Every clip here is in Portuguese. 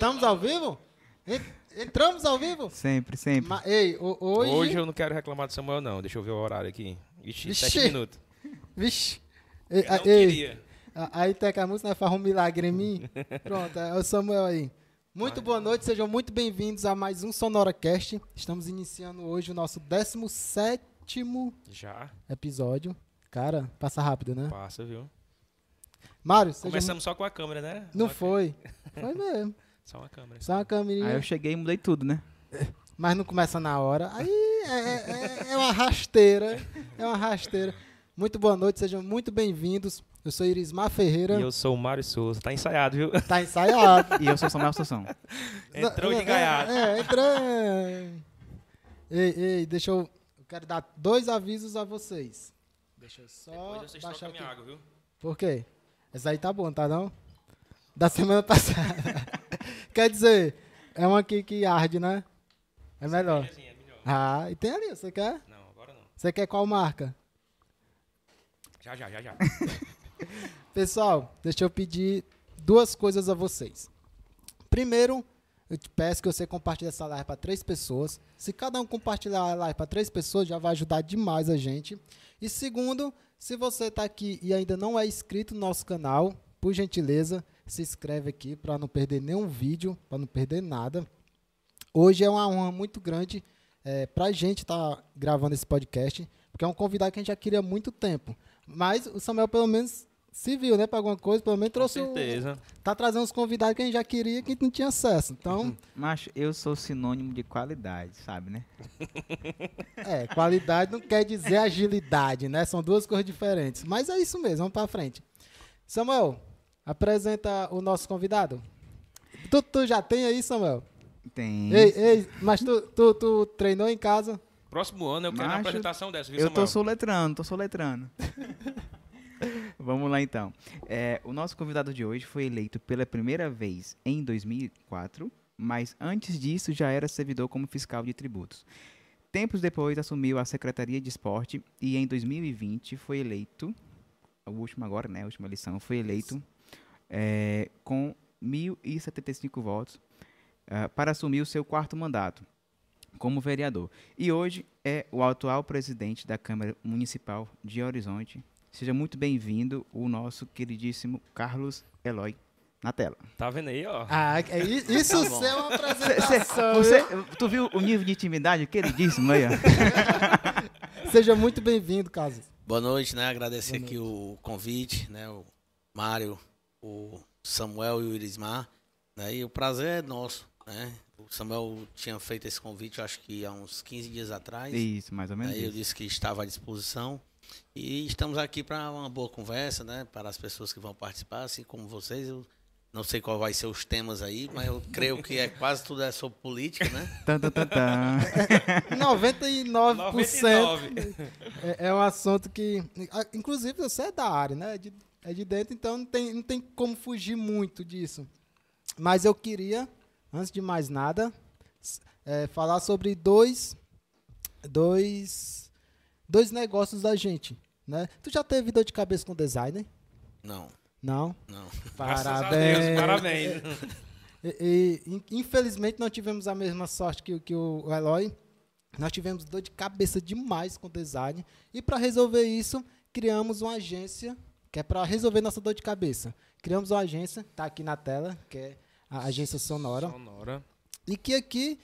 Estamos ao vivo? En- Entramos ao vivo? Sempre, sempre. Ma- Ei, ho- hoje... Hoje eu não quero reclamar do Samuel, não. Deixa eu ver o horário aqui. Ixi, Vixe. sete minutos. Vixe. Ei, Eu não ei, queria. a- aí tem que a música né, faz um milagre em mim. Pronto, é o Samuel aí. Muito boa noite, sejam muito bem-vindos a mais um SonoraCast. Estamos iniciando hoje o nosso 17 Já, episódio. Cara, passa rápido, né? passa, viu? Mário, Começamos só com a câmera, né? Não Uma- foi. Foi mesmo. Só uma câmera. Só uma Aí câmera. eu cheguei e mudei tudo, né? Mas não começa na hora. Aí é, é- é uma rasteira. É uma rasteira. Muito boa noite, sejam muito bem-vindos. Eu sou Irismar Ferreira. E eu sou o Mário Souza. Tá ensaiado, viu? Tá ensaiado. E eu sou Samuel Sassão. Entrou de É, gaiato. É, é, entrou. Ei, ei, deixa eu. Eu quero dar dois avisos a vocês. Deixa eu só Depois vocês baixar aqui. minha água, viu? Por quê? Essa aí tá bom, tá não? Da semana passada. Quer dizer, é uma aqui que arde, né? É melhor. É melhor. Ah, e tem ali, você quer? Não, agora não. Você quer qual marca? Já, já, já, já. Pessoal, deixa eu pedir duas coisas a vocês. Primeiro, eu te peço que você compartilhe essa live para três pessoas. Se cada um compartilhar a live para três pessoas, já vai ajudar demais a gente. E segundo, se você está aqui e ainda não é inscrito no nosso canal, por gentileza, se inscreve aqui para não perder nenhum vídeo, para não perder nada. Hoje é uma honra muito grande para a gente estar gravando esse podcast, porque é um convidado que a gente já queria há muito tempo. Mas o Samuel, pelo menos, se viu, né, para alguma coisa, pelo menos Com trouxe. um- certeza. tá trazendo uns convidados que a gente já queria que a gente não tinha acesso. Então, Mas eu sou sinônimo de qualidade, sabe, né? é, qualidade não quer dizer agilidade, né? São duas coisas diferentes. Mas é isso mesmo, vamos para frente. Samuel, apresenta o nosso convidado. Tu, tu já tem aí, Samuel? Tem. Ei, ei, mas tu, tu, tu treinou em casa? Próximo ano eu quero uma Macho, apresentação dessa, viu, eu tô Samuel? soletrando, tô soletrando. Vamos lá então. É, o nosso convidado de hoje foi eleito pela primeira vez em 2004, mas antes disso já era servidor como fiscal de tributos. Tempos depois assumiu a Secretaria de Esporte e em 2020 foi eleito, o último agora, né, a última eleição, foi eleito é, com 1.075 votos ah, para assumir o seu quarto mandato como vereador. E hoje é o atual presidente da Câmara Municipal de Horizonte. Seja muito bem-vindo, o nosso queridíssimo Carlos Eloy na tela. Tá vendo aí, ó? Ah, é, isso Tá é uma Cê- apresentação. você, viu? tu viu o nível de intimidade queridíssimo aí? ó? Seja muito bem-vindo, Caso. Boa noite, né? Agradecer aqui o convite, né? O Mário, o Samuel e o Irismar. Né? E o prazer é nosso, né? O Samuel tinha feito esse convite, eu acho que há uns 15 dias atrás. Isso, mais ou menos Aí eu isso. disse que estava à disposição. E estamos aqui para uma boa conversa, né? Para as pessoas que vão participar, assim como vocês. Eu não sei qual vai ser os temas aí, mas eu creio que é quase tudo é sobre política, né? Tan, tan, tan, tan. 99%. 99. É, é um assunto que, inclusive, você é da área, né? De, é de dentro, então não tem, não tem como fugir muito disso. Mas eu queria, antes de mais nada, é, falar sobre dois, dois, dois negócios da gente, né? Tu já teve dor de cabeça com designer? Não, Não? não. Parabéns. Deus, parabéns. E, e, in- infelizmente não tivemos a mesma sorte que, o- que o Eloy. Nós tivemos dor de cabeça demais com design. E para resolver isso, criamos uma agência que é para resolver nossa dor de cabeça. Criamos uma agência, tá aqui na tela, que é a agência Sonora. Sonora. E que aqui,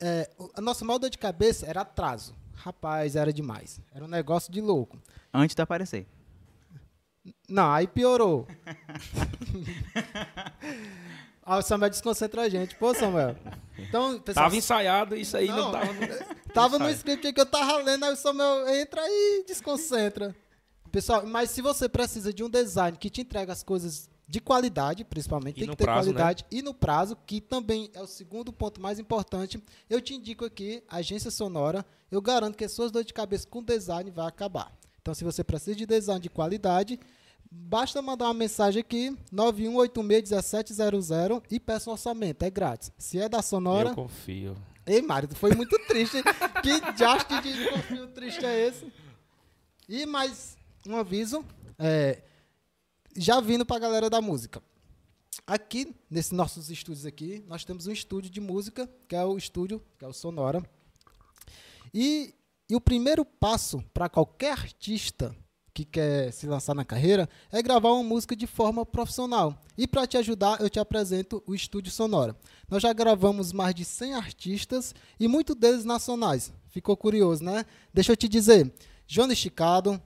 é, o- a nossa maior dor de cabeça era atraso. Rapaz, era demais. Era um negócio de louco. Antes de aparecer. Não, aí piorou. ah, o Samuel desconcentra a gente. Pô, Samuel. Então, pessoal, Tava ensaiado, isso aí não, Não, tava. Tava no script que eu tava lendo, aí o Samuel entra e desconcentra. Pessoal, mas se você precisa de um design que te entrega as coisas de qualidade, principalmente, E tem que ter prazo, né? qualidade e no prazo, que também é o segundo ponto mais importante, eu te indico aqui, Agência Sonora, eu garanto que as suas dores de cabeça com design vai acabar. Então, se você precisa de design de qualidade, basta mandar uma mensagem aqui, 91861700 e peça um orçamento, é grátis. Se é da Sonora, Eu confio. Ei, Mário, foi muito triste. que jaste de confio triste é esse? E mais um aviso, é, já vindo pra galera da música. aqui, nesses nossos estúdios aqui, nós temos um estúdio de música, que é o estúdio, que é o Sonora. E, e o primeiro passo para qualquer artista que quer se lançar na carreira é gravar uma música de forma profissional. E para te ajudar, eu te apresento o Estúdio Sonora. Nós já gravamos mais de 100 artistas e muitos deles nacionais. Ficou curioso, né? Deixa eu te dizer. Johnny Esticado,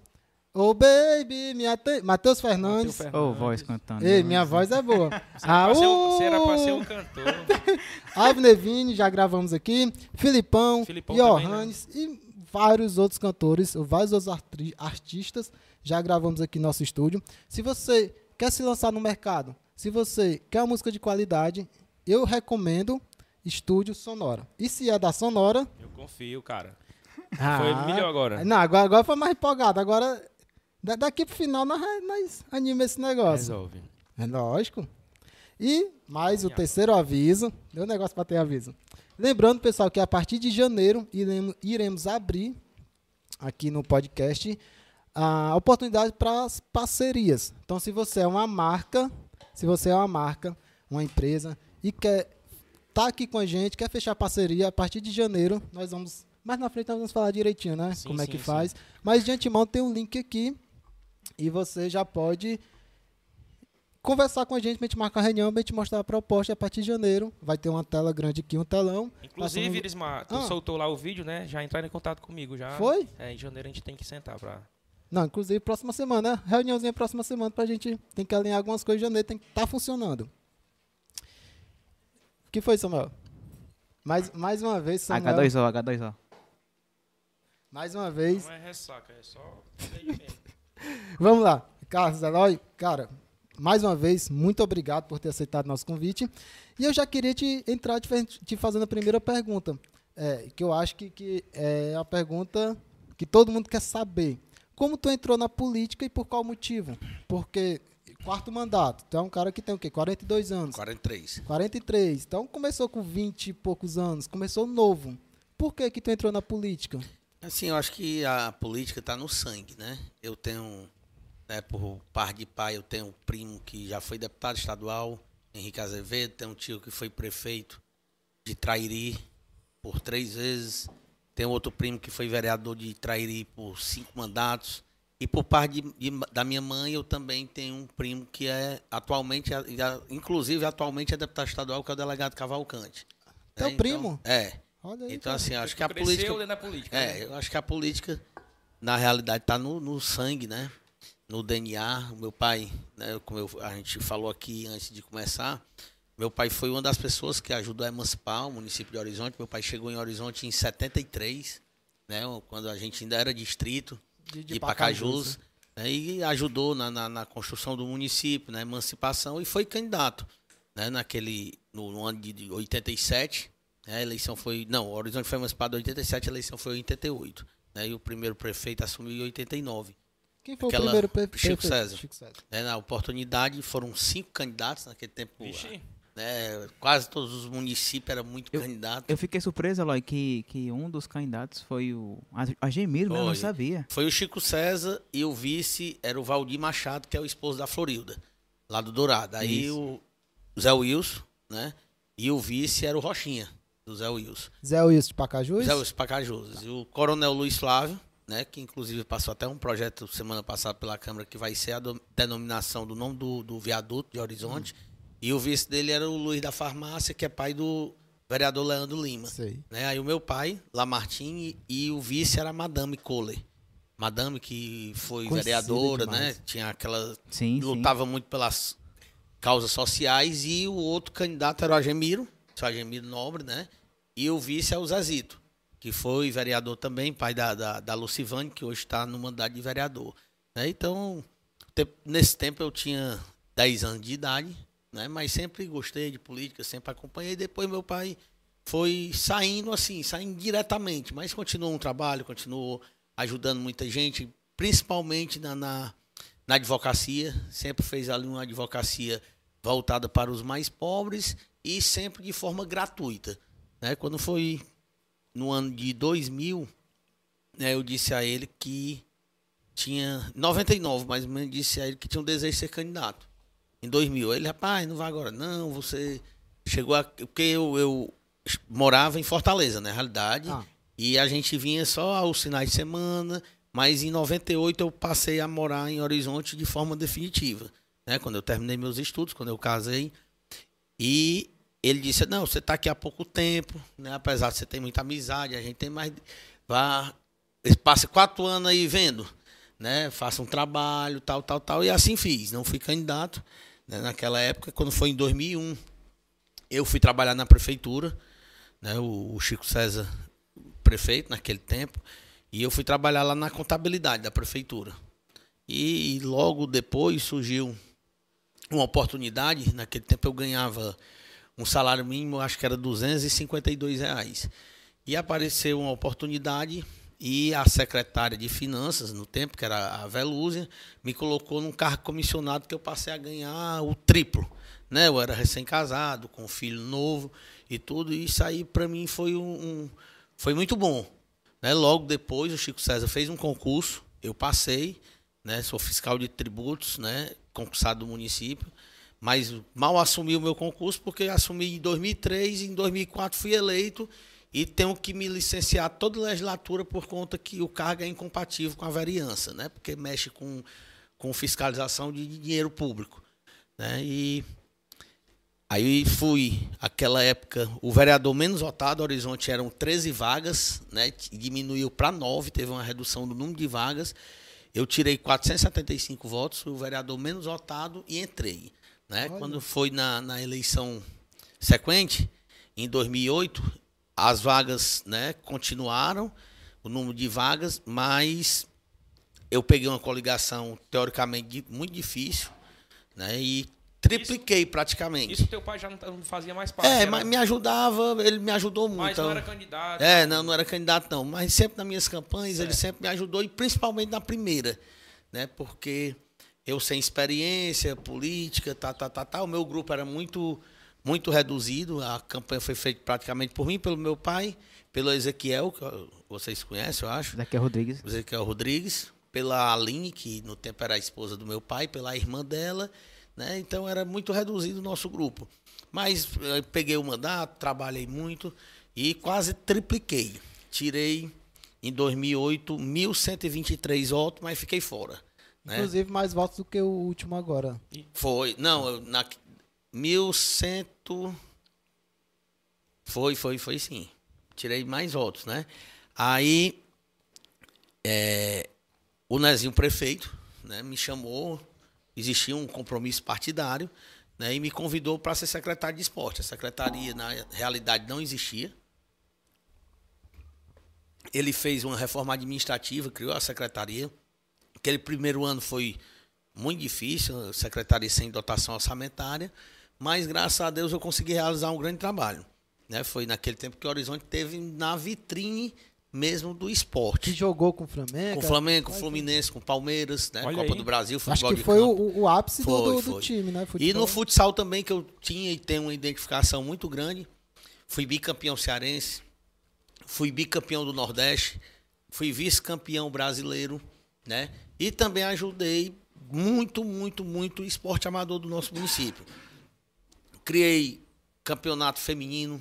Oh Baby, minha te... Matheus Fernandes. Ô, voz cantando. Ei, minha voz é boa. Você era pra ser um- Aú! Você era pra ser um cantor. Avner Vini, já gravamos aqui. Filipão, Filipão também, né? Johannes e vários outros cantores, ou vários outros arti- artistas já gravamos aqui no nosso estúdio. Se você quer se lançar no mercado, se você quer uma música de qualidade, eu recomendo Estúdio Sonora. E se é da Sonora... Eu confio, cara. ah, Foi melhor agora. Não, agora, agora foi mais empolgado. Agora, da- daqui pro final, nós, nós anima esse negócio. Resolve. É lógico. E mais o terceiro aviso. Deu um negócio para ter aviso. Lembrando, pessoal, que a partir de janeiro iremos, iremos abrir aqui no podcast a oportunidade para as parcerias. Então, se você é uma marca, se você é uma marca, uma empresa e quer estar aqui com a gente, quer fechar parceria, a partir de janeiro nós vamos. Mais na frente nós vamos falar direitinho, né? Sim, Como é sim, que sim. faz. Mas de antemão tem um link aqui e você já pode conversar com a gente pra gente marcar a reunião, pra gente mostrar a proposta a partir de janeiro. Vai ter uma tela grande aqui, um telão. Inclusive, Passando- Irismar, tu Ah. soltou lá o vídeo, né? Já entraram em contato comigo já. Foi? É, em janeiro a gente tem que sentar pra. Não, inclusive próxima semana, né? Reuniãozinha próxima semana pra gente. Tem que alinhar algumas coisas em janeiro, tem que estar funcionando. O que foi, Samuel? Mais, mais uma vez, Samuel. H2O, H2O. Mais uma vez. Não é ressaca, é só. Vamos lá. Carlos Eloy, cara, mais uma vez, muito obrigado por ter aceitado nosso convite. E eu já queria te entrar te, te fazendo a primeira pergunta, é, que eu acho que, que é a pergunta que todo mundo quer saber. Como tu entrou na política e por qual motivo? Porque quarto mandato, tu é um cara que tem o quê? 42 anos. 43. 43. Então começou com 20 e poucos anos, começou novo. Por que que tu entrou na política? Assim, eu acho que a política está no sangue, né? Eu tenho, né, por par de pai, eu tenho um primo que já foi deputado estadual, Henrique Azevedo, tenho um tio que foi prefeito de Trairi por três vezes, tenho outro primo que foi vereador de Trairi por cinco mandatos, e por parte de- de- da minha mãe, eu também tenho um primo que é atualmente, inclusive atualmente é deputado estadual, que é o delegado Cavalcante. Teu né? primo? Então, é. Olha aí. Então, cara. assim, acho que a cresceu política. dentro da política. né? É, eu acho que a política, na realidade, está no, no sangue, né? No DNA. O meu pai, né, como eu- a gente falou aqui antes de começar, meu pai foi uma das pessoas que ajudou a emancipar o município de Horizonte. Meu pai chegou em Horizonte em 73, né? Quando a gente ainda era distrito de, de Pacajus, né, e ajudou na, na, na construção do município, na emancipação, e foi candidato. Né, naquele, no, no ano de 87, né, a eleição foi. Não, o Horizonte foi emancipado em 87, a eleição foi em 88. Né, e o primeiro prefeito assumiu em 89. Quem foi Aquela- o primeiro pre- Chico prefeito? César. Chico César. Né, na oportunidade, foram cinco candidatos naquele tempo. Vixe, né, quase todos os municípios eram muito Eu- candidatos. Eu fiquei surpreso, Eloy, que, que um dos candidatos foi o a- Agemiro, né? Eu não sabia. Foi o Chico César e o vice era o Valdir Machado, que é o esposo da Florilda, lá do Dourado. Aí Isso. o Zé Wilson, né? E o vice era o Rochinha, do Zé Wilson. Zé Wilson de Pacajus? Zé Wilson Pacajus. E o Coronel Luiz Flávio, né? Que inclusive passou até um projeto semana passada pela Câmara que vai ser a do- denominação do nome do, do viaduto de Horizonte. E o vice dele era o Luiz da Farmácia, que é pai do vereador Leandro Lima. Sei. né? Aí o meu pai, Lamartine, e, e o vice era a Madame Kohler. Madame que foi Conhecida vereadora, demais. né? Tinha aquela. Sim, sim. lutava muito pelas causas sociais. E o outro candidato era o Agemiro, o Agemiro Nobre, né? E o vice é o Zazito, que foi vereador também, pai da, da, da Lucivane, que hoje está no mandato de vereador. né? Então, nesse tempo eu tinha 10 anos de idade, né? Mas sempre gostei de política, sempre acompanhei. Depois meu pai foi saindo assim, saindo diretamente, mas continuou um trabalho, continuou ajudando muita gente, principalmente na, na, na advocacia. Sempre fez ali uma advocacia voltada para os mais pobres e sempre de forma gratuita. Né? Quando foi no ano de 2000, né, eu disse a ele que tinha 99, mais ou menos disse a ele que tinha um desejo de ser candidato. em 2000. Ele, rapaz, não vai agora não, você chegou a... Porque eu, eu morava em Fortaleza, na realidade, Ah. e a gente vinha só aos finais de semana, mas em 98 eu passei a morar em Horizonte de forma definitiva, né? Quando eu terminei meus estudos, quando eu casei. E ele disse: Não, você está aqui há pouco tempo, né? apesar de você ter muita amizade, a gente tem mais. Vá, passe quatro anos aí vendo, né? Faça um trabalho, tal, tal, tal. E assim fiz. Não fui candidato né? naquela época, quando foi em 2001. Eu fui trabalhar na prefeitura, né? O, o Chico César, prefeito naquele tempo, e eu fui trabalhar lá na contabilidade da prefeitura. E logo depois surgiu uma oportunidade. Naquele tempo eu ganhava um salário mínimo, acho que era 252 reais. E apareceu uma oportunidade e a secretária de finanças, no tempo, que era a Velúzia, me colocou num cargo comissionado que eu passei a ganhar o triplo. Né? Eu era recém-casado, com um filho novo e tudo, e isso aí para mim foi, um, foi muito bom. Né? Logo depois, o Chico César fez um concurso, eu passei, né? sou fiscal de tributos, né? concursado do município, mas mal assumi o meu concurso porque assumi em 2003 e em 2004 fui eleito e tenho que me licenciar toda a legislatura por conta que o cargo é incompatível com a vereança, né? porque mexe com, com fiscalização de dinheiro público. Né? E Aí fui, aquela época, o vereador menos votado, Horizonte eram 13 vagas, né? diminuiu para 9, teve uma redução do número de vagas. Eu tirei 475 votos, o vereador menos votado e entrei. Né? Olha. Quando foi na, na eleição sequente, em 2008, as vagas né, continuaram, o número de vagas, mas eu peguei uma coligação teoricamente muito difícil né, e tripliquei praticamente. Isso teu pai já não, tá- não fazia mais parte. É, era- mas me ajudava, ele me ajudou muito. mas não era candidato. é, não, não era candidato não, mas sempre nas minhas campanhas ele Certo. sempre me ajudou e principalmente na primeira, né? Porque eu sem experiência política, tá, tá, tá, tá, o meu grupo era muito muito reduzido, a campanha foi feita praticamente por mim, pelo meu pai, pelo Ezequiel, que vocês conhecem, eu acho. É Rodrigues. Ezequiel Rodrigues, pela Aline, que no tempo era a esposa do meu pai, pela irmã dela, né? Então era muito reduzido o nosso grupo. Mas eh, peguei o mandato, trabalhei muito e quase tripliquei. Tirei em 2008 1.123 votos, mas fiquei fora. Né? Inclusive mais votos do que o último agora. Foi, não, na 1100 Foi, foi, foi sim. Tirei mais votos, né? Aí é, o Nezinho prefeito, né, me chamou, existia um compromisso partidário, né, e me convidou para ser secretário de esporte. A secretaria na realidade não existia. Ele fez uma reforma administrativa, criou a secretaria. Aquele primeiro ano foi muito difícil, a secretaria sem dotação orçamentária, mas graças a Deus eu consegui realizar um grande trabalho. Né? Foi naquele tempo que o Horizonte teve na vitrine mesmo do Que esporte. jogou com o Flamengo. Com o Flamengo, com o Fluminense, com o Palmeiras, né? Olha Copa aí. do Brasil, Acho futebol que de foi campo. o, o ápice do- Foi, do, do foi. time, né? E Futebol. no futsal também, que eu tinha e tenho uma identificação muito grande. Fui bicampeão cearense, fui bicampeão do Nordeste, fui vice-campeão brasileiro, né? E também ajudei muito, muito, muito o esporte amador do nosso município. Criei campeonato feminino,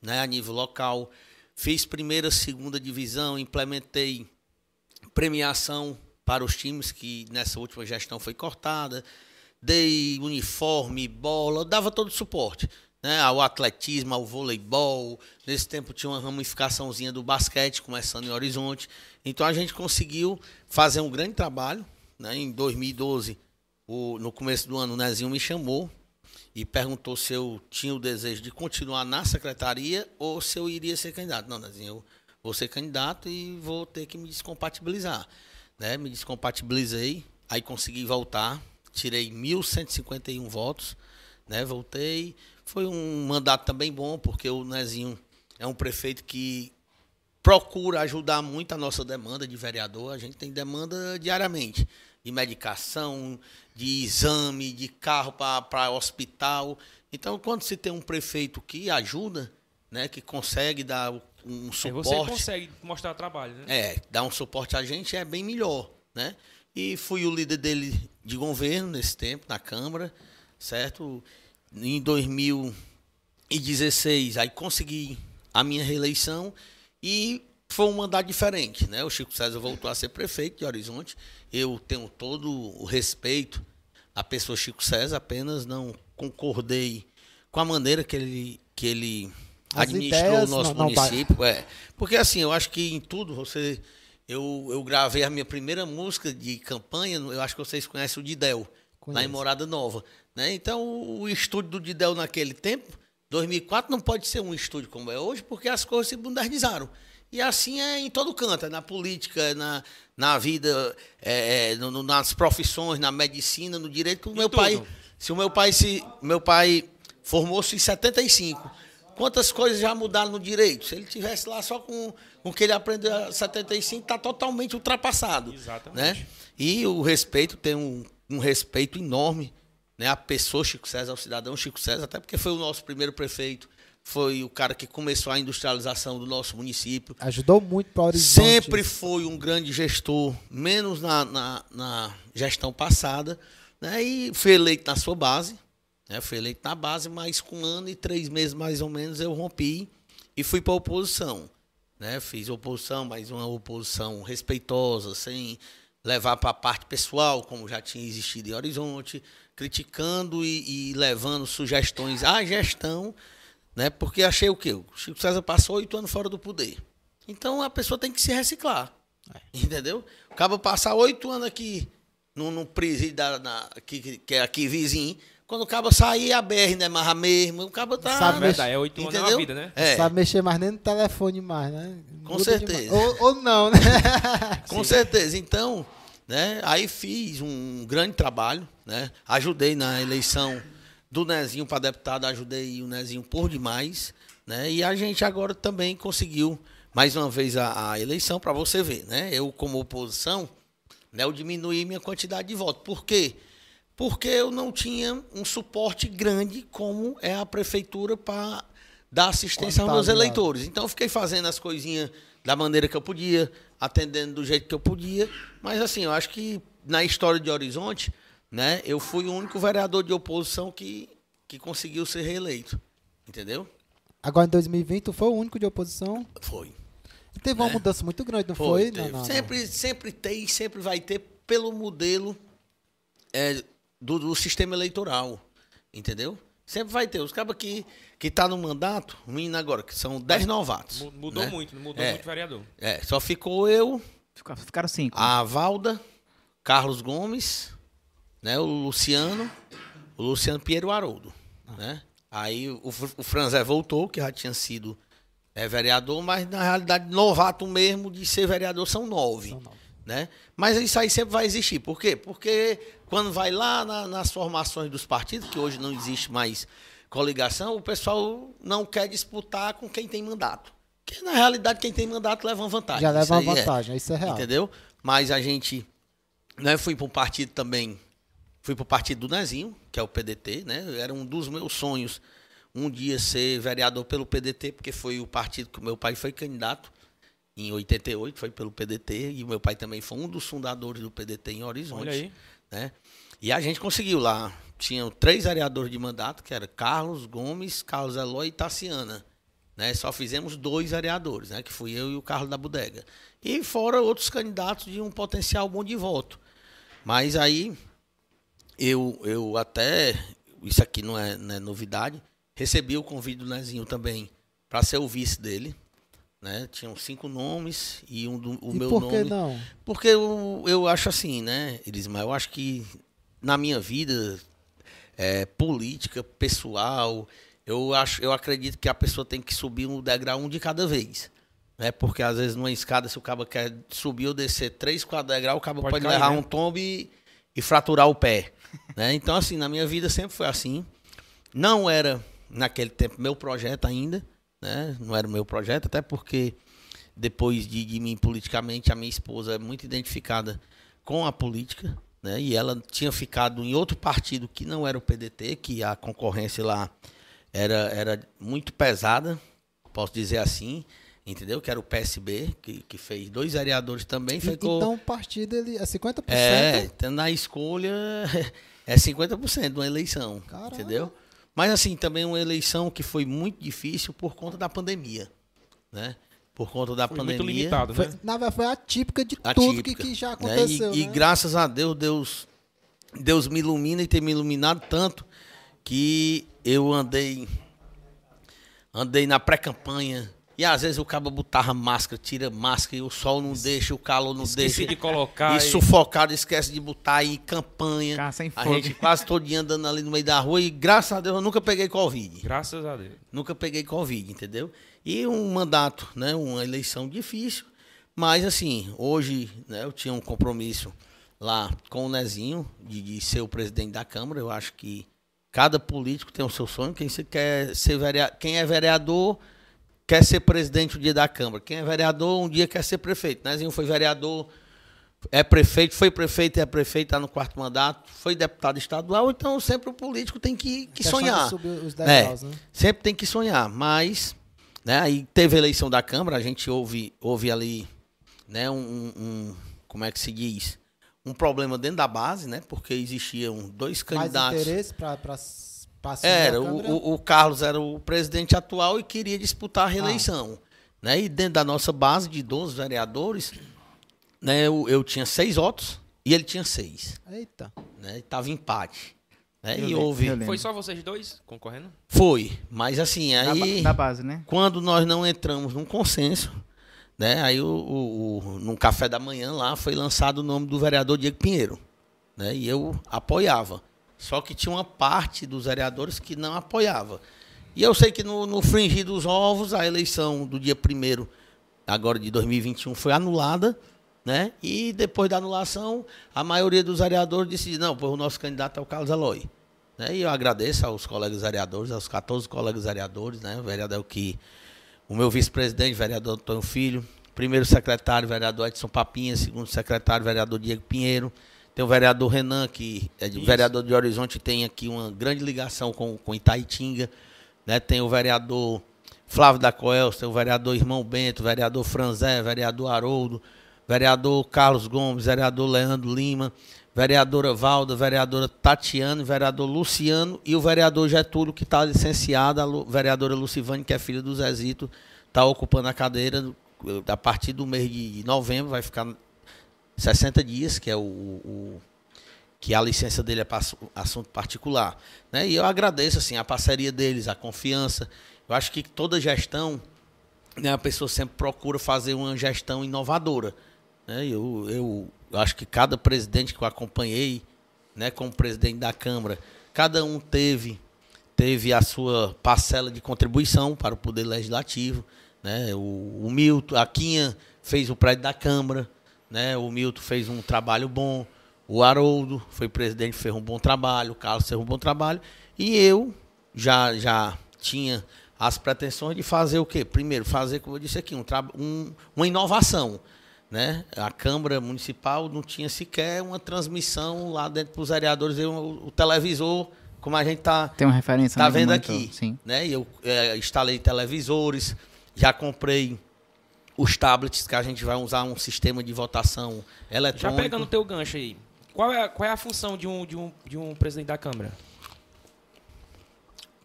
né, a nível local. Fiz primeira, segunda divisão, implementei premiação para os times que nessa última gestão foi cortada. Dei uniforme, bola, dava todo o suporte. Né? Ao atletismo, ao voleibol. Nesse tempo tinha uma ramificaçãozinha do basquete, começando em Horizonte. Então a gente conseguiu fazer um grande trabalho. Né? Em 2012, o- no começo do ano, o Nezinho me chamou e perguntou se eu tinha o desejo de continuar na secretaria ou se eu iria ser candidato. Não, Nezinho, eu vou ser candidato e vou ter que me descompatibilizar. Né? Me descompatibilizei, aí consegui voltar, tirei 1.151 votos, né? voltei. Foi um mandato também bom, porque o Nezinho é um prefeito que procura ajudar muito a nossa demanda de vereador. A gente tem demanda diariamente de medicação, de exame, de carro para hospital. Então, quando se tem um prefeito que ajuda, né, que consegue dar um É, você suporte, consegue mostrar trabalho, né? é, dar um suporte a gente é bem melhor, né? E fui o líder dele de governo nesse tempo, na Câmara, certo? Em 2016, aí consegui a minha reeleição e foi um mandato diferente, né? O Chico César voltou a ser prefeito de Horizonte. Eu tenho todo o respeito à pessoa Chico César, apenas não concordei com a maneira que ele, que ele As administrou o nosso não- não município. É. Porque assim, eu acho que em tudo você. Eu, eu gravei a minha primeira música de campanha, eu acho que vocês conhecem o Didel, lá em Conheço. Morada Nova. Né? Então, o, estúdio do Didel naquele tempo, 2004, não pode ser um estúdio como é hoje, porque as coisas se modernizaram. E assim é em todo canto, é na política, é na, na vida, é, é, no- no- nas profissões, na medicina, no direito. O meu tudo. pai, se o meu pai se, meu pai formou-se em 75. Quantas coisas já mudaram no direito? Se ele tivesse lá só com com o que ele aprendeu em 75, está totalmente ultrapassado. Exatamente. Né? E o respeito tem um, um respeito enorme né? a pessoa Chico César, ao cidadão Chico César, até porque foi o nosso primeiro prefeito, foi o cara que começou a industrialização do nosso município. Ajudou muito para Horizonte. Sempre foi um grande gestor, menos na, na, na gestão passada, né? E foi eleito na sua base, né? Foi eleito na base, mas com um ano e três meses mais ou menos eu rompi e fui para a oposição, né? Fiz oposição, mas uma oposição respeitosa, sem levar para a parte pessoal, como já tinha existido em Horizonte, criticando e, e levando sugestões à gestão, né? Porque achei o quê? O Chico César passou oito anos fora do poder. Então a pessoa tem que se reciclar. Entendeu? Acaba passar oito anos aqui no, no presídio da, na- que, que- que é aqui vizinho. Quando o cabo sair, a BR não é mais a mesma. O cabo tá. Sabe É verdade, é oito anos é Entendeu? vida, né? É, Sabe mexer mais nem no telefone mais, né? Com Muda certeza. Ou, ou não, né? com certeza. Então, né? Aí fiz um grande trabalho, né? Ajudei na eleição do Nezinho para deputado, ajudei o Nezinho por demais, né? E a gente agora também conseguiu mais uma vez a, a eleição para você ver, né? Eu como oposição, né? Eu diminuí minha quantidade de votos. Por quê? Porque eu não tinha um suporte grande como é a prefeitura para dar assistência aos meus eleitores. Então eu fiquei fazendo as coisinhas da maneira que eu podia, atendendo do jeito que eu podia. Mas assim, eu acho que na história de Horizonte, né, eu fui o único vereador de oposição que, que conseguiu ser reeleito. Entendeu? Agora em 2020 tu foi o único de oposição. Foi. E teve uma mudança muito grande, não Foi. foi? Não, não, não. sempre, sempre tem, sempre vai ter pelo modelo é, do, do sistema eleitoral. Entendeu? Sempre vai ter. Os cabos que, que tá no mandato, o menino agora, que são 10 novatos. Mu- Mudou né? muito, não mudou É. muito vereador. É, só ficou eu, Fica- Ficaram cinco. a Valda, Carlos Gomes, né, o Luciano, o Luciano Piero Haroldo, né? Aí o, o Franzé voltou, que já tinha sido é, vereador, mas na realidade novato mesmo de ser vereador são nove, São nove. né? Mas isso aí sempre vai existir. Por quê? Porque quando vai lá na- nas formações dos partidos, que hoje não existe mais coligação, o pessoal não quer disputar com quem tem mandato. Porque na realidade quem tem mandato leva uma vantagem. Já leva uma é. vantagem, isso é real. Entendeu? Mas a gente. Né, fui para um partido também. Fui para o partido do Nezinho, que é o PDT, né? Era um dos meus sonhos um dia ser vereador pelo PDT, porque foi o partido que o meu pai foi candidato em 88, foi pelo PDT, e o meu pai também foi um dos fundadores do PDT em Horizonte. Olha aí. Né? E a gente conseguiu lá. Tinham três vereadores de mandato, que era Carlos Gomes, Carlos Eloy e Tassiana. Né? Só fizemos dois vereadores, né? que fui eu e o Carlos da Bodega. E fora outros candidatos de um potencial bom de voto. Mas aí, eu, eu até, isso aqui não é, não é novidade, recebi o convite do Nezinho também para ser o vice dele. Né? Tinham cinco nomes e um do, o e meu por nome. que não? Porque eu, eu acho assim, né, Elisma? Eu acho que na minha vida é, política, pessoal, eu, acho, eu acredito que a pessoa tem que subir um degrau um de cada vez. Né? Porque às vezes numa escada, se o cabo quer subir ou descer três, quatro degraus, o cabo Pode pode, cair, levar né? um tombo e, e fraturar o pé. né? Então, assim, na minha vida sempre foi assim. Não era, naquele tempo, meu projeto ainda. Né? Não era o meu projeto, até porque depois de, de mim politicamente, a minha esposa é muito identificada com a política, né? E ela tinha ficado em outro partido que não era o PDT, que a concorrência lá era, era muito pesada, posso dizer assim. entendeu? Que era o PSB, que, que fez dois vereadores também. E- Ficou, Então o partido ele é 50%. é, então na escolha é 50% de uma eleição, Caramba. entendeu? Mas assim, também uma eleição que foi muito difícil por conta da pandemia, né? Por conta da Foi pandemia. muito limitado, Foi, né? na verdade, foi atípica de atípica, tudo que, que já né? aconteceu. E, e né? graças a Deus, Deus, Deus me ilumina e tem me iluminado tanto que eu andei andei na pré-campanha e às vezes o cabo botava máscara, tira máscara e o sol não deixa, o calor não Esqueci deixa. de colocar. E e- sufocado, esquece de botar aí campanha. Ficar sem A fogo. gente quase todo dia andando ali no meio da rua e graças a Deus eu nunca peguei Covid. Graças a Deus. Nunca peguei Covid, entendeu? E um mandato, né? Uma eleição difícil. Mas assim, hoje né, eu tinha um compromisso lá com o Nezinho de, de ser o presidente da Câmara. Eu acho que cada político tem o seu sonho. Quem, se quer ser vereador, quem é vereador quer ser presidente um dia da Câmara. Quem é vereador um dia quer ser prefeito. Nezinho foi vereador, é prefeito, foi prefeito, é prefeito, está no quarto mandato, foi deputado estadual. Então sempre o político tem que, que sonhar. É, degraus, né? sempre tem que sonhar, mas né, aí teve a eleição da Câmara, a gente ouve, ouve ali né, um, um- como é que se diz? Um problema dentro da base, né? Porque existiam dois Mais candidatos. interesse para Era, o, o- o Carlos era o presidente atual e queria disputar a reeleição. Né? E dentro da nossa base de 12 vereadores, né, eu, eu tinha seis votos e ele tinha seis. Eita. Né? E tava empate. Né? Eu E lembro, houve. Foi só vocês dois concorrendo? Foi, mas assim, aí. da base, né? quando nós não entramos num consenso, né? Aí o, o, o- num café da manhã lá foi lançado o nome do vereador Diego Pinheiro, né? E eu apoiava. Só que tinha uma parte dos vereadores que não apoiava. E eu sei que no, no fringir dos ovos, a eleição do dia 1 agora de 2021 foi anulada, né? E depois da anulação, a maioria dos vereadores disse, não, pois o nosso candidato é o Carlos Eloy. Né? E eu agradeço aos colegas vereadores, aos 14 colegas vereadores, né? O vereador que o meu vice-presidente, vereador Antônio Filho, primeiro secretário, vereador Edson Papinha, segundo secretário, vereador Diego Pinheiro, tem o vereador Renan, que é Isso. vereador de Horizonte, tem aqui uma grande ligação com, com Itaitinga, né? Tem o vereador Flávio da Coelho, tem o vereador Irmão Bento, vereador Franzé, vereador Haroldo, vereador Carlos Gomes, vereador Leandro Lima, vereadora Valda, vereadora Tatiana, vereador Luciano e o vereador Getúlio, que está licenciado, a Lu- vereadora Lucivane, que é filha do Zezito, está ocupando a cadeira a partir do mês de novembro, vai ficar 60 dias, que é o, o- que a licença dele é assunto particular. Né? E eu agradeço assim, a parceria deles, a confiança. Eu acho que toda gestão, né, a pessoa sempre procura fazer uma gestão inovadora. Né? Eu, eu acho que cada presidente que eu acompanhei, né, como presidente da Câmara, cada um teve teve a sua parcela de contribuição para o Poder Legislativo. Né? O, o Milton, a Quinha fez o prédio da Câmara, né? o Milton fez um trabalho bom, o Haroldo foi presidente, fez um bom trabalho, o Carlos fez um bom trabalho, e eu já, já tinha as pretensões de fazer o quê? Primeiro, fazer, como eu disse aqui, um, um, uma inovação. Né? A Câmara Municipal não tinha sequer uma transmissão lá dentro para os vereadores, eu, o televisor, como a gente está Tem uma referência Tá né, do vendo monitor, aqui, Sim. né? E eu é, instalei televisores, já comprei os tablets que a gente vai usar um sistema de votação Já eletrônico. pegando o teu gancho aí. Qual é, a- qual é a função de um, de, um, de um presidente da Câmara?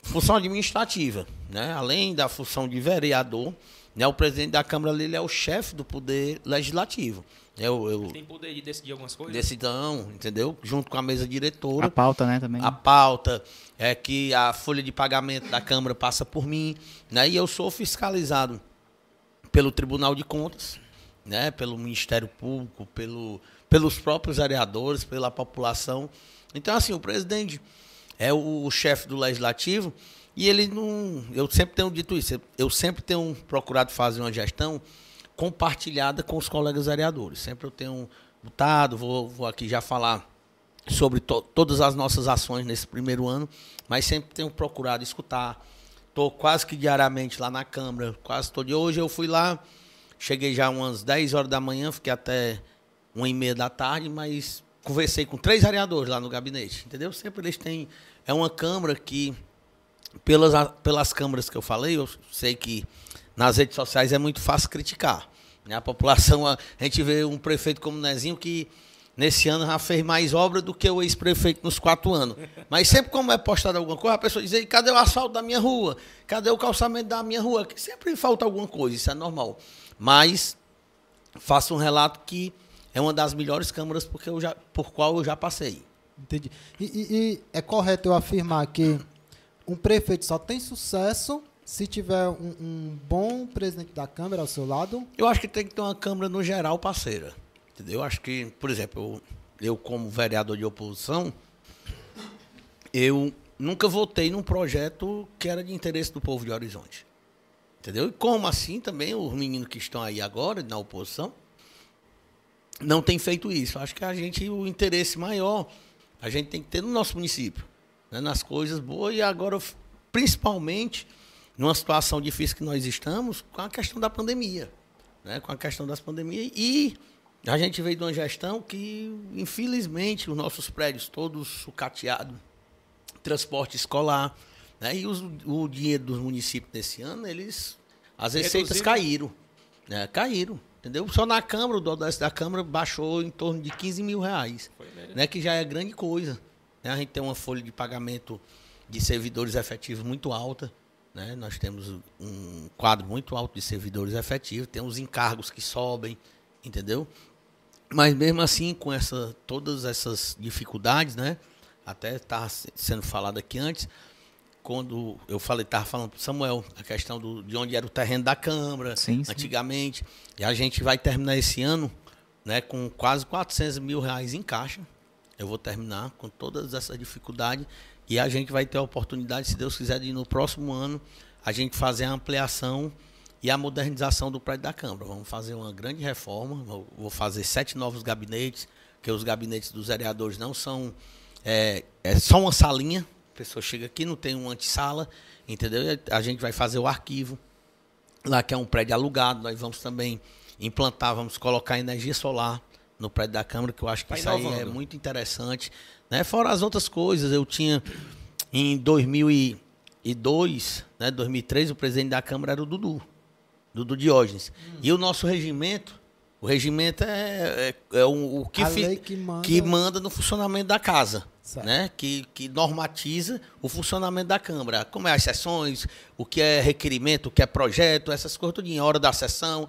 Função administrativa, né? Além da função de vereador, né? O presidente da Câmara ele é o chefe do poder legislativo. Eu, eu Tem poder de decidir algumas coisas? decidão, entendeu? Junto com a mesa diretora. A pauta, né, também. a pauta é que a folha de pagamento da Câmara passa por mim, né? E eu sou fiscalizado pelo Tribunal de Contas, né? Pelo Ministério Público, pelo, pelos próprios vereadores, pela população. Então, assim, o presidente é o, o chefe do legislativo e ele não. Eu sempre tenho dito isso. Eu sempre tenho procurado fazer uma gestão compartilhada com os colegas vereadores. Sempre eu tenho botado, vou, vou aqui já falar sobre to- todas as nossas ações nesse primeiro ano, mas sempre tenho procurado escutar. Estou quase que diariamente lá na Câmara, quase todo dia. Hoje eu fui lá, cheguei já umas 10 horas da manhã, fiquei até uma e meia da tarde, mas conversei com três vereadores lá no gabinete, entendeu? Sempre eles têm... É uma Câmara que, pelas, pelas câmaras que eu falei, eu sei que nas redes sociais é muito fácil criticar. Né? A população, a, a gente vê um prefeito como Nezinho que nesse ano já fez mais obra do que o ex-prefeito nos quatro anos. Mas sempre como é postado alguma coisa, a pessoa diz, "Ei, cadê o asfalto da minha rua? Cadê o calçamento da minha rua? Que sempre falta alguma coisa, isso é normal. Mas faço um relato que é uma das melhores câmaras porque eu já, por qual eu já passei. Entendi. E, e- e é correto eu afirmar que um prefeito só tem sucesso se tiver um, um bom presidente da Câmara ao seu lado? Eu acho que tem que ter uma Câmara no geral parceira. Eu acho que, por exemplo, eu, eu como vereador de oposição, eu nunca votei num projeto que era de interesse do povo de Horizonte. Entendeu? E como assim também os meninos que estão aí agora na oposição não têm feito isso. Acho que a gente, o interesse maior, a gente tem que ter no nosso município, né? nas coisas boas e agora, principalmente, numa situação difícil que nós estamos, com a questão da pandemia né, com a questão das pandemias. E a gente veio de uma gestão que, infelizmente, os nossos prédios todos sucateados, transporte escolar, né, e os- o dinheiro dos municípios desse ano, eles, as receitas caíram. Né, caíram, entendeu? Só na Câmara, o Dodeste da Câmara baixou em torno de 15 mil reais, né, que já é grande coisa. né? A gente tem uma folha de pagamento de servidores efetivos muito alta. Né? Nós temos um quadro muito alto de servidores efetivos, tem os encargos que sobem, entendeu? Mas mesmo assim, com essa, todas essas dificuldades, né? Até estava sendo falado aqui antes, quando eu falei, estava falando para Samuel, a questão do, de onde era o terreno da Câmara, Sim, sim. antigamente. E a gente vai terminar esse ano né, com quase 400 mil reais em caixa. Eu vou terminar com todas essas dificuldades. E a gente vai ter a oportunidade, se Deus quiser, de no próximo ano a gente fazer a ampliação e a modernização do prédio da Câmara. Vamos fazer uma grande reforma. Vou fazer sete novos gabinetes, que os gabinetes dos vereadores não são. É, é só uma salinha. A pessoa chega aqui, não tem uma antessala, entendeu? A gente vai fazer o arquivo lá que é um prédio alugado, nós vamos também implantar, vamos colocar energia solar no prédio da Câmara, que eu acho que Tá isso aí é muito interessante. Né? Fora as outras coisas, eu tinha em 2002, né, 2003, o presidente da Câmara era o Dudu, Dudu Diógenes. Hum. E o nosso regimento, o regimento é, é, é o, o que, a fi- que manda... que manda no funcionamento da casa, Certo. né? Que, que normatiza o funcionamento da Câmara. Como é as sessões, o que é requerimento, o que é projeto, essas coisas tudinho, hora da sessão.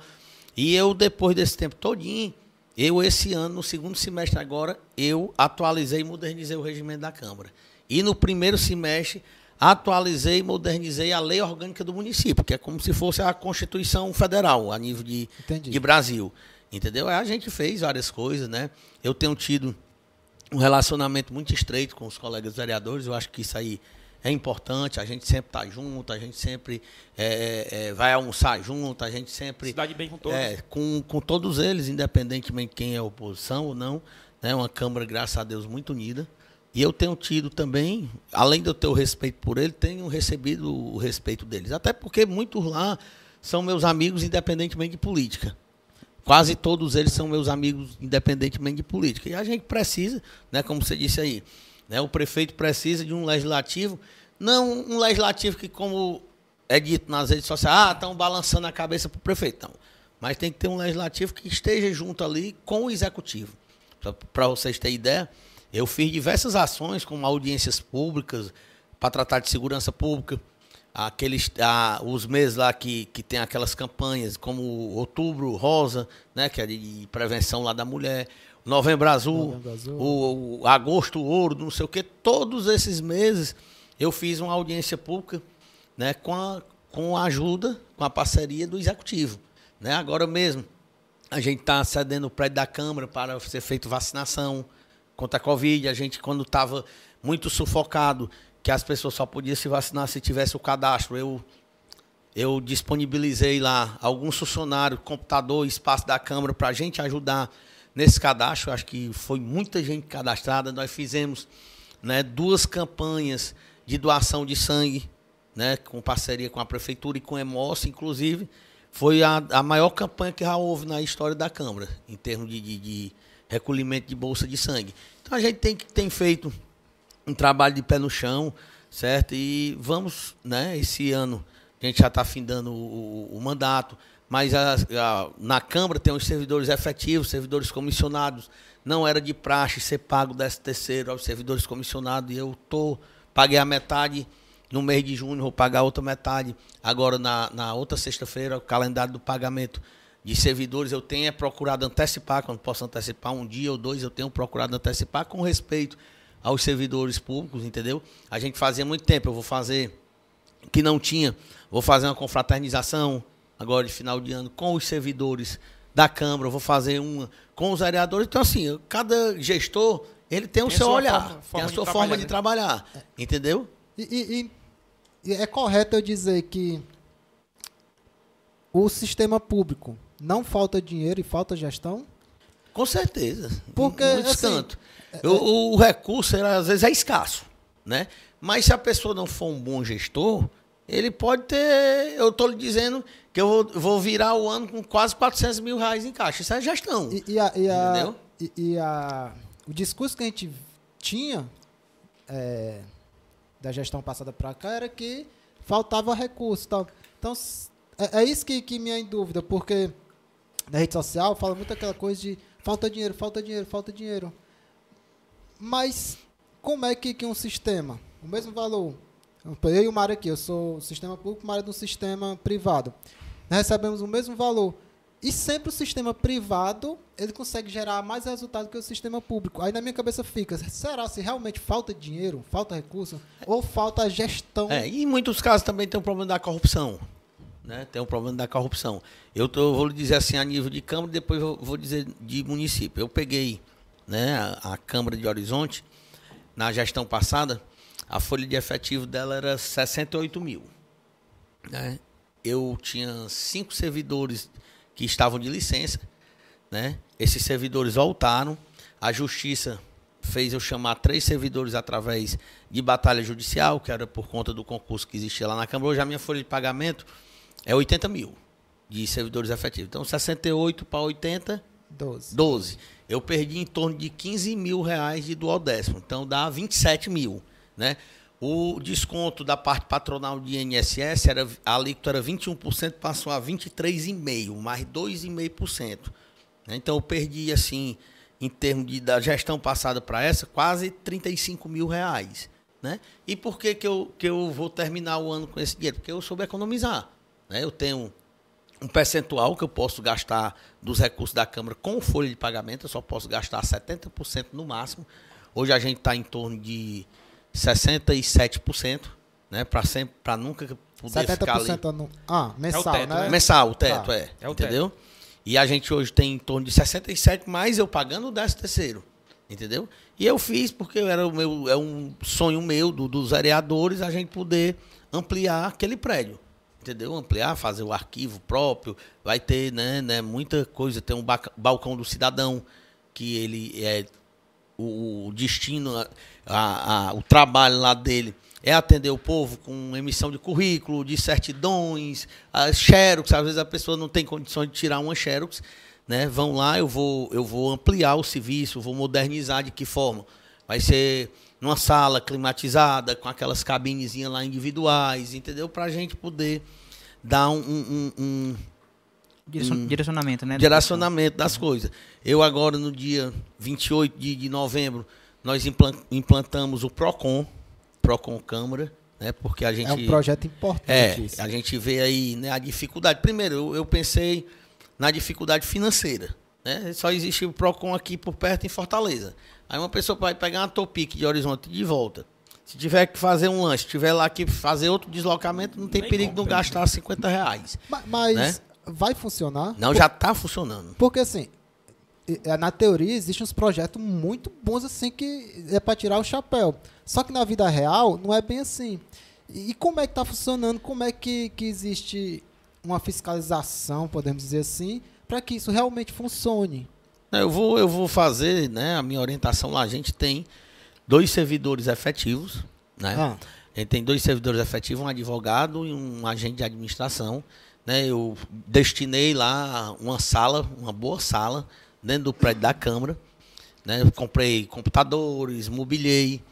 E eu, depois desse tempo todinho, eu esse ano, no segundo semestre agora, eu atualizei e modernizei o regimento da Câmara. E no primeiro semestre, atualizei e modernizei a lei orgânica do município, que é como se fosse a Constituição Federal, a nível de, Entendi. de Brasil. Entendeu? A gente fez várias coisas, né? Eu tenho tido um relacionamento muito estreito com os colegas vereadores. Eu acho que isso aí é importante. A gente sempre está junto, a gente sempre é, é, vai almoçar junto, a gente sempre. Cidade bem com todos. É, com, com todos eles, independentemente de quem é oposição ou não. Né? Uma Câmara, graças a Deus, muito unida. E eu tenho tido também, além de eu ter o respeito por ele, tenho recebido o respeito deles. Até porque muitos lá são meus amigos, independentemente de política. Quase todos eles são meus amigos, independentemente de política. E a gente precisa, né, como você disse aí, né, o prefeito precisa de um legislativo, não um legislativo que, como é dito nas redes sociais, ah, estão balançando a cabeça para o prefeito. Não. Mas tem que ter um legislativo que esteja junto ali com o executivo. Para vocês terem ideia, eu fiz diversas ações, como audiências públicas, para tratar de segurança pública, aqueles ah, os meses lá que, que tem aquelas campanhas, como Outubro Rosa, né, que é de prevenção lá da mulher, Novembro Azul, Novembro Azul. o, o Agosto Ouro, não sei o quê, todos esses meses eu fiz uma audiência pública né, com, a, com a ajuda, com a parceria do Executivo. Né? Agora mesmo, a gente está cedendo o prédio da Câmara para ser feita vacinação contra a Covid. A gente, quando estava muito sufocado, que as pessoas só podiam se vacinar se tivesse o cadastro, eu, eu disponibilizei lá alguns funcionários, computador, espaço da Câmara para a gente ajudar nesse cadastro. Acho que foi muita gente cadastrada. Nós fizemos né, duas campanhas de doação de sangue, né, com parceria com a Prefeitura e com a Emoce, inclusive. Foi a, a maior campanha que já houve na história da Câmara, em termos de, de, de recolhimento de bolsa de sangue. Então a gente tem, tem feito um trabalho de pé no chão, certo? E vamos, né, esse ano, a gente já está findando o, o, o mandato, mas a- a- na Câmara tem os servidores efetivos, servidores comissionados. Não era de praxe ser pago o 13 terceiro aos servidores comissionados e eu tô, paguei a metade no mês de junho, vou pagar a outra metade. Agora, na, na outra sexta-feira, o calendário do pagamento de servidores, eu tenho é procurado antecipar, quando posso antecipar um dia ou dois, eu tenho procurado antecipar com respeito aos servidores públicos, entendeu? A gente fazia muito tempo, eu vou fazer que não tinha, vou fazer uma confraternização agora de final de ano com os servidores da Câmara, vou fazer uma com os vereadores. Então, assim, cada gestor, ele tem o Tem a seu olhar, forma- tem a de sua trabalhar, forma de né? trabalhar, entendeu? E, e- e- e é correto eu dizer que o sistema público não falta dinheiro e falta gestão? Com certeza. Porque, em muitos assim, cantos. O, o recurso, às vezes, é escasso. Né? Mas se a pessoa não for um bom gestor, ele pode ter. Eu estou lhe dizendo que eu vou, vou virar o ano com quase 400 mil reais em caixa. Isso é gestão. E, e a, e a- Entendeu? e- e a- o discurso que a gente tinha é, da gestão passada para cá era que faltava recurso. Tal. Então, s- é, é isso que, que me é em dúvida, porque na rede social fala muito aquela coisa de falta dinheiro, falta dinheiro, falta dinheiro. Mas como é que, que um sistema, o mesmo valor, eu e o Mário aqui, eu sou sistema público, o Mário é do sistema privado. Nós recebemos o mesmo valor. E sempre o sistema privado, ele consegue gerar mais resultado que o sistema público. Aí na minha cabeça fica, será se realmente falta dinheiro, falta recurso, ou falta gestão? É, e em muitos casos também tem um problema da corrupção. Né? Tem um problema da corrupção. Eu, tô, vou lhe dizer assim a nível de Câmara, depois eu vou dizer de município. Eu peguei né, a, a Câmara de Horizonte, na gestão passada, a folha de efetivo dela era 68 mil. Né? Eu tinha cinco servidores que estavam de licença. Né? Esses servidores voltaram. A Justiça fez eu chamar três servidores através de batalha judicial, que era por conta do concurso que existia lá na Câmara. Hoje a minha folha de pagamento é 80 mil de servidores efetivos. Então, 68 para 80, 12. 12. Eu perdi em torno de 15 mil reais de duodécimo. Então, dá 27 mil. Né? O desconto da parte patronal de INSS, era, a alíquota era 21%, passou a 23,5%, mais 2,5%. né? Então, eu perdi, assim, em termos de, da gestão passada para essa, quase 35 mil reais. Né? E por que, que, eu, que eu vou terminar o ano com esse dinheiro? Porque eu soube economizar. Né? Eu tenho um percentual que eu posso gastar dos recursos da Câmara com folha de pagamento, eu só posso gastar 70% no máximo. Hoje a gente está em torno de 67%, né? Para nunca poder ficar ali. 70% ano. Ah, mensal, teto, né? né? Mensal, o teto, Tá. é. É o entendeu? E a gente hoje tem em torno de 67, mais eu pagando o 13 terceiro. Entendeu? E eu fiz porque era o meu, é um sonho meu, do- dos vereadores, a gente poder ampliar aquele prédio. Entendeu? Ampliar, fazer o arquivo próprio. Vai ter né, né, muita coisa. Tem um balcão do cidadão, que ele é o, o destino, a- a- a- o trabalho lá dele é atender o povo com emissão de currículo, de certidões, as xerox, às vezes a pessoa não tem condições de tirar uma xerox, né? Vão lá, eu vou, eu vou ampliar o serviço, vou modernizar de que forma? Vai ser numa sala climatizada, com aquelas cabinezinhas lá individuais, entendeu? Para a gente poder dar um- um- um, um Direcion- Direcionamento, né? direcionamento das coisas. Eu agora, no dia 28 de, de novembro, nós implan- implantamos o PROCON, PROCON Câmara, né? Porque a gente... É um projeto importante É, isso. a gente vê aí né, a dificuldade. Primeiro, eu, eu pensei na dificuldade financeira. Né? Só existe o PROCON aqui por perto em Fortaleza. Aí uma pessoa vai pegar uma Topic de Horizonte de volta. Se tiver que fazer um lanche, tiver lá que fazer outro deslocamento, não tem Nem perigo de não compensa. gastar 50 reais. Ma- Mas, né? vai funcionar? Não, já está funcionando. Porque assim, é, na teoria existem uns projetos muito bons assim que é para tirar o chapéu. Só que na vida real não é bem assim. E, como é que tá funcionando? Como é que, que existe uma fiscalização, podemos dizer assim, para que isso realmente funcione? Eu vou, eu vou fazer, né? A minha orientação lá, a gente tem dois servidores efetivos, né? Ah, A gente tem dois servidores efetivos, um advogado e um agente de administração. Né? Eu destinei lá uma sala, uma boa sala, dentro do prédio da Câmara. Né? Eu comprei computadores, mobiliei.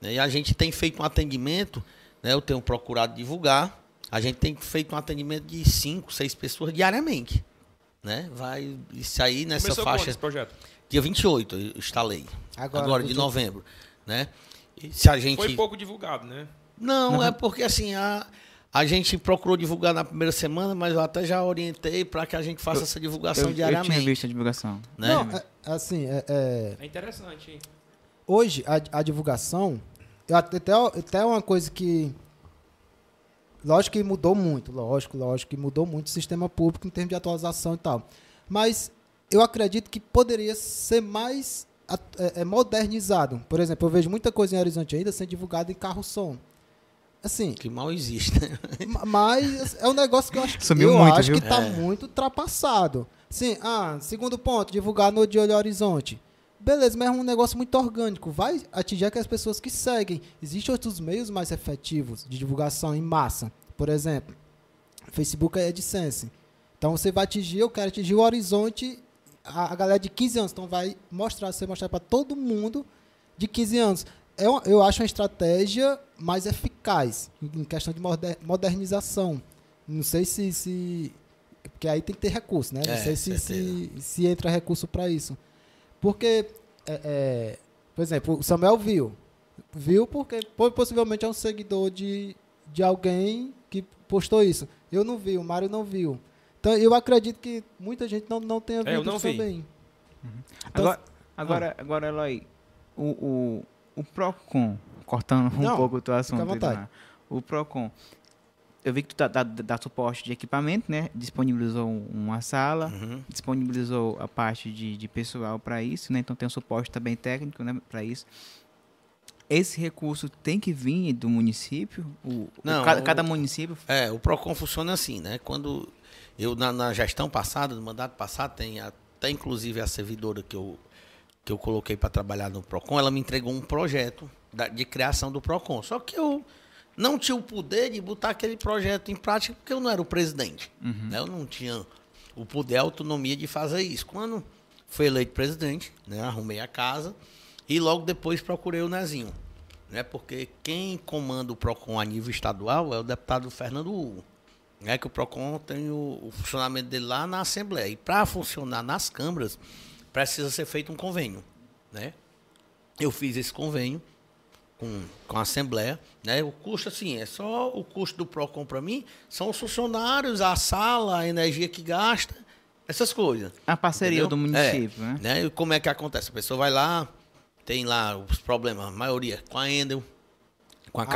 Né? E a gente tem feito um atendimento, né? eu tenho procurado divulgar a gente tem feito um atendimento de cinco, seis pessoas diariamente. Né? Vai isso aí nessa Começou quando faixa. esse projeto? Dia 28 eu instalei. Agora, Agora, de dia- novembro. Né? E se a gente. Foi pouco divulgado, né? Não, é porque assim, a, a gente procurou divulgar na primeira semana, mas eu até já orientei para que a gente faça essa divulgação Eu, eu diariamente. tinha visto a divulgação. né? Não, é- assim, é- é, É interessante. hoje a, a divulgação, eu até, até uma coisa que. Lógico que mudou muito, lógico, lógico que mudou muito o sistema público em termos de atualização e tal. Mas eu acredito que poderia ser mais é, é, modernizado. Por exemplo, eu vejo muita coisa em Horizonte ainda sendo divulgada em carro-som. Assim, Que mal existe, né? Ma- Mas é um negócio que eu acho, que- Sumiu eu muito, acho viu? que tá É. muito ultrapassado. Sim, ah, segundo ponto, divulgar no De Olho Horizonte. Beleza, mas é um negócio muito orgânico. Vai atingir aquelas pessoas que seguem. Existem outros meios mais efetivos de divulgação em massa. Por exemplo, Facebook é AdSense. Então você vai atingir, eu quero atingir o horizonte, a, a galera de 15 anos. Então vai mostrar, você mostrar para todo mundo de 15 anos. É uma- eu acho uma estratégia mais eficaz em questão de moder- modernização. Não sei se, se. Porque aí tem que ter recurso, né? Não É, sei se, se, se entra recurso para isso. Porque, é, é, por exemplo, o Samuel viu. Viu porque po- possivelmente é um seguidor de, de alguém que postou isso. Eu não vi, o Mário não viu. Então eu acredito que muita gente não, não tenha É, eu visto não vi. também. Então, Agora, agora, agora Eloy, o, o, o Procon, cortando um Não, pouco o teu à assunto, vontade. O Procon, eu vi que tu dá, dá, dá suporte de equipamento, né? Disponibilizou um- uma sala, Uhum. disponibilizou a parte de, de pessoal para isso, né? Então tem um suporte também técnico, né? Para isso. Esse recurso tem que vir do município? O, o- Não, cada, o- cada município É, o PROCON funciona assim, né? Quando eu, na, na gestão passada, no mandato passado, tem até inclusive a servidora que eu, que eu coloquei para trabalhar no PROCON, ela me entregou um projeto da- de criação do PROCON. Só que eu não tinha o poder de botar aquele projeto em prática porque eu não era o presidente. né? Eu não tinha o poder, a autonomia de fazer isso. Quando fui eleito presidente, né? arrumei a casa e logo depois procurei o Nezinho. Né? Porque quem comanda o PROCON a nível estadual é o deputado Fernando Hugo. Né? Que o PROCON tem o, o funcionamento dele lá na Assembleia. E para funcionar nas câmaras, precisa ser feito um convênio. Né? Eu fiz esse convênio com, com a Assembleia. Né? O custo, assim, é só o custo do PROCON para mim, são os funcionários, a sala, a energia que gasta, essas coisas. a parceria Entendeu? do município, né? Né? E como é que acontece? A pessoa vai lá, tem lá os problemas, a maioria com a Endel, com a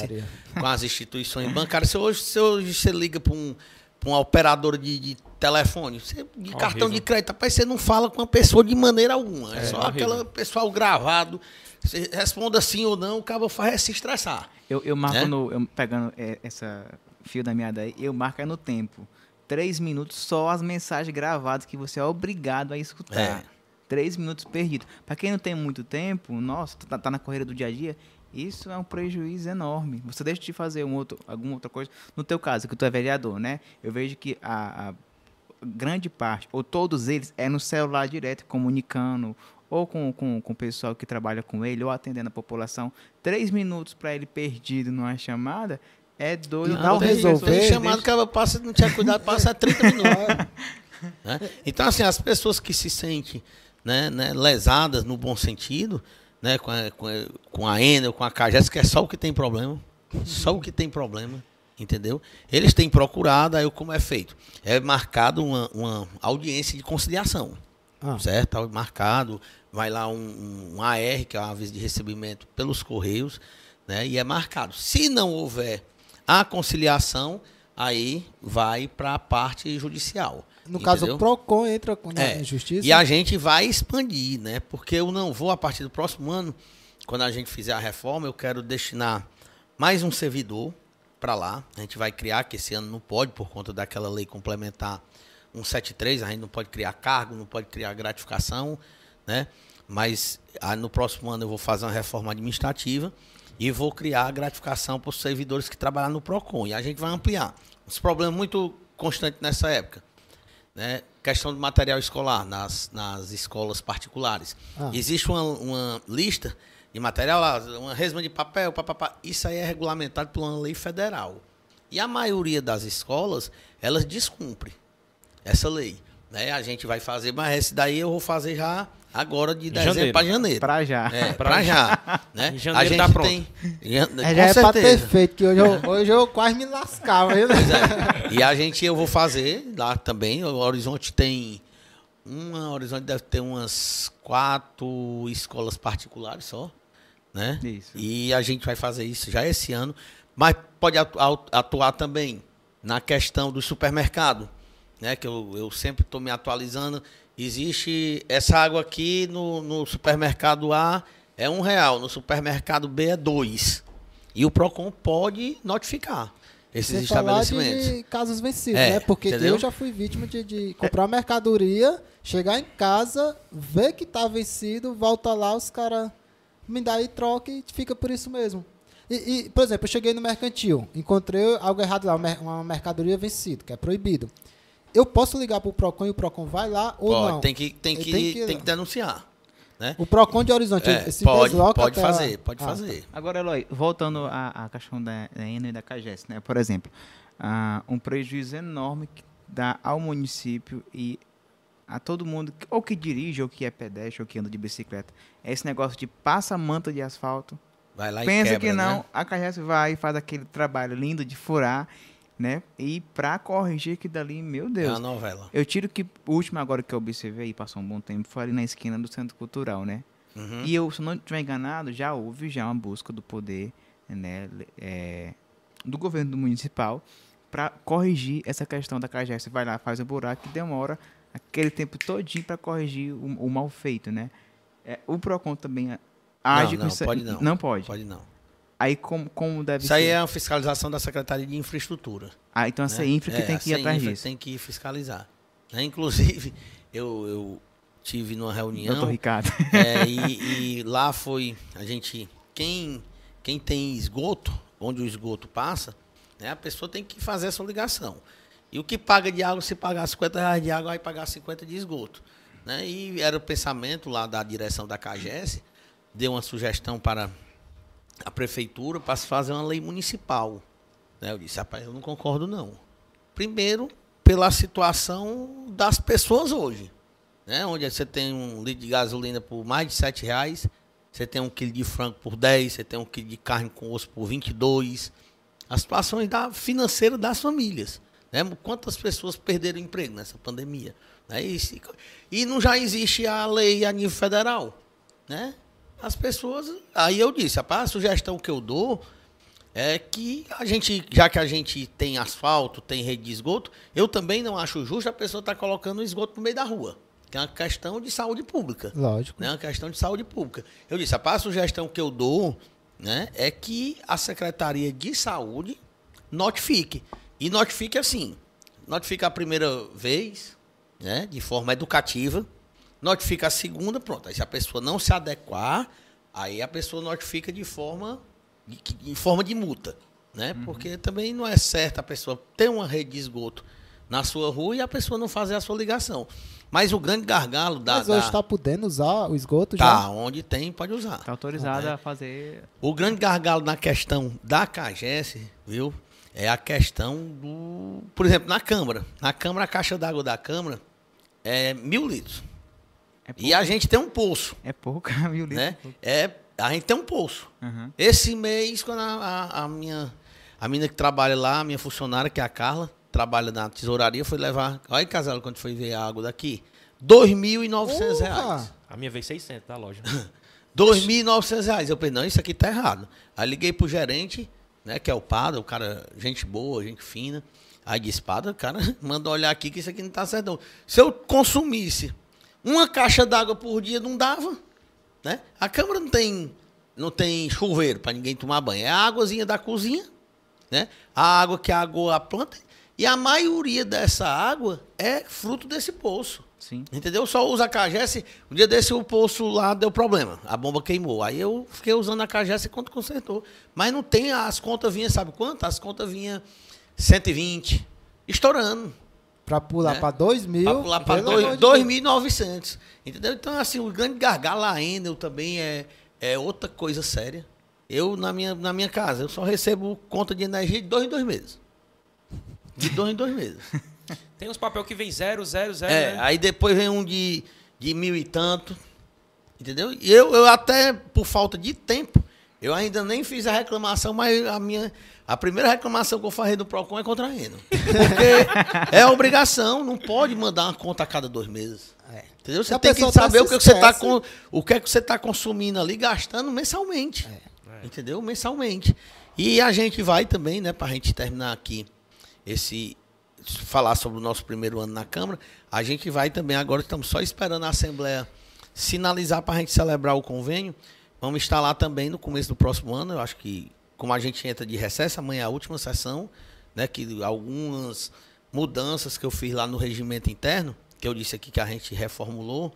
Maria. com as instituições bancárias. Se hoje, se hoje você liga para um, pra uma operadora de, de telefone, você, de cartão de crédito, rapaz, você não fala com a pessoa de maneira alguma. É, É, só aquela pessoal gravado. Você responda sim ou não, o cabo faz é se estressar. Eu, eu marco Né? no. Eu, pegando é, essa fio da meada aí, eu marco é no tempo. Três minutos só as mensagens gravadas que você é obrigado a escutar. É. Três minutos perdidos. Pra quem não tem muito tempo, nossa, tá, tá na correria do dia a dia, isso é um prejuízo enorme. Você deixa de fazer um outro, alguma outra coisa. No teu caso, que tu é vereador, né? Eu vejo que a, a grande parte, ou todos eles, é no celular direto, comunicando, ou com, com, com o pessoal que trabalha com ele, ou atendendo a população. Três minutos para ele perdido numa chamada é doido. Não Tem resolver, chamado que ela passa, não tinha cuidado, passa 30 minutos. né? Então, assim, as pessoas que se sentem né, né, lesadas no bom sentido, né, com a, com a, com a Enel, com a Cages, que é só o que tem problema, só o que tem problema, entendeu? Eles têm procurado, aí como é feito? É marcado uma, uma audiência de conciliação, Ah. certo? Tá marcado, vai lá um, um AR, que é um aviso de recebimento pelos Correios, né, e é marcado. Se não houver a conciliação, aí vai para a parte judicial. No caso, entendeu? o PROCON entra com- na É, justiça. E a gente vai expandir, né? Porque eu não vou, a partir do próximo ano, quando a gente fizer a reforma, eu quero destinar mais um servidor para lá. A gente vai criar, que esse ano não pode, por conta daquela lei complementar 173, a gente não pode criar cargo, não pode criar gratificação, né? Mas ah, no próximo ano eu vou fazer uma reforma administrativa e vou criar a gratificação para os servidores que trabalham no PROCON. E a gente vai ampliar. Os problemas muito constantes nessa época né? Questão de material escolar nas, nas escolas particulares. Ah. Existe uma, uma lista de material lá, uma resma de papel, papapá. Isso aí é regulamentado por uma lei federal. E a maioria das escolas, elas descumprem essa lei. Né? A gente vai fazer, mas esse daí eu vou fazer já agora de dezembro janeiro. para janeiro. Pra já. É, Pra pra já. né? Em janeiro a gente tá pronto. tem. Já, com É, já é pra ter feito, que hoje eu, hoje eu quase me lascava. viu? Pois é. E a gente, eu vou fazer lá também. O Horizonte tem. Uma, o Horizonte deve ter umas quatro escolas particulares só. Né? Isso. E a gente vai fazer isso já esse ano. Mas pode atu- au- atuar também na questão do supermercado. Né? Que eu, eu sempre estou me atualizando. Existe essa água aqui no, no supermercado A é um real, no supermercado B é dois. E o PROCON pode notificar esses Sem falar estabelecimentos. de casos vencidos, É, né? Porque entendeu? eu já fui vítima de, de comprar uma mercadoria, chegar em casa, ver que tá vencido, volta lá, os caras me dá e troca e fica por isso mesmo. E, e, por exemplo, eu cheguei no mercantil, encontrei algo errado lá, uma mercadoria vencida, que é proibido. Eu posso ligar pro Procon e o Procon vai lá ou Pode, não? tem que, tem que, tem que- tem que denunciar. Né? O Procon de Horizonte, É, se pode, desloca pode até a- fazer, pode Ah, fazer. Agora, Eloy, voltando à, à questão da, da ENA e da CAGES, né? Por exemplo, ah, um prejuízo enorme que dá ao município e a todo mundo, ou que dirige, ou que é pedestre, ou que anda de bicicleta. É esse negócio de passa manta de asfalto. Vai lá e Pensa quebra, que não, né? a CAGES vai e faz aquele trabalho lindo de furar, né? E pra corrigir que dali, meu É Deus. uma novela. Eu tiro que o último agora que eu observei, passou um bom tempo, foi ali na esquina do Centro Cultural, né? Uhum. E eu, se não estiver enganado, já houve já uma busca do poder, né, é, do governo municipal para corrigir essa questão da CAGES. Você vai lá, faz o buraco e demora aquele tempo todinho para corrigir o, o mal feito, né? É, o PROCON também age não, com isso. pode não. Não pode. Pode não. Aí como, como deve Isso aí ser? é a fiscalização da Secretaria de Infraestrutura. Ah, então a né? CEINFRA que É, tem que ir atrás disso. tem que fiscalizar. Né? Inclusive, eu, eu tive numa reunião Doutor Ricardo. é, e, e lá foi a gente quem quem tem esgoto onde o esgoto passa né, a pessoa tem que fazer essa ligação e o que paga de água se pagar 50 reais de água vai pagar 50 de esgoto né? e era o pensamento lá da direção da CAGES deu uma sugestão para a prefeitura para se fazer uma lei municipal né? eu disse rapaz eu não concordo não primeiro pela situação das pessoas hoje né? Onde você tem um litro de gasolina por mais de sete reais, você tem um quilo de frango por 10, você tem um quilo de carne com osso por 22. As situações da, financeiras das famílias. Né? Quantas pessoas perderam emprego nessa pandemia? Né? E não já existe a lei a nível federal. Né? As pessoas. Aí eu disse, rapaz, a sugestão que eu dou é que a gente, já que a gente tem asfalto, tem rede de esgoto, eu também não acho justo a pessoa estar colocando o esgoto no meio da rua. Que é uma questão de saúde pública. Lógico. Né? Uma questão de saúde pública. Eu disse, rapaz, a sugestão que eu dou né, é que a Secretaria de Saúde notifique. E notifique assim. Notifica a primeira vez, né, de forma educativa. Notifica a segunda, pronto. Aí se a pessoa não se adequar, aí a pessoa notifica de forma de, em forma de multa. Né? Porque também não é certo a pessoa ter uma rede de esgoto na sua rua e a pessoa não fazer a sua ligação. Mas o grande gargalo da. Mas hoje da- está podendo usar o esgoto Tá, já? onde tem, pode usar. Está autorizado a fazer. O grande gargalo na questão da CAGES, viu? É a questão do. Por exemplo, na Câmara. Na Câmara, a caixa d'água da Câmara é mil litros. É E a gente tem um poço, é pouco mil litros. né? é. É, a gente tem um poço. Uhum. Esse mês, quando a, a, a minha. A menina que trabalha lá, a minha funcionária, que é a Carla, trabalha na tesouraria, foi levar. Olha aí, casal, quando foi ver a água daqui. 2.900 reais. A minha veio 600 da loja. 2.900 reais. Eu pensei, não, isso aqui tá errado. Aí liguei pro gerente, né, que é o Pada, o cara, gente boa, gente fina. Aí disse, Pada, o cara manda olhar aqui que isso aqui não tá certo. não. Se eu consumisse uma caixa d'água por dia, não dava. Né? A Câmara não tem, não tem chuveiro para ninguém tomar banho. É a águazinha da cozinha, né? a água que agou a planta. E a maioria dessa água é fruto desse poço. Sim. Entendeu? Só usa a Cagesse. Um dia desse o poço lá deu problema. A bomba queimou. Aí eu fiquei usando a Cagesse quanto consertou. Mas não tem, as contas vinham, sabe quanto? As contas vinham 120. Estourando. Pra pular Né? pra 2 mil. Pra pular para pelo amor de 2.900. Entendeu? Então, assim, o grande gargalo ainda eu também é, é outra coisa séria. Eu, na minha, na minha casa, eu só recebo conta de energia de dois em dois meses. De dois em dois meses. Tem uns papel que vem zero, zero, zero, É, né? aí depois vem um de, de mil e tanto. Entendeu? E eu, eu até, por falta de tempo, eu ainda nem fiz a reclamação, mas a minha. A primeira reclamação que eu farei do PROCON é contra a Reno. Porque é obrigação, não pode mandar uma conta a cada dois meses. É. Entendeu? Você tem que tá saber se o que, que você tá com, o que é que você está consumindo ali, gastando mensalmente. É. Entendeu? Mensalmente. E a gente vai também, né, para a gente terminar aqui esse falar sobre o nosso primeiro ano na Câmara, a gente vai também agora estamos só esperando a Assembleia sinalizar para a gente celebrar o convênio. Vamos estar lá também no começo do próximo ano. Eu acho que como a gente entra de recesso, amanhã é a última sessão, né, que algumas mudanças que eu fiz lá no regimento interno, que eu disse aqui que a gente reformulou,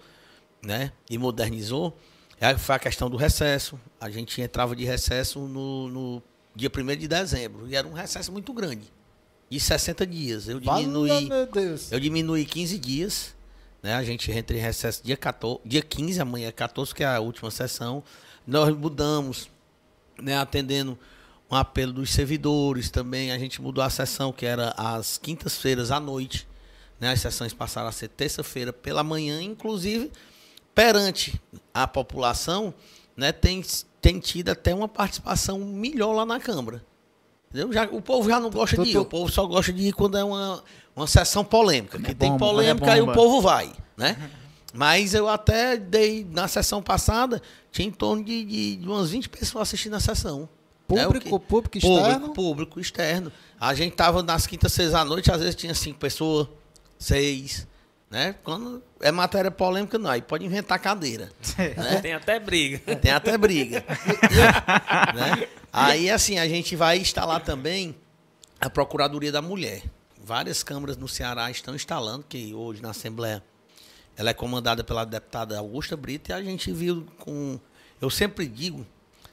né, e modernizou, foi a questão do recesso. A gente entrava de recesso no, no dia 1 de dezembro, e era um recesso muito grande, de 60 dias. Eu diminuí, eu diminuí 15 dias, né? A gente entra em recesso dia 14, dia 15, amanhã é 14, que é a última sessão. Nós mudamos, né, atendendo um apelo dos servidores também. A gente mudou a sessão, que era às quintas-feiras à noite. Né? As sessões passaram a ser terça-feira pela manhã, inclusive perante a população, né, tem, tem tido até uma participação melhor lá na Câmara. Entendeu? Já, o povo já não gosta de ir, o povo só gosta de ir quando é uma, uma sessão polêmica. Que é tem bomba, quando é polêmica, aí o povo vai, né? Mas eu até dei, na sessão passada, tinha em torno de, de, de umas 20 pessoas assistindo a sessão. É o Público, público externo. Público, público, externo. A gente tava nas quintas, seis à noite, às vezes tinha cinco pessoas, seis, né? Quando é matéria polêmica, não. Aí pode inventar cadeira, né? Tem até briga. Tem até briga. né? Aí, assim, a gente vai instalar também a Procuradoria da Mulher. Várias câmaras no Ceará estão instalando, que hoje na Assembleia ela é comandada pela deputada Augusta Brito, e a gente viu com. Eu sempre digo,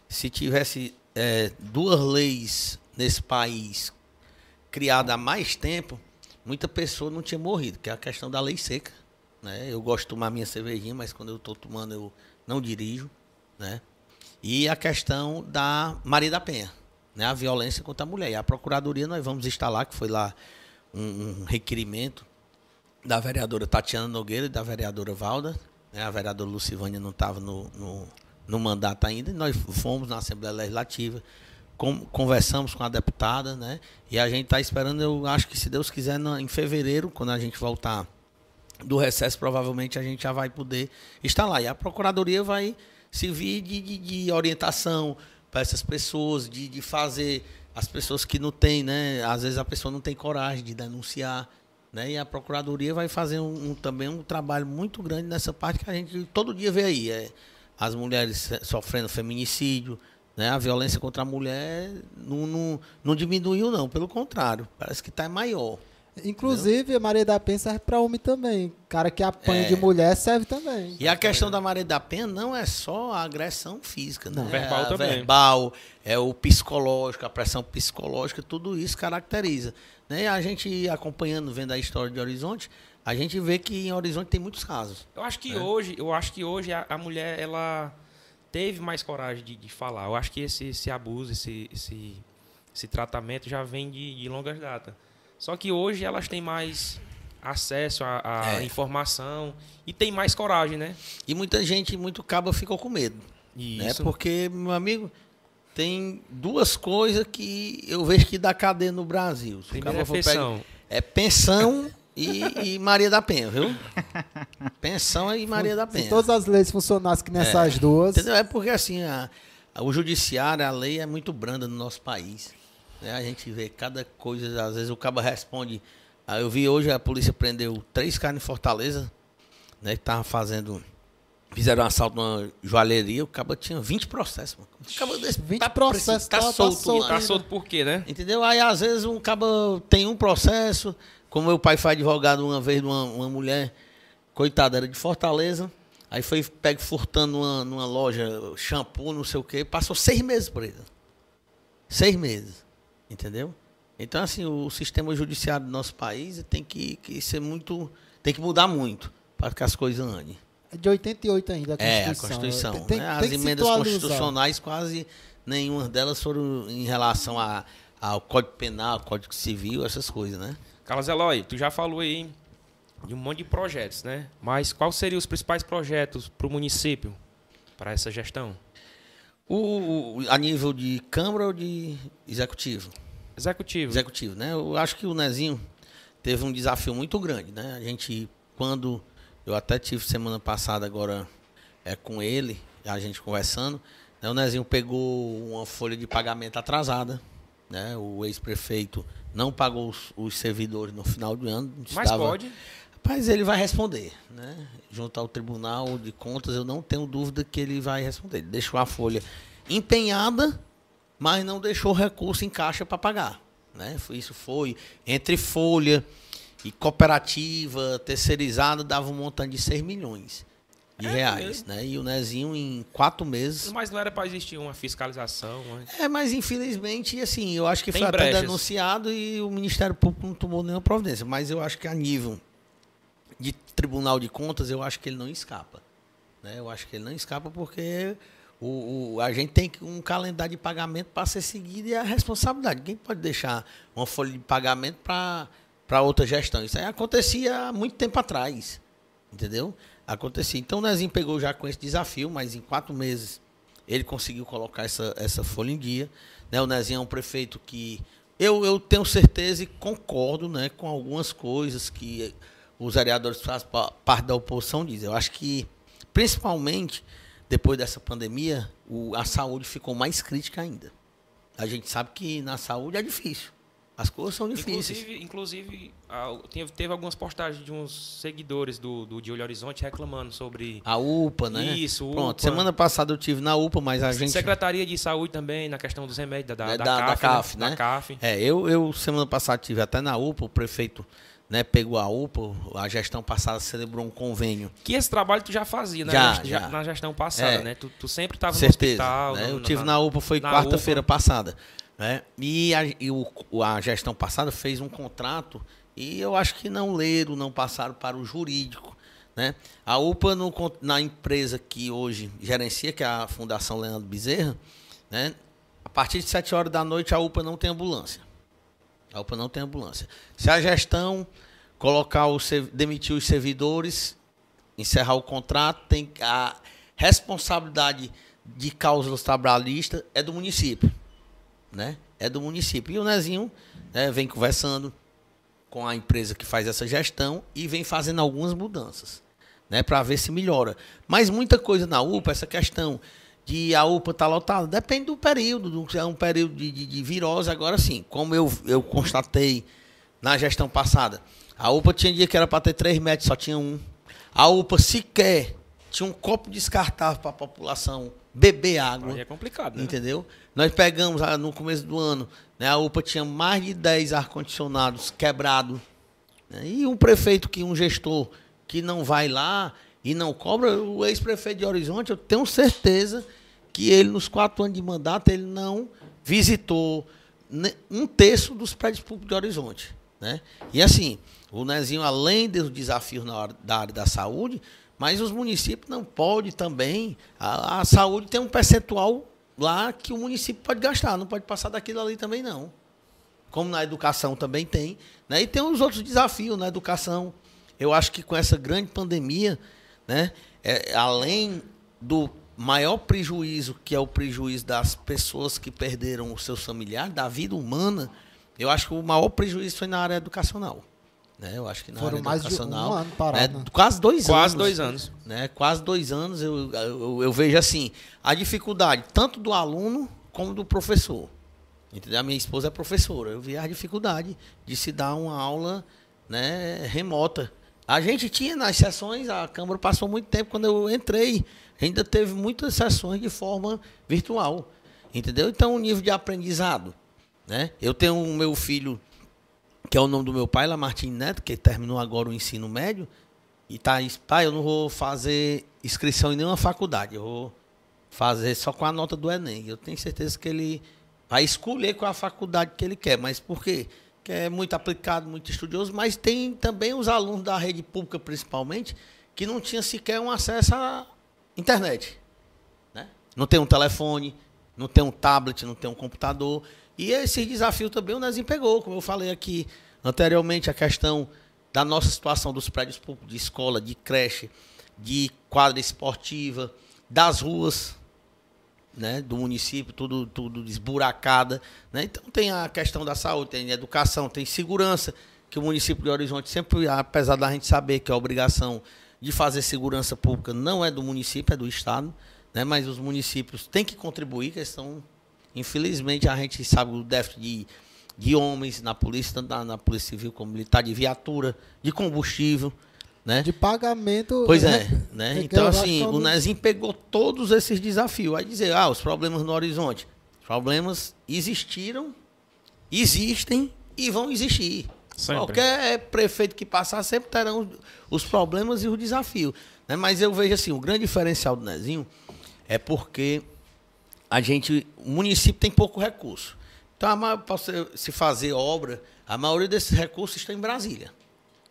se tivesse eh, duas leis nesse país criadas há mais tempo, muita pessoa não tinha morrido, que é a questão da lei seca. Né? Eu gosto de tomar minha cervejinha, mas quando eu estou tomando eu não dirijo. Né? E a questão da Maria da Penha, né? a violência contra a mulher. E a Procuradoria nós vamos instalar, que foi lá um, um requerimento da vereadora Tatiana Nogueira e da vereadora Valda. Né? A vereadora Lucivânia não estava no, no, no mandato ainda. Nós fomos na Assembleia Legislativa, conversamos com a deputada, né? E a gente está esperando, eu acho que se Deus quiser, em fevereiro, quando a gente voltar do recesso, provavelmente a gente já vai poder estar lá. E a Procuradoria vai servir de, de, de orientação para essas pessoas, de, de fazer as pessoas que não têm, né? Às vezes a pessoa não tem coragem de denunciar. Né? E a Procuradoria vai fazer um, um- também um trabalho muito grande nessa parte que a gente todo dia vê aí. É, as mulheres sofrendo feminicídio, né? a violência contra a mulher não, não, não diminuiu, não. Pelo contrário, parece que está maior. Inclusive, a Maria da Penha serve pra homem também. Cara que apanha É. de mulher serve também. E a questão da Maria da Penha não é só a agressão física, né? Não. Verbal é a também. verbal, é o psicológico, a pressão psicológica, tudo isso caracteriza. Né? A gente acompanhando, vendo a história de Horizonte, a gente vê que em Horizonte tem muitos casos. Eu acho que É. hoje, eu acho que hoje a, a mulher ela teve mais coragem de, de falar. Eu acho que esse, esse abuso, esse, esse, esse tratamento já vem de, de longas datas. Só que hoje elas têm mais acesso à, É. informação e tem mais coragem, né? E muita gente, muito caba ficou com medo. Né? Isso. Porque, meu amigo, tem duas coisas que eu vejo que dá cadeia no Brasil. Se o Primeira for refeição. É pensão e, e Maria da Penha, viu? Pensão e Maria da Se Penha. todas as leis funcionassem que nessas duas. Entendeu? É porque assim, a- a- o judiciário, a lei é muito branda no nosso país. né? A gente vê cada coisa, às vezes o cabo responde. Ah, eu vi hoje a polícia prendeu três caras em Fortaleza, né? Que estavam fazendo. Fizeram um assalto numa joalheria, o cabo tinha 20 processos, mano. O cabo desse 20 tá processos, tá, tá- tá solto solto. lá. Tá solto por quê, né? Entendeu? Aí às vezes um cabo tem um processo, como meu pai foi advogado uma vez de uma, uma mulher, coitada, era de Fortaleza, aí foi pego furtando numa, numa loja, shampoo, não sei o quê, passou seis meses presa. Seis meses. Entendeu? Então, assim, o sistema judiciário do nosso país tem que, que ser muito. tem que mudar muito para que as coisas andem. De 88 ainda a Constituição. É, a Constituição. Tem- né? tem As que emendas constitucionais, quase nenhuma delas foram em relação a, ao Código Penal, Código Civil, essas coisas, né? Carlos Eloy, tu já falou aí de um monte de projetos, né? Mas quais seriam os principais projetos para o município, para essa gestão? O, o- a nível de Câmara ou de Executivo? Executivo. Executivo, né? Eu acho que o Nezinho teve um desafio muito grande, né? A gente, quando eu até tive semana passada agora é, com ele, a gente conversando, né? o Nezinho pegou uma folha de pagamento atrasada, né? O ex-prefeito não pagou os, os servidores no final do ano. Mas estava- pode. Rapaz, ele vai responder, né? Junto ao Tribunal de Contas, eu não tenho dúvida que ele vai responder. Ele deixou a folha empenhada, mas não deixou recurso em caixa para pagar, né? Isso foi entre folha e cooperativa terceirizada dava um montante de 6 milhões de É reais, mesmo? né? E o Nezinho em quatro meses Mas não era para existir uma fiscalização. né? é, mas infelizmente, assim, eu acho que Tem foi até brechas. denunciado e o Ministério Público não tomou nenhuma providência. Mas eu acho que a nível de Tribunal de Contas, eu acho que ele não escapa. Né? Eu acho que ele não escapa porque o, o- a gente tem que- um calendário de pagamento para ser seguido e é a responsabilidade. Quem pode deixar uma folha de pagamento para outra gestão? Isso aí acontecia há muito tempo atrás. Entendeu? Acontecia. Então o Nezinho pegou já com esse desafio, mas em quatro meses ele conseguiu colocar essa, essa folha em dia. Né? O Nezinho é um prefeito que eu, eu tenho certeza e concordo né, com algumas coisas que os vereadores fazem pa- parte da oposição dizem. Eu acho que, principalmente depois dessa pandemia, o- a saúde ficou mais crítica ainda. A gente sabe que na saúde é difícil. As coisas são difíceis. Inclusive, inclusive teve, algumas postagens de uns seguidores do, do De Olho Horizonte reclamando sobre A UPA, né? Isso, Pronto, UPA. semana passada eu tive na UPA, mas a gente. Secretaria de Saúde também, na questão dos remédios da, da, É, da, da- da CAF, CAF, né? né? Da CAF. É, eu, eu semana passada tive até na UPA, o prefeito né, pegou a UPA, a gestão passada celebrou um convênio. Que esse trabalho tu já fazia, né? Já, Na- já. na gestão passada, É. né? Tu, tu sempre estava no hospital. né? Eu no- tive na UPA, foi na quarta-feira passada. Né? E, a, e o, a gestão passada fez um contrato e eu acho que não leram, não passaram para o jurídico. Né? A UPA, no na empresa que hoje gerencia, que é a Fundação Leandro Bezerra, né? a partir de 7 horas da noite a UPA não tem ambulância. A UPA não tem ambulância. Se a gestão colocar o demitir os servidores, encerrar o contrato, tem a responsabilidade de cláusulas trabalhistas é do município, né? É do município. E o Nezinho né, vem conversando com a empresa que faz essa gestão e vem fazendo algumas mudanças, né, para ver se melhora. Mas muita coisa na UPA, essa questão de a UPA estar lotada, depende do período, do- se é um período de, de, de virose, agora sim, como eu, eu constatei na gestão passada, a UPA tinha dia que era para ter 3 metros, só tinha um. A UPA sequer tinha um copo descartável para a população beber água. Aí é complicado, né? Entendeu? Nós pegamos ah, no começo do ano, né, a UPA tinha mais de 10 ar-condicionados quebrados. né, e um prefeito, que um gestor que não vai lá e não cobra, o ex-prefeito de Horizonte, eu tenho certeza que ele, nos quatro anos de mandato, ele não visitou um terço dos prédios públicos de Horizonte. Né? E assim, o Nezinho, além dos desafios na hora- da área da saúde, mas os municípios não podem também. A, a saúde tem um percentual lá que o município pode gastar, não pode passar daquilo ali também, não. Como na educação também tem. Né? E tem os outros desafios na educação. Eu acho que com essa grande pandemia, né, é, além do maior prejuízo, que é o prejuízo das pessoas que perderam os seus familiares, da vida humana, eu acho que o maior prejuízo foi na área educacional. Né? Eu acho que na Foram área mais de um educacional. ano parado, né, né? Quase dois Quase anos dois anos. né? Quase dois anos eu, eu, eu vejo assim a dificuldade tanto do aluno como do professor. Entendeu? A minha esposa é professora. Eu vi a dificuldade de se dar uma aula né, remota. A gente tinha nas sessões, a Câmara passou muito tempo quando eu entrei, ainda teve muitas sessões de forma virtual. Entendeu? Então o nível de aprendizado. Né? Eu tenho o meu filho, que é o nome do meu pai, Lamartine Neto, que terminou agora o ensino médio. E tá, isso, pai, eu não vou fazer inscrição em nenhuma faculdade, eu vou fazer só com a nota do Enem. Eu tenho certeza que ele vai escolher qual a faculdade que ele quer, mas por quê? Que é muito aplicado, muito estudioso, mas tem também os alunos da rede pública, principalmente, que não tinham sequer um acesso à internet. Né? Não tem um telefone, não tem um tablet, não tem um computador. E esse desafio também o Nezinho pegou, como eu falei aqui anteriormente, a questão da nossa situação dos prédios públicos, de escola, de creche, de quadra esportiva, das ruas, né, do município, tudo, tudo esburacada. Né? Então tem a questão da saúde, tem educação, tem segurança, que o município de Horizonte sempre, apesar da gente saber que a obrigação de fazer segurança pública não é do município, é do Estado, né? mas os municípios têm que contribuir, questão, infelizmente, a gente sabe o déficit de, de homens na polícia, tanto na, na polícia civil como militar, de viatura, de combustível, né? De pagamento. Pois é, né? Então, assim, o Nezinho pegou todos esses desafios. Aí dizer, ah, os problemas no horizonte. Os problemas existiram, existem e vão existir. Sempre. Qualquer prefeito que passar sempre terão os problemas e os desafios. Né? Mas eu vejo assim, o grande diferencial do Nezinho é porque a gente, o município tem pouco recurso. Então, para se fazer obra, a maioria desses recursos está em Brasília.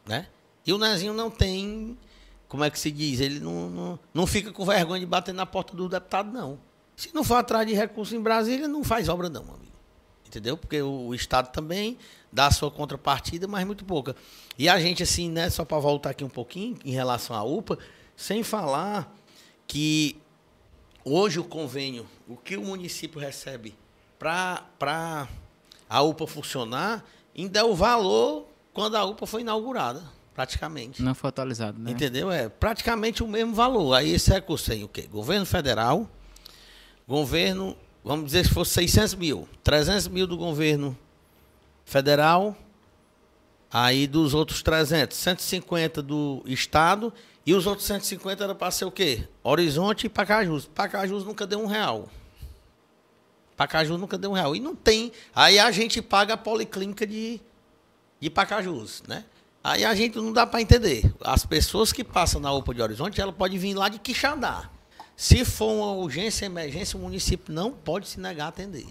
Né? E o Nezinho não tem, como é que se diz? Ele não, não, não fica com vergonha de bater na porta do deputado, não. Se não for atrás de recursos em Brasília, não faz obra, não, amigo. Entendeu? Porque o, o Estado também dá a sua contrapartida, mas muito pouca. E a gente, assim, né, só para voltar aqui um pouquinho em relação à UPA, sem falar que hoje o convênio, o que o município recebe para a UPA funcionar, ainda é o valor quando a UPA foi inaugurada praticamente. Não foi atualizado, né? Entendeu? É praticamente o mesmo valor. Aí esse recurso tem o quê? Governo federal, governo, vamos dizer que fosse 600 mil, 300 mil do governo federal, aí dos outros 300, 150 do estado e os outros 150 era para ser o quê? Horizonte e Pacajus. Pacajus nunca deu um real. Pacajus nunca deu um real. E não tem. Aí a gente paga a policlínica de, de Pacajus, né? Aí a gente não dá para entender. As pessoas que passam na UPA de Horizonte, ela pode vir lá de Quixadá. Se for uma urgência, emergência, o município não pode se negar a atender.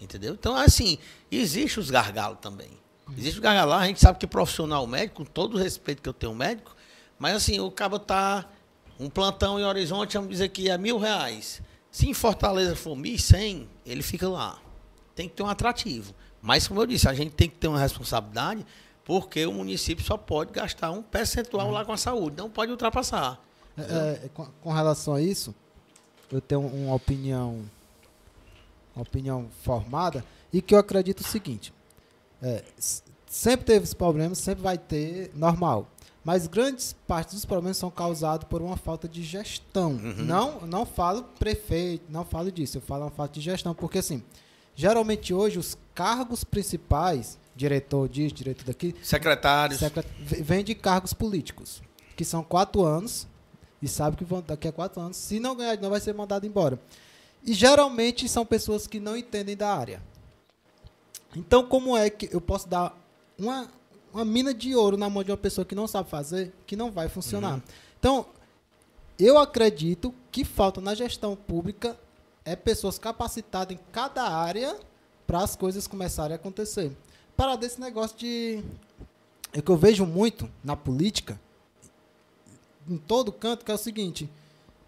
Entendeu? Então, assim, existe os gargalos também. Existe os gargalos. A gente sabe que profissional médico, com todo o respeito que eu tenho médico, mas assim, o cabo tá um plantão em Horizonte, vamos dizer que é mil reais. Se em Fortaleza for mil cem, ele fica lá. Tem que ter um atrativo. Mas, como eu disse, a gente tem que ter uma responsabilidade porque o município só pode gastar um percentual uhum. lá com a saúde, não pode ultrapassar. É, é, com, com, relação a isso, eu tenho uma opinião, uma opinião formada e que eu acredito o seguinte: é, sempre teve esses problemas, sempre vai ter, normal. Mas grandes partes dos problemas são causados por uma falta de gestão. Uhum. Não, não falo prefeito, não falo disso, eu falo uma falta de gestão, porque assim, geralmente hoje os cargos principais diretor disso, diretor daqui. Secretários. Secret... Vem de cargos políticos, que são quatro anos, e sabe que vão, daqui a quatro anos, se não ganhar novo, vai ser mandado embora. E geralmente são pessoas que não entendem da área. Então, como é que eu posso dar uma, uma mina de ouro na mão de uma pessoa que não sabe fazer, que não vai funcionar? Uhum. Então, eu acredito que falta na gestão pública é pessoas capacitadas em cada área para as coisas começarem a acontecer parar desse negócio de. É que eu vejo muito na política, em todo canto, que é o seguinte: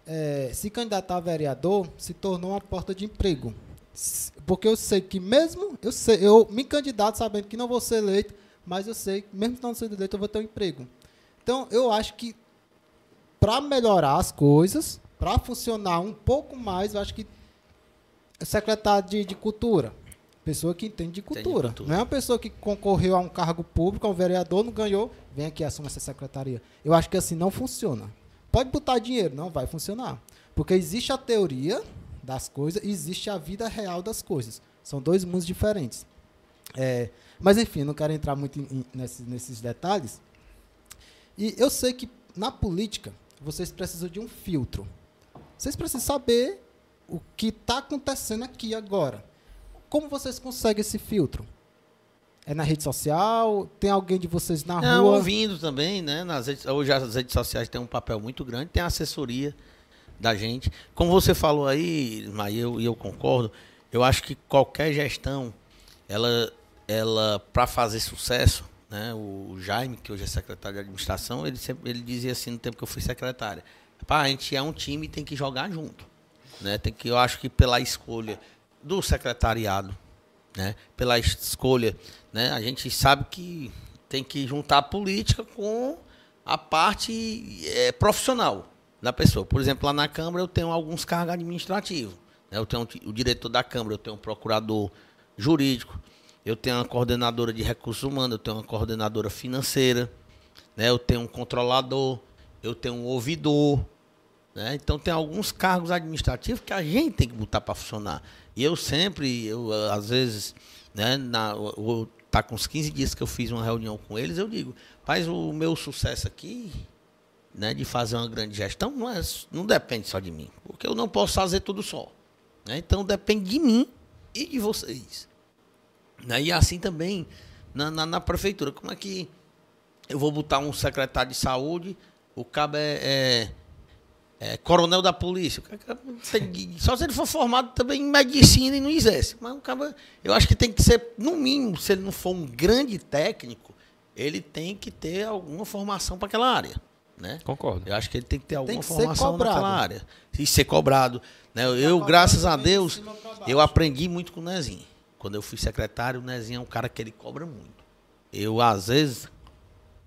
é, se candidatar a vereador se tornou uma porta de emprego. Porque eu sei que mesmo eu sei, eu me candidato sabendo que não vou ser eleito, mas eu sei que mesmo não sendo eleito eu vou ter um emprego. Então eu acho que para melhorar as coisas, para funcionar um pouco mais, eu acho que secretário de, de cultura, Pessoa que entende de cultura. cultura. Não é uma pessoa que concorreu a um cargo público, a um vereador, não ganhou, vem aqui assuma essa secretaria. Eu acho que assim não funciona. Pode botar dinheiro, não vai funcionar. Porque existe a teoria das coisas e existe a vida real das coisas. São dois mundos diferentes. É, mas enfim, não quero entrar muito em, em, nesses, nesses detalhes. E eu sei que na política vocês precisam de um filtro. Vocês precisam saber o que está acontecendo aqui agora. Como vocês conseguem esse filtro? É na rede social? Tem alguém de vocês na Não, rua? ouvindo também, né? Nas redes, hoje as redes sociais têm um papel muito grande, tem a assessoria da gente. Como você falou aí, mas eu, eu concordo, eu acho que qualquer gestão, ela, ela para fazer sucesso, né? O Jaime, que hoje é secretário de administração, ele sempre ele dizia assim no tempo que eu fui secretário, Pá, a gente é um time e tem que jogar junto. Né? Tem que, eu acho que pela escolha do secretariado, né? Pela escolha, né? A gente sabe que tem que juntar a política com a parte é, profissional da pessoa. Por exemplo, lá na Câmara eu tenho alguns cargos administrativos. Né? Eu tenho o diretor da Câmara, eu tenho um procurador jurídico, eu tenho uma coordenadora de recursos humanos, eu tenho uma coordenadora financeira, né? eu tenho um controlador, eu tenho um ouvidor. Né? Então tem alguns cargos administrativos que a gente tem que botar para funcionar. E eu sempre, eu, às vezes, né, na, eu, tá com uns 15 dias que eu fiz uma reunião com eles, eu digo, mas o meu sucesso aqui, né, de fazer uma grande gestão, não, é, não depende só de mim, porque eu não posso fazer tudo só. Né? Então depende de mim e de vocês. Né? E assim também na, na, na, prefeitura. Como é que eu vou botar um secretário de saúde, o cabo é, é, é coronel da polícia. Só se ele for formado também em medicina e não exerce. Mas o cabo, eu acho que tem que ser, no mínimo, se ele não for um grande técnico, ele tem que ter alguma formação para aquela área. Né? Concordo. Eu acho que ele tem que ter alguma que formação naquela área. E ser cobrado. Né? Eu, graças a Deus, eu aprendi muito com o Nezinho. Quando eu fui secretário, o Nezinho é um cara que ele cobra muito. Eu, às vezes,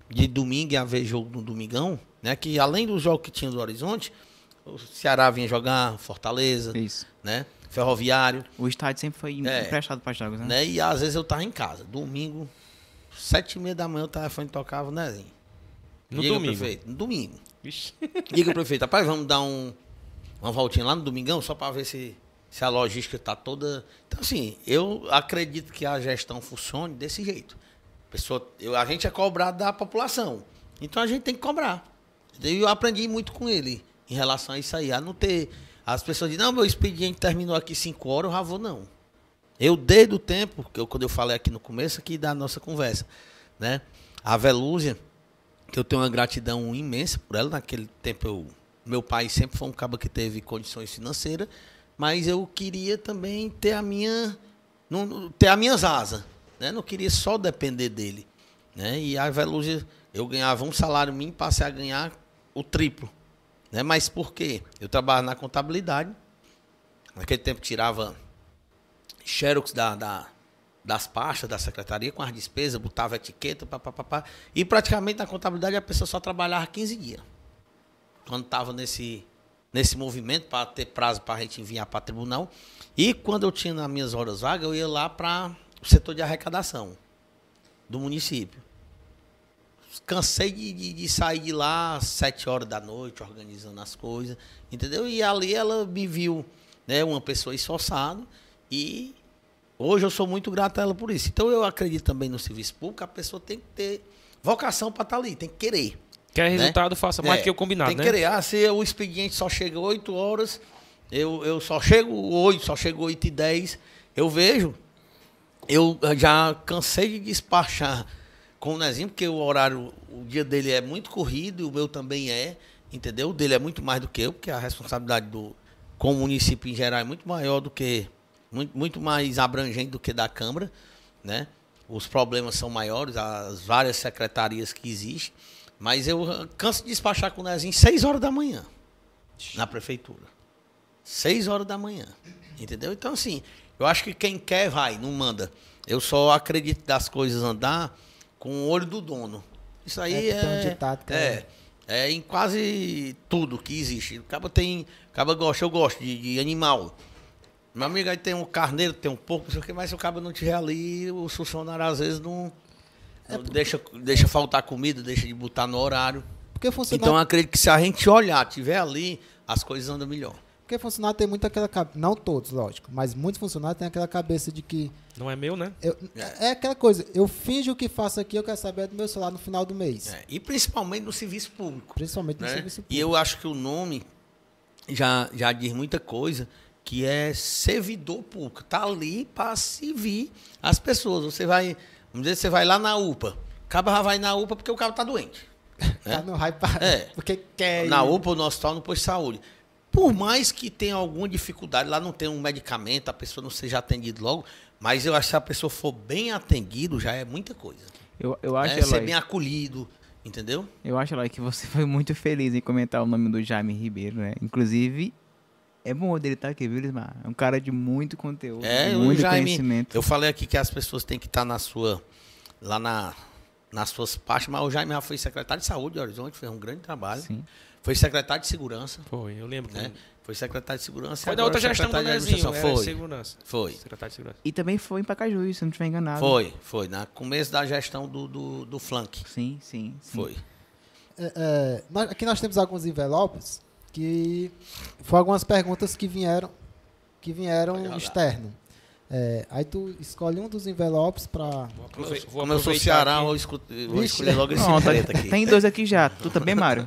de domingo, ia ver jogo no Domingão, né? Que além do jogo que tinha do Horizonte, o Ceará vinha jogar Fortaleza, Isso. né? Ferroviário. O estádio sempre foi é, emprestado para jogos, né? né? E às vezes eu tava em casa. Domingo, sete e meia da manhã, o telefone tocava o Nezinho. No Diga, domingo? prefeito. No domingo. Vixe. Diga, prefeito, rapaz, vamos dar um, uma voltinha lá no Domingão, só para ver se, se a logística está toda. Então, assim, eu acredito que a gestão funcione desse jeito. A, pessoa, eu, a gente é cobrado da população. Então a gente tem que cobrar. Eu aprendi muito com ele em relação a isso aí. A não ter. As pessoas dizem, não, meu expediente terminou aqui 5 horas, já vou, não. Eu, desde o tempo, que eu, quando eu falei aqui no começo aqui da nossa conversa, né? A Velúzia, que eu tenho uma gratidão imensa por ela. Naquele tempo, eu, meu pai sempre foi um cabo que teve condições financeiras, mas eu queria também ter a minha, não, ter as minhas asas, né? Não queria só depender dele, né? E a Veluge, eu ganhava um salário mínimo, passei a ganhar o triplo, né? Mas por quê? Eu trabalhava na contabilidade, naquele tempo tirava xerox da, da das pastas da secretaria com as despesas, botava etiqueta, papapá. E praticamente na contabilidade a pessoa só trabalhava 15 dias. Quando estava nesse, nesse movimento para ter prazo para a gente enviar para tribunal. E quando eu tinha nas minhas horas vagas, eu ia lá para o setor de arrecadação do município. Cansei de, de, de, sair de lá às sete horas da noite, organizando as coisas, entendeu? E ali ela me viu, né, uma pessoa esforçada e Hoje eu sou muito grato a ela por isso. Então eu acredito também no serviço público, a pessoa tem que ter vocação para estar tá ali, tem que querer. Quer né? resultado, faça mais é, que o combinado, tem que né? querer. Ah, se o expediente só chega 8 horas, eu, eu só chego 8, só chego 8 e 10, eu vejo, eu já cansei de despachar com o Nezinho, porque o horário, o dia dele é muito corrido, e o meu também é, entendeu? O dele é muito mais do que eu, porque a responsabilidade do, com o município em geral é muito maior do que muito, muito mais abrangente do que da Câmara, né? Os problemas são maiores, as várias secretarias que existem, mas eu canso de despachar com o Nezinho 6 horas da manhã na prefeitura. 6 horas da manhã. Entendeu? Então, assim, eu acho que quem quer vai, não manda. Eu só acredito das coisas andar com o olho do dono. Isso aí é. é, um ditado, é, é em quase tudo que existe. O cabo tem. O cabo gosta, eu gosto de, de animal. Meu amigo, aí tem um carneiro, tem um porco, não sei o que, mas se o cabo não tiver ali, os funcionários às vezes não. É porque... deixa, deixa faltar comida, deixa de botar no horário. Porque funcionário... Então eu acredito que se a gente olhar, tiver ali, as coisas andam melhor. Porque funcionário tem muito aquela cabeça. Não todos, lógico, mas muitos funcionários têm aquela cabeça de que. Não é meu, né? Eu, é aquela coisa, eu finjo que faço aqui, eu quero saber do meu salário no final do mês. É, e principalmente no serviço público. Principalmente né? no serviço público. E eu acho que o nome já, já diz muita coisa que é servidor público, tá ali para servir as pessoas. Você vai, vamos dizer, você vai lá na UPA, o cara vai na UPA porque o cara tá doente. Né? tá no raio é. porque quer Na UPA, no hospital, no posto de saúde. Por mais que tenha alguma dificuldade, lá não tem um medicamento, a pessoa não seja atendida logo, mas eu acho que se a pessoa for bem atendido, já é muita coisa. Eu, eu acho é, ser bem acolhido, entendeu? Eu acho, Eloy, que você foi muito feliz em comentar o nome do Jaime Ribeiro, né? Inclusive, é bom dele estar aqui, viu, Lismar? É um cara de muito conteúdo, É, de muito Jaime- conhecimento. Eu falei aqui que as pessoas têm que estar na sua. lá na, nas suas partes, mas o Jaime já foi secretário de saúde de Horizonte, fez um grande trabalho. Sim. Foi secretário de segurança, Foi, eu lembro. né? Foi secretário de segurança. e Foi da outra gestão do Nezinho, Foi, segurança. foi. Secretário de segurança. E também foi em Pacajus, se não estiver enganado. Foi, foi. Na começo da gestão do, do, do Flank. Sim, sim, sim. Foi. É, é, aqui nós temos alguns envelopes que foram algumas perguntas que vieram que vieram externo. É, aí tu escolhe um dos envelopes para Vou Como eu sou Ceará, aqui. vou, escu- vou escolher logo esse Pronto, preto aqui. tem dois aqui já. Tu também, Mário?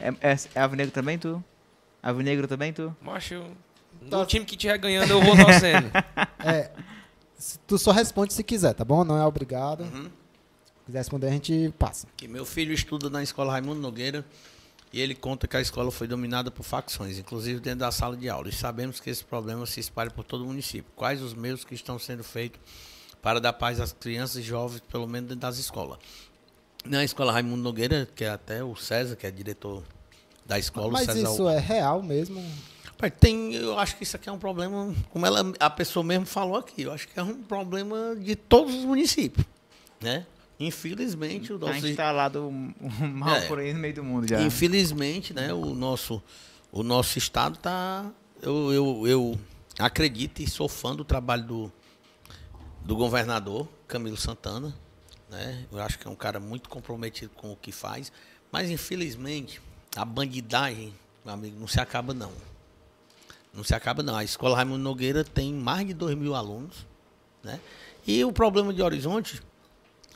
É, é, é Avinegro também, tu? Avinegro também, tu? Macho, Tá. no time que estiver ganhando, eu vou torcendo. é, se- tu só responde se quiser, tá bom? Não é obrigado. Uhum. Se quiser responder, a gente passa. Que meu filho estuda na escola Raimundo Nogueira e ele conta que a escola foi dominada por facções, inclusive dentro da sala de aula. E sabemos que esse problema se espalha por todo o município. Quais os meios que estão sendo feitos para dar paz às crianças e jovens, pelo menos dentro das escolas? Na escola Raimundo Nogueira, que é até o César, que é diretor da escola, o Mas César isso é real mesmo? Tem, eu acho que isso aqui é um problema, como ela, a pessoa mesmo falou aqui, eu acho que é um problema de todos os municípios, né? Infelizmente, o Tá nosso, instalado um, um mal É. por aí no meio do mundo já. infelizmente, né, o nosso, o nosso estado tá, eu, eu, eu acredito e sou fã do trabalho do, do governador Camilo Santana, né? Eu acho que é um cara muito comprometido com o que faz, mas infelizmente a bandidagem, meu amigo, não se acaba não. Não se acaba não. A escola Raimundo Nogueira tem mais de 2 mil alunos, né? E o problema de Horizonte,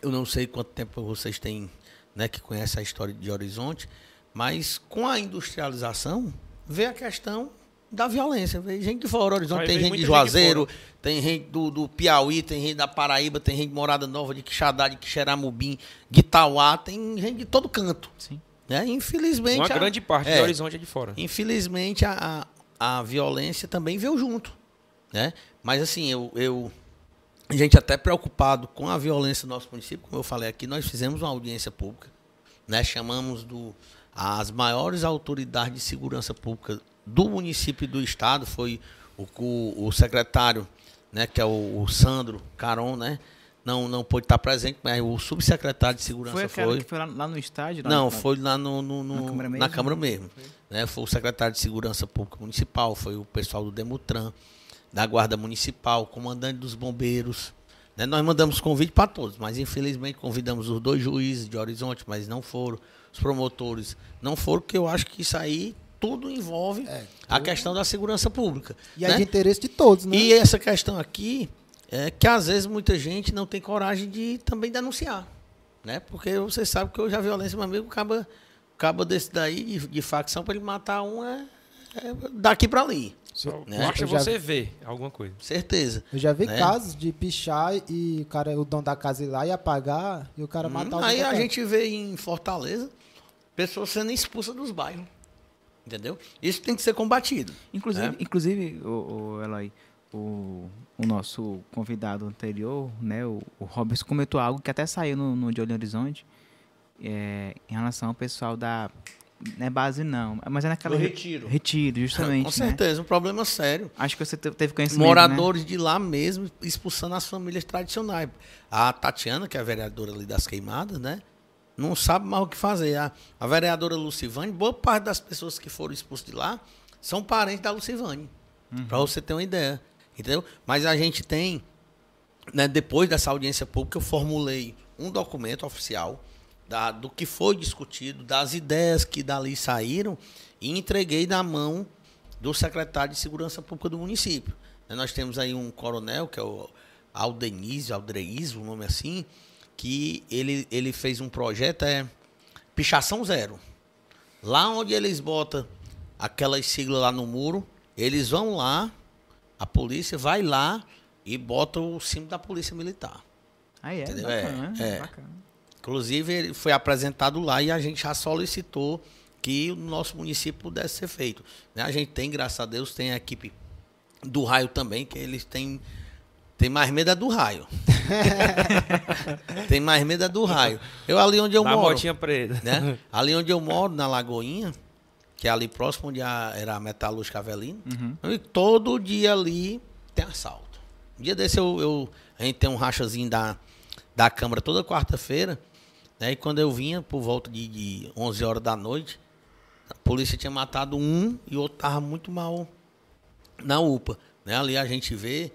eu não sei quanto tempo vocês têm, né, que conhecem a história de Horizonte, mas com a industrialização, vê a questão da violência. Vê gente de fora, Horizonte Vai tem gente de gente de Juazeiro, tem gente do, do Piauí, tem gente da Paraíba, tem gente de Morada Nova, de Quixadá, de Quixeramobim, de Itauá, tem gente de todo canto. Sim. Né? Infelizmente. Uma a- grande parte é. do horizonte é de fora. Infelizmente, a, a, a violência também veio junto. Né? Mas assim, eu, eu. A gente até preocupado com a violência no nosso município, como eu falei aqui, nós fizemos uma audiência pública, né? chamamos do, as maiores autoridades de segurança pública do município e do estado, foi o, o, o secretário, né, que é o, o Sandro Caron, né? Não, não pôde estar presente, mas o subsecretário de segurança Foi foi. foi lá, lá no estádio? lá Não, no- foi lá no, no- no- Na Câmara na mesmo? Câmara mesmo. Né? Foi o secretário de Segurança Pública Municipal, foi o pessoal do Demutran, da Guarda Municipal, comandante dos bombeiros. né? Nós mandamos convite para todos, mas infelizmente convidamos os dois juízes de Horizonte, mas não foram. Os promotores não foram, porque eu acho que isso aí tudo envolve É, a questão da segurança pública. E é né? de interesse de todos, né? E essa questão aqui é que às vezes muita gente não tem coragem de também denunciar. Né? Porque você sabe que hoje a violência, meu amigo, acaba, acaba desse daí de, de facção para ele matar um é, é daqui para ali. Só Né? basta você ver alguma coisa. Certeza. Eu já vi né? casos de pichar e o cara, o dono da casa ir lá e apagar e o cara matar o Hum, dono aí a gente vê em Fortaleza pessoas sendo expulsas dos bairros. Entendeu? Isso tem que ser combatido. Inclusive, É. inclusive o, o Eloy, o, o nosso convidado anterior, né, o, o Robson, comentou algo que até saiu no, no De Olho Horizonte, é, em relação ao pessoal da. Não é base, não, mas é naquela. Do re- retiro. Retiro, justamente. Com né? certeza, um problema sério. Acho que você te- teve conhecimento. né? moradores de lá mesmo expulsando as famílias tradicionais. A Tatiana, que é a vereadora ali das queimadas, né? Não sabe mais o que fazer. A, a vereadora Lucivane, boa parte das pessoas que foram expulsas de lá são parentes da Lucivane. Para você ter uma ideia. Entendeu? Mas a gente tem, né, depois dessa audiência pública, eu formulei um documento oficial da- do que foi discutido, das ideias que dali saíram, e entreguei na mão do secretário de Segurança Pública do município. Né, Nós temos aí um coronel, que é o Aldenise, Aldreiz, um nome assim, que ele, ele fez um projeto, é Pichação Zero. Lá onde eles botam aquelas siglas lá no muro, eles vão lá, a polícia vai lá e bota o símbolo da polícia militar. Ah, é? Entendeu? Bacana, É, é. bacana. Inclusive, ele foi apresentado lá e a gente já solicitou que o nosso município pudesse ser feito. né? A gente tem, graças a Deus, tem a equipe do raio também, que eles têm. Tem mais medo é do raio. tem mais medo é do raio. Eu ali onde eu Na moro. motinha preta. né? Ali onde eu moro, na Lagoinha, que é ali próximo onde a- era a metalúrgica Avelino. Uhum. E todo dia ali tem assalto. Um dia desse eu, eu- a gente tem um rachazinho da, da Câmara toda quarta-feira. Né? E quando eu vinha, por volta de, de 11 horas da noite, a polícia tinha matado um e o outro tava muito mal na UPA. Né? Ali a gente vê,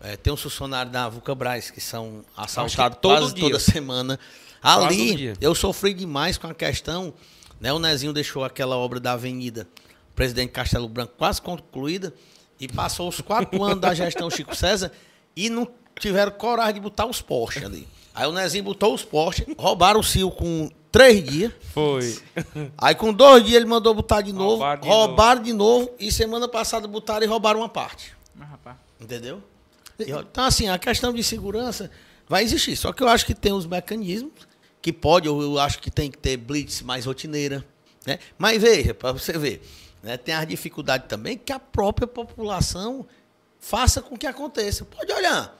eh, tem uns funcionários da Vulcabras que são assaltados todo quase dia. toda semana. Ali, eu sofri demais com a questão, né? O Nezinho deixou aquela obra da Avenida Presidente Castelo Branco quase concluída e passou os quatro anos da gestão Chico César e não tiveram coragem de botar os postes ali. Aí o Nezinho botou os postes, roubaram o Cio com três dias. Foi. Aí com dois dias ele mandou botar de novo, Roubaram de roubaram de novo e semana passada botaram e roubaram uma parte. Mas, rapaz. Entendeu? Então, assim, a questão de segurança vai existir. Só que eu acho que tem os mecanismos que pode, eu, eu acho que tem que ter blitz mais rotineira. Né? Mas veja, para você ver, né, tem as dificuldades também que a própria população faça com que aconteça. Pode olhar.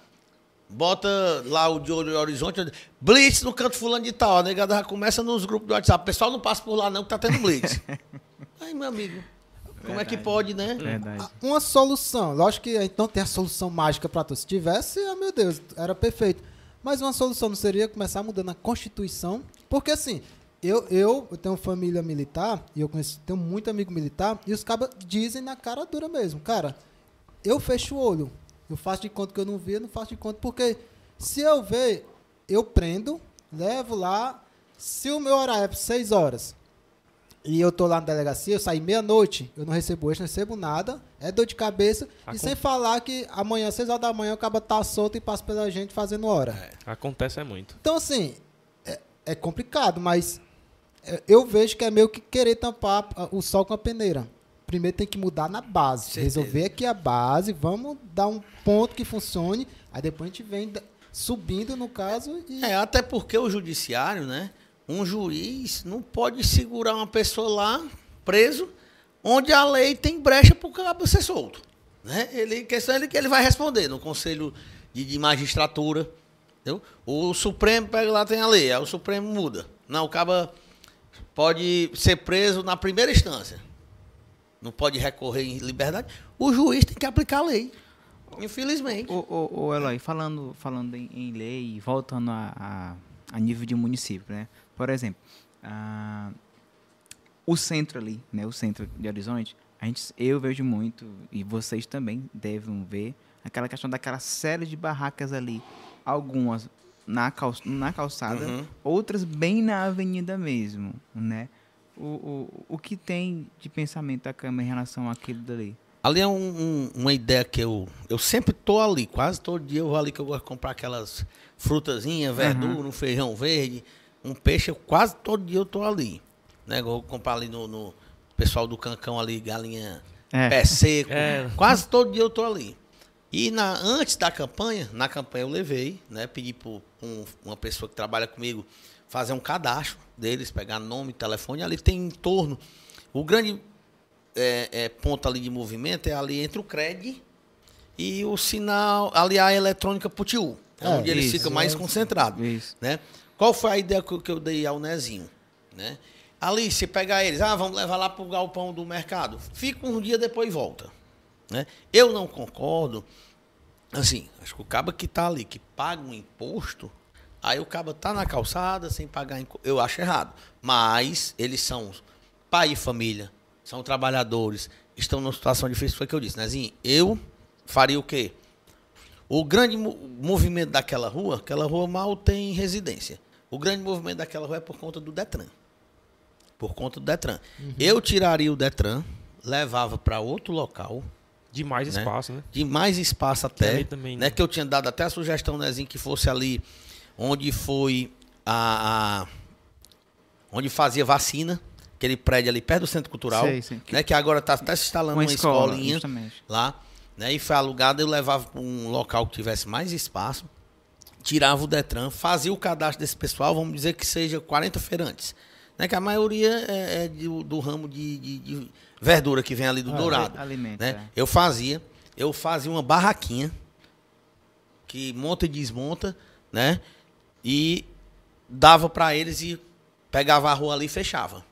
Bota lá o de olho no horizonte, blitz no canto fulano de tal. A negada já começa nos grupos do WhatsApp. O pessoal não passa por lá não, que tá tendo blitz. Aí, meu amigo, como é que Verdade. pode, né? Verdade. Uma solução. Lógico que a gente não tem a solução mágica para tudo. Se tivesse, ah, meu Deus, era perfeito. Mas uma solução não seria começar mudando a Constituição? Porque assim, eu, eu, eu tenho família militar e eu conheço, tenho muito amigo militar e os cabas dizem na cara dura mesmo, cara, eu fecho o olho. Eu faço de conta que eu não vi, eu não faço de conta. Porque se eu ver, eu prendo, levo lá. Se o meu horário é por 6 horas e eu tô lá na delegacia, eu saí meia-noite, eu não recebo hoje, não recebo nada, é dor de cabeça. Acon- E sem falar que amanhã, 6 horas da manhã, o cara tá solto e passa pela gente fazendo hora. Acontece é muito. Então, assim, é, é complicado, mas é, eu vejo que é meio que querer tampar o sol com a peneira. Primeiro tem que mudar na base. Certeza. Resolver aqui a base, vamos dar um ponto que funcione, aí depois a gente vem subindo, no caso, e... É, até porque o judiciário, né? Um juiz não pode segurar uma pessoa lá, preso, onde a lei tem brecha para o cabo ser solto. Né? Ele, questão é que ele vai responder no Conselho de, de Magistratura. Entendeu? O Supremo pega lá, tem a lei, aí o Supremo muda. Não, o cabo pode ser preso na primeira instância. Não pode recorrer em liberdade. O juiz tem que aplicar a lei. Infelizmente. Ô, ô, ô, Eloy, falando, falando em, em lei, e voltando a, a, a nível de município, né? Por exemplo, o centro ali, né? O centro de Horizonte, a gente, eu vejo muito, e vocês também devem ver, aquela questão daquela série de barracas ali. Algumas na, cal, na calçada, Uhum. outras bem na avenida mesmo, né? O, o, o que tem de pensamento da Câmara em relação àquilo dali? Ali é um- um- uma ideia que eu. Eu sempre tô ali, quase todo dia eu vou ali que eu gosto de comprar aquelas frutazinhas, verdura, um feijão verde, um peixe, eu, quase todo dia eu tô ali. Né? Eu vou comprar ali no, no pessoal do Cancão ali, galinha É. pé seco. É. Quase todo dia eu tô ali. E na, antes da campanha, na campanha eu levei, né? Pedi para uma pessoa que trabalha comigo fazer um cadastro deles, pegar nome, telefone. Ali tem em torno. O grande é, é, ponto ali de movimento é ali entre o CRED e o sinal, ali a eletrônica Putiu. É, É, onde eles ficam mais concentrados Isso. né? Qual foi a ideia que, eu- dei ao Nezinho, né? Ali, se pegar eles, ah, vamos levar lá pro galpão do mercado. Fica um dia depois volta, né? Eu não concordo, assim, acho que o caba que tá ali, que paga um imposto, aí o caba tá na calçada sem pagar, impo- eu acho errado. Mas eles são pai e família, são trabalhadores, estão numa situação difícil, foi o que eu disse, Nezinho, eu faria o quê? O grande mo- movimento daquela rua, aquela rua mal tem residência. O grande movimento daquela rua é por conta do Detran. Por conta do Detran. Eu tiraria o Detran, levava para outro local, De mais Né? espaço, né? de mais espaço Que até, ali também, né? né? Que eu tinha dado até a sugestão, Nezinho, que fosse ali onde foi a, a- onde fazia vacina, aquele prédio ali perto do Centro Cultural, Sei, sei. né? Que agora está até se instalando Uma uma, escola, escolinha justamente. lá, né? E foi alugado, eu levava para um local que tivesse mais espaço, tirava o Detran, fazia o cadastro desse pessoal, vamos dizer que seja 40 feirantes. Né? Que a maioria é, é de- do ramo de, de- de verdura que vem ali do Ah, Dourado. Alimento, Né? é. Eu fazia, eu fazia uma barraquinha que monta e desmonta, né? E dava para eles e pegava a rua ali e fechava.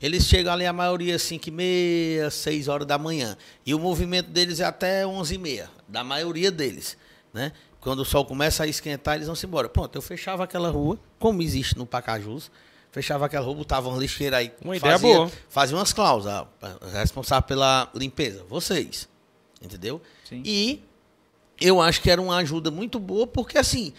Eles chegam ali, a maioria, 5 e meia, 6 horas da manhã. E o movimento deles é até 11 e meia, da maioria deles, né? Quando o sol começa a esquentar, eles vão se embora. Pronto, eu fechava aquela rua, como existe no Pacajus, fechava aquela rua, botava uma lixeira aí. Uma ideia fazia, boa. Fazia umas cláusulas, ah, responsável pela limpeza, vocês, entendeu? Sim. E eu acho que era uma ajuda muito boa, porque assim,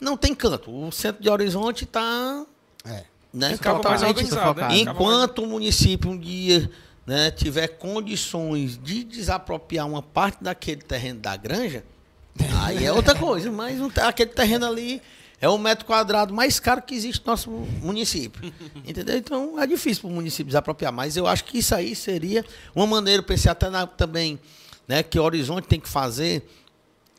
não tem canto. O centro de Horizonte está É. né, Ficava mais totalmente organizado, né? mais- Enquanto o município um dia né, tiver condições de desapropriar uma parte daquele terreno da granja, aí é outra coisa. Mas não tem- aquele terreno ali é o metro quadrado mais caro que existe no nosso município. Entendeu? Então é difícil para o município desapropriar. Mas eu acho que isso aí seria uma maneira, eu pensei até na- também, né, que o Horizonte tem que fazer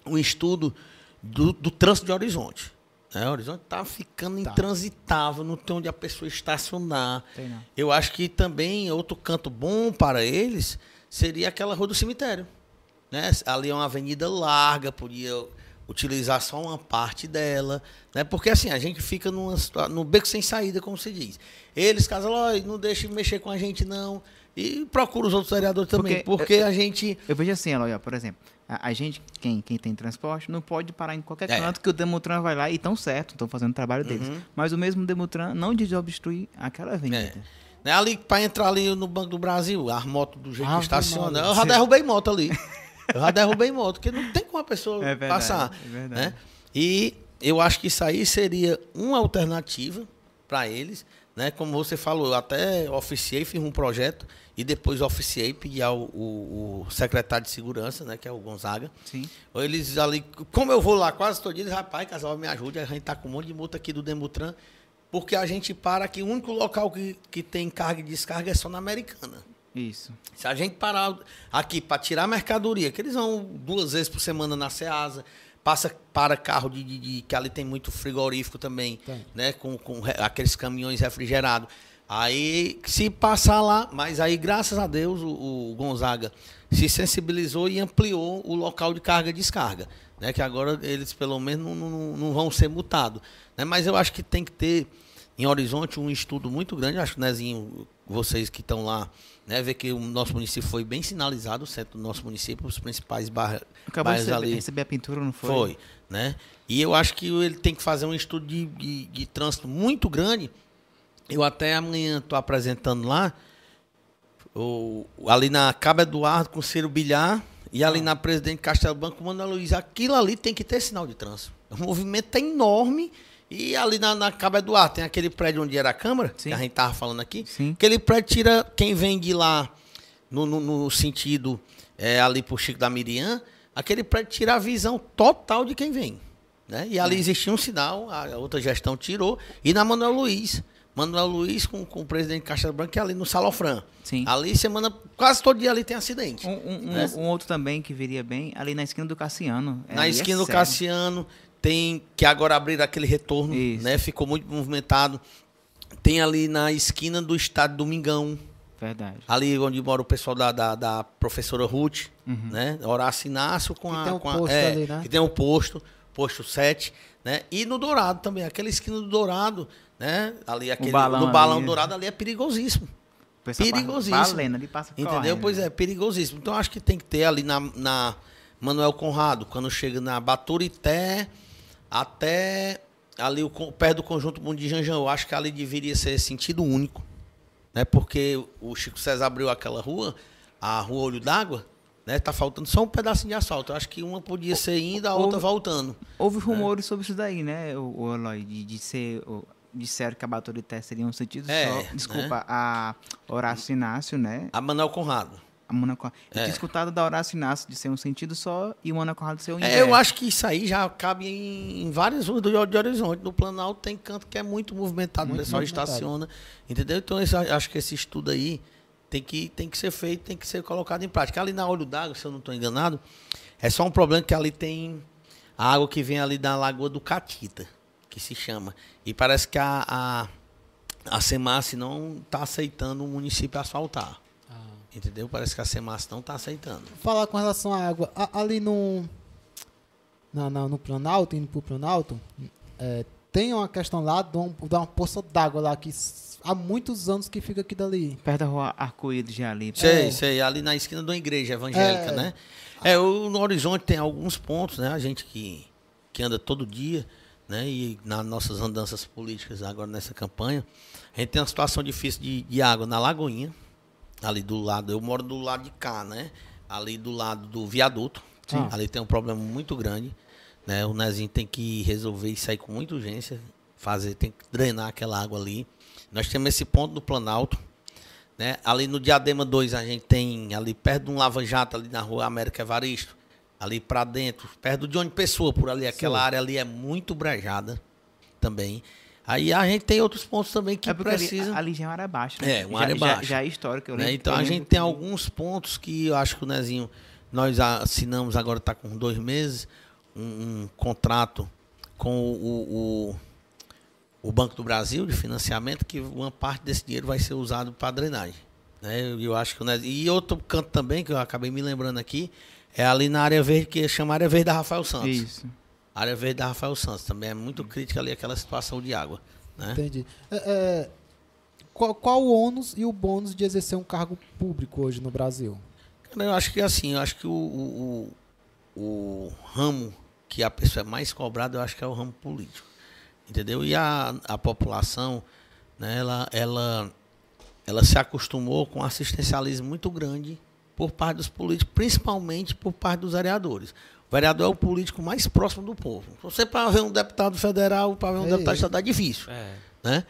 um estudo do, do trânsito de Horizonte. Né? O Horizonte está ficando Tá. intransitável, não tem onde a pessoa estacionar. Tem. Eu acho que também outro canto bom para eles seria aquela rua do cemitério. Né? Ali é uma avenida larga, podia utilizar só uma parte dela. Né? Porque assim, a gente fica numa, no beco sem saída, como se diz. Eles, Casalói, não deixem mexer com a gente, não. E procura os outros vereadores também, Porque- porque, a gente. Eu vejo assim, Eloy, por exemplo, a, a gente, quem, quem tem transporte, não pode parar em qualquer É. canto que o Demutran vai lá e estão certo, estão fazendo o trabalho deles. Uhum. Mas o mesmo Demutran não desobstrui aquela avenida. Né, ali, para entrar ali no Banco do Brasil, as motos do jeito Ave que estaciona. Eu já derrubei moto ali. Eu já derrubei moto, porque não tem como a pessoa É verdade, passar. é verdade. né? E eu acho que isso aí seria uma alternativa para eles. Né? Como você falou, eu até oficiei, fiz um projeto e depois oficiei, pedi ao o, o secretário de segurança, né, que é o Gonzaga. Sim. Eles ali, como eu vou lá quase todo dia, eles, rapaz, casal, me ajude, a gente tá com um monte de multa aqui do Demutran, porque a gente para aqui, o único local que, que tem carga e descarga é só na Americana. Isso. Se a gente parar aqui para tirar mercadoria, que eles vão duas vezes por semana na Ceasa, passa para carro de, de- de- que ali tem muito frigorífico também, Tem. né, com, com aqueles caminhões refrigerados. Aí, se passar lá, mas aí, graças a Deus, o, o Gonzaga se sensibilizou e ampliou o local de carga e descarga. Né, que agora eles, pelo menos, não, não, não vão ser multados. Né, mas eu acho que tem que ter, em Horizonte, um estudo muito grande. Acho que, Nezinho, vocês que estão lá, né, ver que o nosso município foi bem sinalizado, o centro do nosso município, os principais barra, Acabou de receber, ali. receber a pintura, não foi? Foi, né? E eu acho que ele tem que fazer um estudo de, de, de trânsito muito grande. Eu até amanhã estou apresentando lá, o, ali na Cabo Eduardo com Ciro Bilhar e ali na Presidente Castelo Branco Manoel Luiz. Aquilo ali tem que ter sinal de trânsito. O movimento é enorme. E ali na, na Cabo Eduardo tem aquele prédio onde era a Câmara, Sim. que a gente tava falando aqui. Sim. Aquele prédio tira quem vem de lá no, no- no sentido é, ali pro Chico da Miriam, aquele prédio tira a visão total de quem vem. Né? E É. ali existia um sinal, a outra gestão tirou, e na Manuel Luiz. Manuel Luiz com, com o presidente Caixa Branca, que é ali no Salofran. Sim. Ali, semana, quase todo dia ali tem acidente. Um, um- um- Né? um outro também que viria bem, ali na esquina do Cassiano. É, Na é esquina do. Cassiano, tem que agora abrir aquele retorno, Isso. né? Ficou muito movimentado. Tem ali na esquina do estádio Domingão, Verdade. ali onde mora o pessoal da, da, da professora Ruth, Uhum. né? Horácio Inácio com Que a. tem um com a- posto é, ali, né? Que tem um posto, posto 7, né? E no Dourado também, aquela esquina do Dourado, né? Ali aquele balão no balão ali. dourado ali é perigosíssimo. Perigosíssimo. Valendo, ali passa Entendeu? correndo. Pois é, perigosíssimo. Então acho que tem que ter ali na, na Manuel Conrado, quando chega na Baturité até ali o, perto do conjunto Mundo de Janjão. Eu acho que ali deveria ser sentido único. Né? Porque o Chico César abriu aquela rua, a rua Olho d'Água, né? Tá faltando só um pedacinho de asfalto. Eu acho que uma podia ser indo, a outra Ou- voltando. Houve rumores sobre isso daí, né, o, o Eloy, de, de ser. o- disseram que a Baturité seria um sentido É, só. né? Desculpa, a Horácio Inácio, né? A Manuel Conrado. A Mona Conrado. Eu É. tinha escutado da Horácio Inácio de ser um sentido só e o Mona Conrado ser inverso. É, eu acho que isso aí já cabe em, em várias ruas do de Horizonte. No Planalto tem canto que é muito movimentado, Muito o pessoal movimentado. estaciona. Entendeu? Então, esse- acho que esse estudo aí tem que, tem que ser feito, tem que ser colocado em prática. Ali na Olho d'Água, se eu não estou enganado, é só um problema que ali tem a água que vem ali da Lagoa do Catita, que se chama. E parece que a, a, a Semace não está aceitando o município asfaltar. Entendeu? Parece que a Semace não está aceitando. Falar com relação à água. a- ali no. Na, na- no Planalto, indo pro Planalto, é, tem uma questão lá de, um, de uma poça d'água lá que há muitos anos que fica aqui dali. Perto da rua Arco-Íris de ali. Sei, É. sei, ali na esquina de uma igreja evangélica, É. né? É, o, no Horizonte tem alguns pontos, né? A gente que, que anda todo dia, né? E nas nossas andanças políticas agora nessa campanha, a gente tem uma situação difícil de, de água na Lagoinha, ali do lado, eu moro do lado de cá, né? Ali do lado do viaduto, Sim. ali tem um problema muito grande, né? O Nezinho tem que resolver isso aí com muita urgência, fazer, tem que drenar aquela água ali. Nós temos esse ponto do Planalto, né? Ali no Diadema 2 a gente tem ali perto de um lava-jato ali na rua América Evaristo, ali para dentro, perto do Johnny Pessoa, por ali, aquela Sim. área ali é muito brejada também. Aí a gente tem outros pontos também que é porque ali, precisam. ali já é uma área baixa, né? É, uma já, área já- baixa. Já, é histórico. Eu né? lembro- Então eu a gente tem alguns pontos que eu acho que o Nezinho, nós assinamos agora, está com dois meses, um, um contrato com o, o, o Banco do Brasil de financiamento, que uma parte desse dinheiro vai ser usado para drenagem. Né? Eu, eu acho que o Nezinho, E outro canto também, que eu acabei me lembrando aqui, é ali na área verde, que chama área verde da Rafael Santos. Isso. A área verde da Rafael Santos também é muito crítica ali aquela situação de água. Né? Entendi. É, é, qual, qual o ônus e o bônus de exercer um cargo público hoje no Brasil? Eu acho que assim, eu acho que o, o, o, o ramo que a pessoa é mais cobrada, eu acho que é o ramo político. Entendeu? E a, a população, né, ela, ela, ela se acostumou com um assistencialismo muito grande por parte dos políticos, principalmente por parte dos vereadores. O vereador é o político mais próximo do povo. Você para ver um deputado federal, para ver um Ei, deputado ei. estadual é difícil É. né?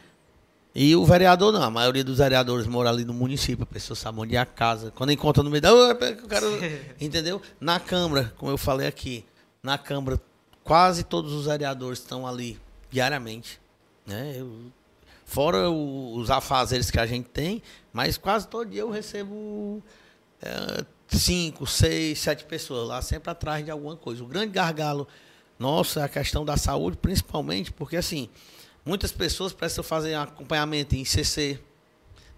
E o vereador não, a maioria dos vereadores mora ali no município, a pessoa sabe onde é a casa. Quando encontra no meio da. "Ô, eu quero-" entendeu? Na Câmara, como eu falei aqui, na Câmara, quase todos os vereadores estão ali diariamente. Né? Eu- fora o- os afazeres que a gente tem, mas quase todo dia eu recebo é, cinco, seis, sete pessoas lá, sempre atrás de alguma coisa. O grande gargalo nosso é a questão da saúde, principalmente porque assim. Muitas pessoas precisam fazer acompanhamento em CC,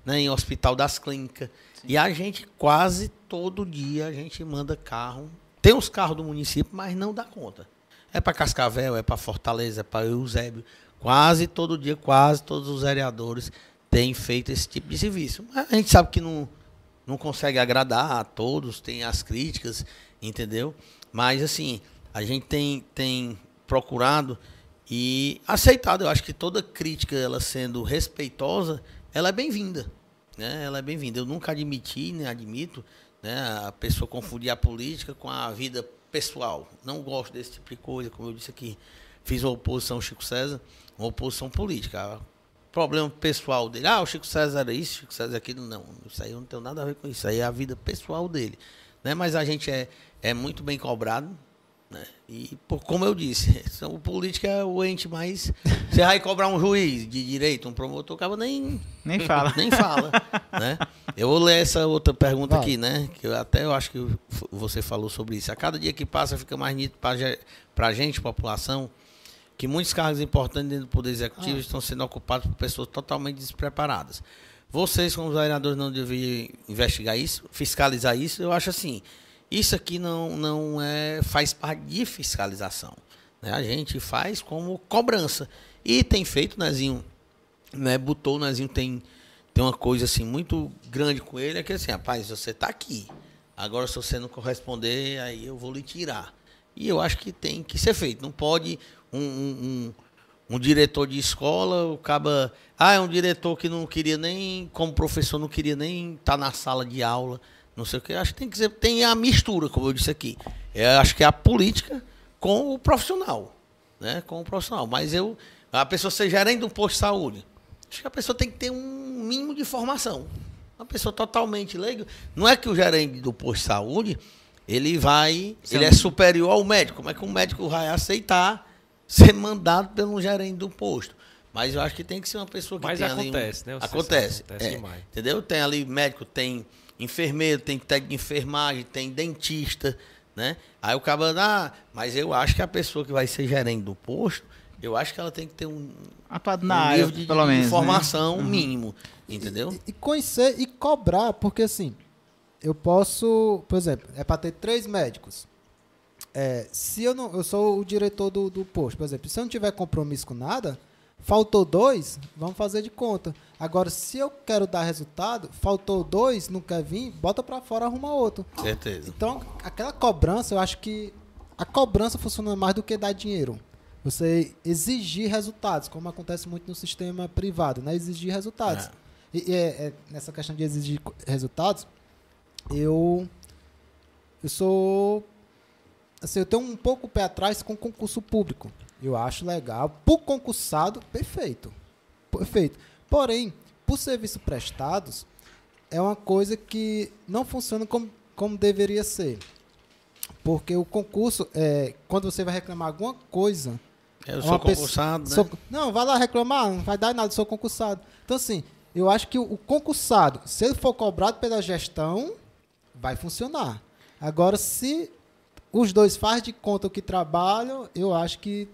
né, em hospital das clínicas. E a gente quase todo dia a gente manda carro. Tem os carros do município, mas não dá conta. É para Cascavel, é para Fortaleza, é para Eusébio. Quase todo dia, quase todos os vereadores têm feito esse tipo de serviço. Mas a gente sabe que não, não consegue agradar a todos, tem as críticas, entendeu? Mas assim, a gente tem, tem procurado e aceitado. Eu acho que toda crítica, ela sendo respeitosa, ela é bem-vinda. Né? Ela é bem-vinda. Eu nunca admiti, nem admito, né, a pessoa confundir a política com a vida pessoal. Não gosto desse tipo de coisa, como eu disse aqui. Fiz uma oposição Chico César, uma oposição política. Problema pessoal dele. Ah, o Chico César era isso, o Chico César é aquilo. Não, isso aí eu não tenho nada a ver com isso. Isso aí é a vida pessoal dele. Né? Mas a gente é, é muito bem cobrado. Né? E, por, como eu disse, o político é o ente mais. Você vai cobrar um juiz de direito, um promotor, acaba nem, Nem fala. nem fala. né? Eu vou ler essa outra pergunta Vai. aqui, né? Que eu, até eu acho que você falou sobre isso. A cada dia que passa fica mais nítido para a gente, população, que muitos cargos importantes dentro do Poder Executivo Ah. estão sendo ocupados por pessoas totalmente despreparadas. Vocês, como vereadores, não deviam investigar isso, fiscalizar isso? Eu acho assim, isso aqui não, não é, faz parte de fiscalização. né? A gente faz como cobrança. E tem feito, Nezinho, né? Botou, o Nezinho tem, tem uma coisa assim muito grande com ele, é que assim, rapaz, você está aqui. Agora, se você não corresponder, aí eu vou lhe tirar. E eu acho que tem que ser feito. Não pode um, um, um, um diretor de escola, o caba. Ah, é um diretor que não queria nem, como professor, não queria nem estar na sala de aula, não sei o que. Acho que tem que ser, tem a mistura, como eu disse aqui. Eu acho que é a política com o profissional. Né? Com o profissional. Mas eu. A pessoa ser gerente de um posto de saúde. Acho que a pessoa tem que ter um mínimo de formação. Uma pessoa totalmente leiga. Não é que o gerente do posto de saúde, ele vai. Sim. Ele é superior ao médico. Como é que um médico vai aceitar ser mandado pelo gerente do posto? Mas eu acho que tem que ser uma pessoa que Mas tem ali um- acontece, né? Acontece. acontece é. demais. Entendeu? Tem ali médico, tem enfermeiro, tem técnico de enfermagem, tem dentista, né? Aí o cara, ah, mas eu acho que a pessoa que vai ser gerente do posto, eu acho que ela tem que ter um, Atuado um na área, nível de, pelo de menos. né? informação mínimo, entendeu? E, e conhecer e cobrar, porque assim, eu posso, por exemplo, é para ter três médicos. É, se eu não. Eu sou o diretor do, do posto, por exemplo. Se eu não tiver compromisso com nada, faltou dois, vamos fazer de conta. Agora, se eu quero dar resultado, faltou dois, não quer vir, bota pra fora, arruma outro. Certeza. Então, aquela cobrança, eu acho que a cobrança funciona mais do que dar dinheiro. Você exigir resultados, como acontece muito no sistema privado, né? Exigir resultados. É. E, e é- é nessa questão de exigir resultados, eu eu sou assim, eu tenho um pouco o pé atrás com concurso público. Eu acho legal. Por concursado, perfeito. Perfeito. Porém, por serviços prestados, é uma coisa que não funciona como, como deveria ser. Porque o concurso, é, quando você vai reclamar alguma coisa, Eu é sou uma pessoa- concursado, né? sou- não, vai lá reclamar, não vai dar nada, sou concursado. Então, assim, eu acho que o, o concursado, se ele for cobrado pela gestão, vai funcionar. Agora, se os dois fazem de conta o que trabalham, eu acho que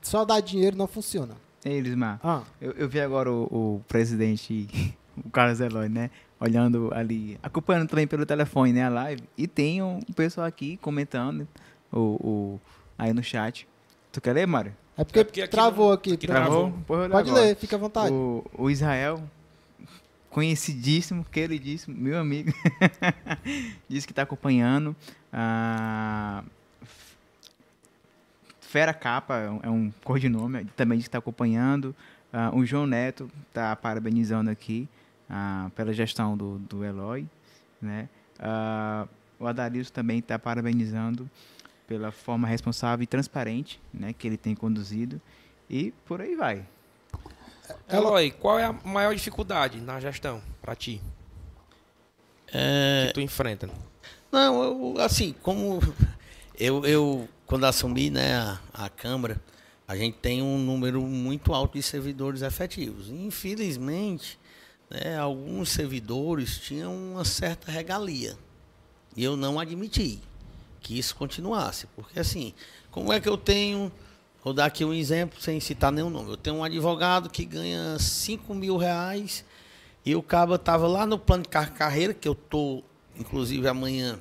só dar dinheiro não funciona. Ei, Elismar, Ah, eu, eu vi agora o, o presidente, o Carlos Eloy, né? Olhando ali, acompanhando também pelo telefone, né? A live. E tem um pessoal aqui comentando o, o, aí no chat. Tu quer ler, Mário? é porque, É porque aqui travou não- aqui. aqui travou. Pode agora. ler, fica à vontade. O, o Israel, conhecidíssimo, queridíssimo, meu amigo, disse que está acompanhando. Ah, Fera Capa é um, é um codinome, também está acompanhando. Ah, o João Neto está parabenizando aqui ah, pela gestão do, do Eloy. Né? Ah, o Adarilson também está parabenizando pela forma responsável e transparente né, que ele tem conduzido. E por aí vai. Eloy, qual é a maior dificuldade na gestão pra ti? É, Que tu enfrenta? Não, eu, assim, como eu, eu quando assumi né, a, a Câmara, a gente tem um número muito alto de servidores efetivos. Infelizmente, né, alguns servidores tinham uma certa regalia. E eu não admiti que isso continuasse. Porque assim, como é que eu tenho. Vou dar aqui um exemplo sem citar nenhum nome. Eu tenho um advogado que ganha 5 mil reais e o cabo estava lá no plano de car- carreira, que eu tô, inclusive amanhã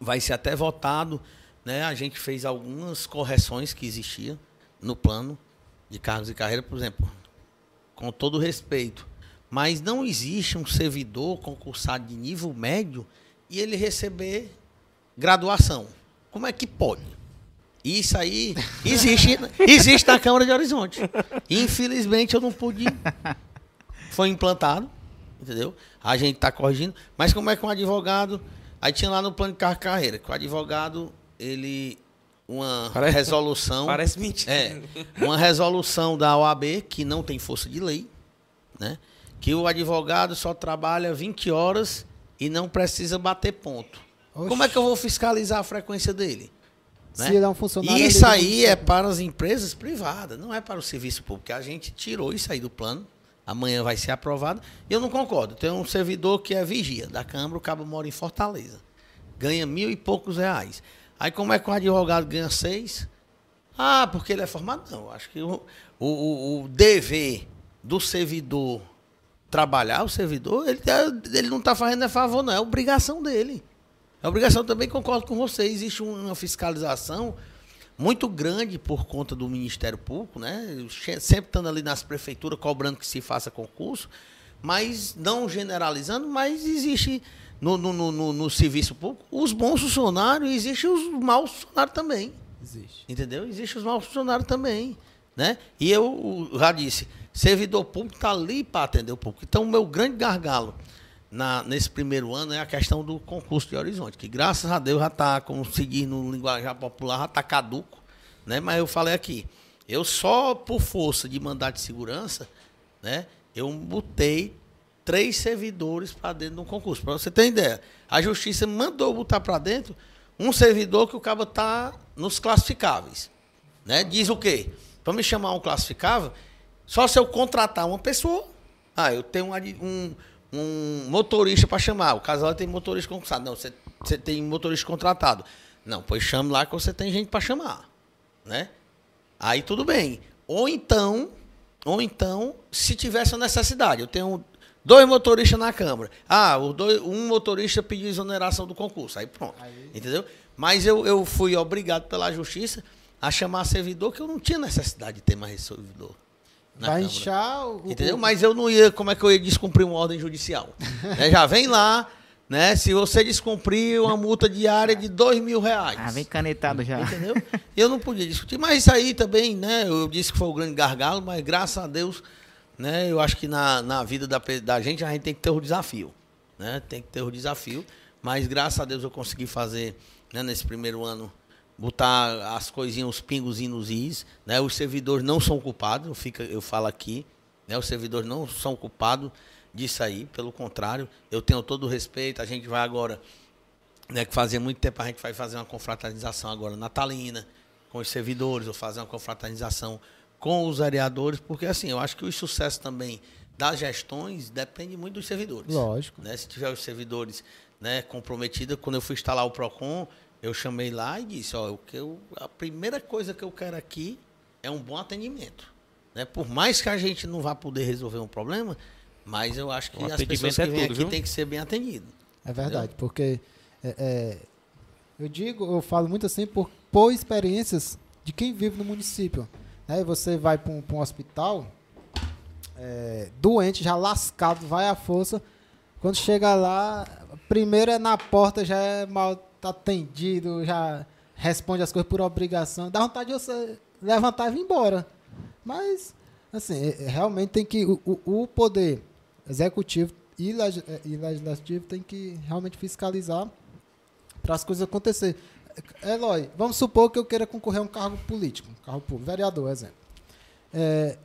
vai ser até votado, né? A gente fez algumas correções que existiam no plano de cargos e carreira, por exemplo, com todo respeito. Mas não existe um servidor concursado de nível médio e ele receber graduação. Como é que pode? Isso aí existe, existe na Câmara de Horizonte. Infelizmente eu não pude foi implantado, entendeu? A gente está corrigindo. Mas como é que um advogado. Aí tinha lá no plano de car- carreira, que o advogado, ele. Uma Parece- resolução. Parece mentira. É, uma resolução da OAB que não tem força de lei, né? Que o advogado só trabalha 20 horas e não precisa bater ponto. Oxe. Como é que eu vou fiscalizar a frequência dele? Se né? ele é um funcionário... E isso aí é para as empresas privadas, não é para o serviço público. A gente tirou isso aí do plano. Amanhã vai ser aprovado. E eu não concordo. Tem um servidor que é vigia da Câmara, o cabo mora em Fortaleza. Ganha mil e poucos reais. Aí como é que um advogado ganha seis? Ah, porque ele é formado? Não. Acho que o, o, o- o dever do servidor trabalhar, o servidor, ele, tá- ele não está fazendo é favor, não. É obrigação dele. É obrigação também, concordo com você. Existe uma fiscalização muito grande por conta do Ministério Público, né? Sempre estando ali nas prefeituras cobrando que se faça concurso, mas não generalizando, mas existe no, no, no, no- serviço público os bons funcionários e existem os maus funcionários também. Existe. Entendeu? Existem os maus funcionários também. Né? E eu já disse, servidor público está ali para atender o público. Então, o meu grande gargalo na- nesse primeiro ano é a questão do concurso de horizonte, que graças a Deus já está, diz no linguajar popular, já está caduco. Né? Mas eu falei aqui, eu só por força de mandato de segurança, né, eu botei três servidores para dentro de um concurso. Para você ter ideia, a justiça mandou botar para dentro um servidor que o cabo está nos classificáveis. Né? Diz o quê? Para me chamar um classificável, só se eu contratar uma pessoa. Ah, eu tenho um, um, um motorista para chamar. O casal tem motorista concursado. Não, você, você tem motorista contratado. Não, pois chame lá que você tem gente para chamar. Né? Aí tudo bem. Ou então, ou então, se tivesse a necessidade, eu tenho Dois motoristas na Câmara. Ah, o dois, um motorista pediu exoneração do concurso. Aí pronto. Aí- Entendeu? Mas eu, eu fui obrigado pela justiça a chamar servidor que eu não tinha necessidade de ter mais servidor. Na Vai Câmara. inchar o. Entendeu? Mas eu não ia, como é que eu ia descumprir uma ordem judicial? Né, Já vem lá, né? Se você descumprir uma multa diária de dois mil reais. Ah, vem canetado já. Entendeu? Eu não podia discutir, mas isso aí também, né? Eu disse que foi o grande gargalo, mas graças a Deus, né? Eu acho que na, na vida da, da gente a gente tem que ter o desafio, né? Tem que ter o desafio, mas graças a Deus eu consegui fazer, né? Nesse primeiro ano, botar as coisinhas, os pingos nos is, né? Os servidores não são culpados, eu, fica, eu falo aqui, né? Os servidores não são culpados disso aí, pelo contrário, eu tenho todo o respeito, a gente vai agora né, que fazia muito tempo a gente vai fazer uma confraternização agora natalina com os servidores, ou fazer uma confraternização com os vereadores, porque assim, eu acho que o sucesso também das gestões depende muito dos servidores. Lógico. Né? Se tiver os servidores né, comprometidos, quando eu fui instalar o PROCON, eu chamei lá e disse, ó, o que eu, a primeira coisa que eu quero aqui é um bom atendimento. Né? Por mais que a gente não vá poder resolver um problema, mas eu acho que O as atendimento pessoas que é vêm aqui viu? têm que ser bem atendidas. É verdade, porque é, é, eu digo, eu falo muito assim por, por experiências de quem vive no município. Né? Você vai para um, um hospital, é, doente, já lascado, vai à força. Quando chega lá, primeiro é na porta, já é mal atendido, já responde as coisas por obrigação. Dá vontade de você levantar e vir embora. Mas, assim, é- é, realmente tem que. O, o- poder executivo e, é, e legislativo tem que realmente fiscalizar para as coisas acontecer. Eloy, vamos supor que eu queira concorrer a um cargo político, um cargo público, vereador, exemplo. É,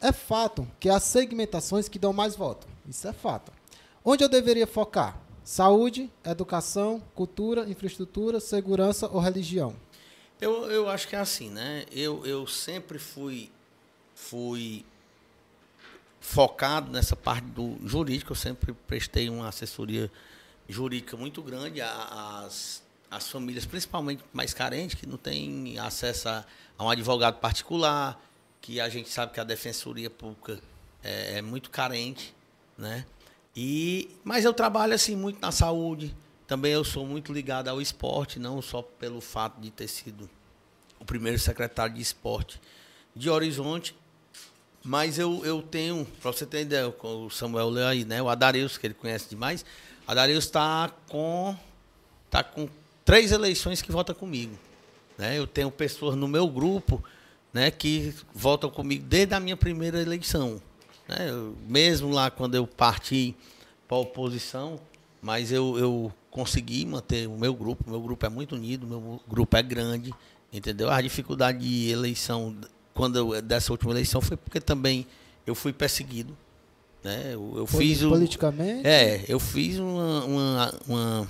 é fato que há segmentações que dão mais voto. Isso é fato. Onde eu deveria focar? Saúde, educação, cultura, infraestrutura, segurança ou religião? Eu, eu acho que é assim, né? Eu, eu sempre fui, fui focado nessa parte do jurídico, eu sempre prestei uma assessoria jurídica muito grande às, às famílias, principalmente mais carentes, que não têm acesso a, a um advogado particular, que a gente sabe que a defensoria pública é, é muito carente, né? E, mas eu trabalho assim muito na saúde, também eu sou muito ligado ao esporte, não só pelo fato de ter sido o primeiro secretário de esporte de Horizonte, mas eu, eu tenho, para você ter ideia, o Samuel leu aí, né? O Adareus, que ele conhece demais, Adareus está com, tá com três eleições que vota comigo. Né? Eu tenho pessoas no meu grupo né, que votam comigo desde a minha primeira eleição. Né? Eu- mesmo lá quando eu parti para a oposição, mas eu, eu consegui manter o meu grupo. O meu grupo é muito unido, o meu grupo é grande, entendeu? A dificuldade de eleição, quando eu, dessa última eleição, foi porque também eu fui perseguido. Né? Eu, eu fiz o, Politicamente? é, eu fiz uma, uma, uma,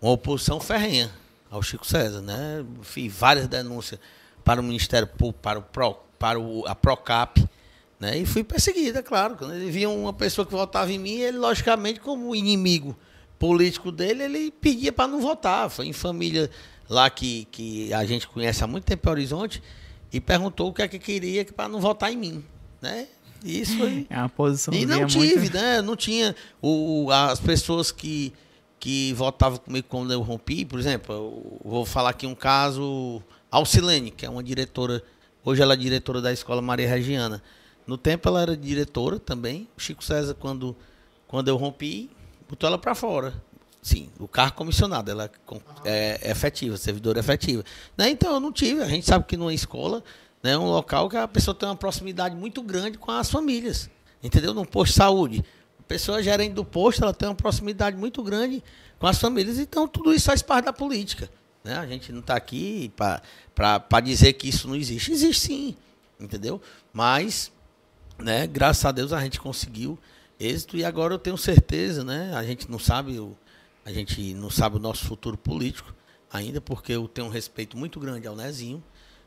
uma oposição ferrenha ao Chico César, né? Fiz várias denúncias para o Ministério Público, para, o Pro, para o, a Procap, né? E fui perseguido, é claro. Quando ele via uma pessoa que votava em mim, ele, logicamente, como inimigo político dele, ele pedia para não votar. Foi em família lá que, que a gente conhece há muito tempo em Horizonte e perguntou o que é que queria para não votar em mim, né? E isso foi... É uma posição E não tive, né? Não tinha o, as pessoas que, que votavam comigo quando eu rompi, por exemplo, vou falar aqui um caso, Alcilene, que é uma diretora, hoje ela é diretora da Escola Maria Regiana. No tempo ela era diretora também. O Chico César, quando, quando eu rompi, botou ela para fora. Sim, o carro comissionado, ela é efetiva, servidora efetiva. Né? Então eu não tive, a gente sabe que numa escola né, é um local que a pessoa tem uma proximidade muito grande com as famílias. Entendeu? Num posto de saúde. A pessoa gerente do posto, ela tem uma proximidade muito grande com as famílias. Então, tudo isso faz parte da política. Né? A gente não está aqui para dizer que isso não existe. Existe sim, entendeu? Mas, né, graças a Deus, a gente conseguiu êxito e agora eu tenho certeza, né? A gente não sabe o, a gente não sabe o nosso futuro político ainda, porque eu tenho um respeito muito grande ao Nezinho,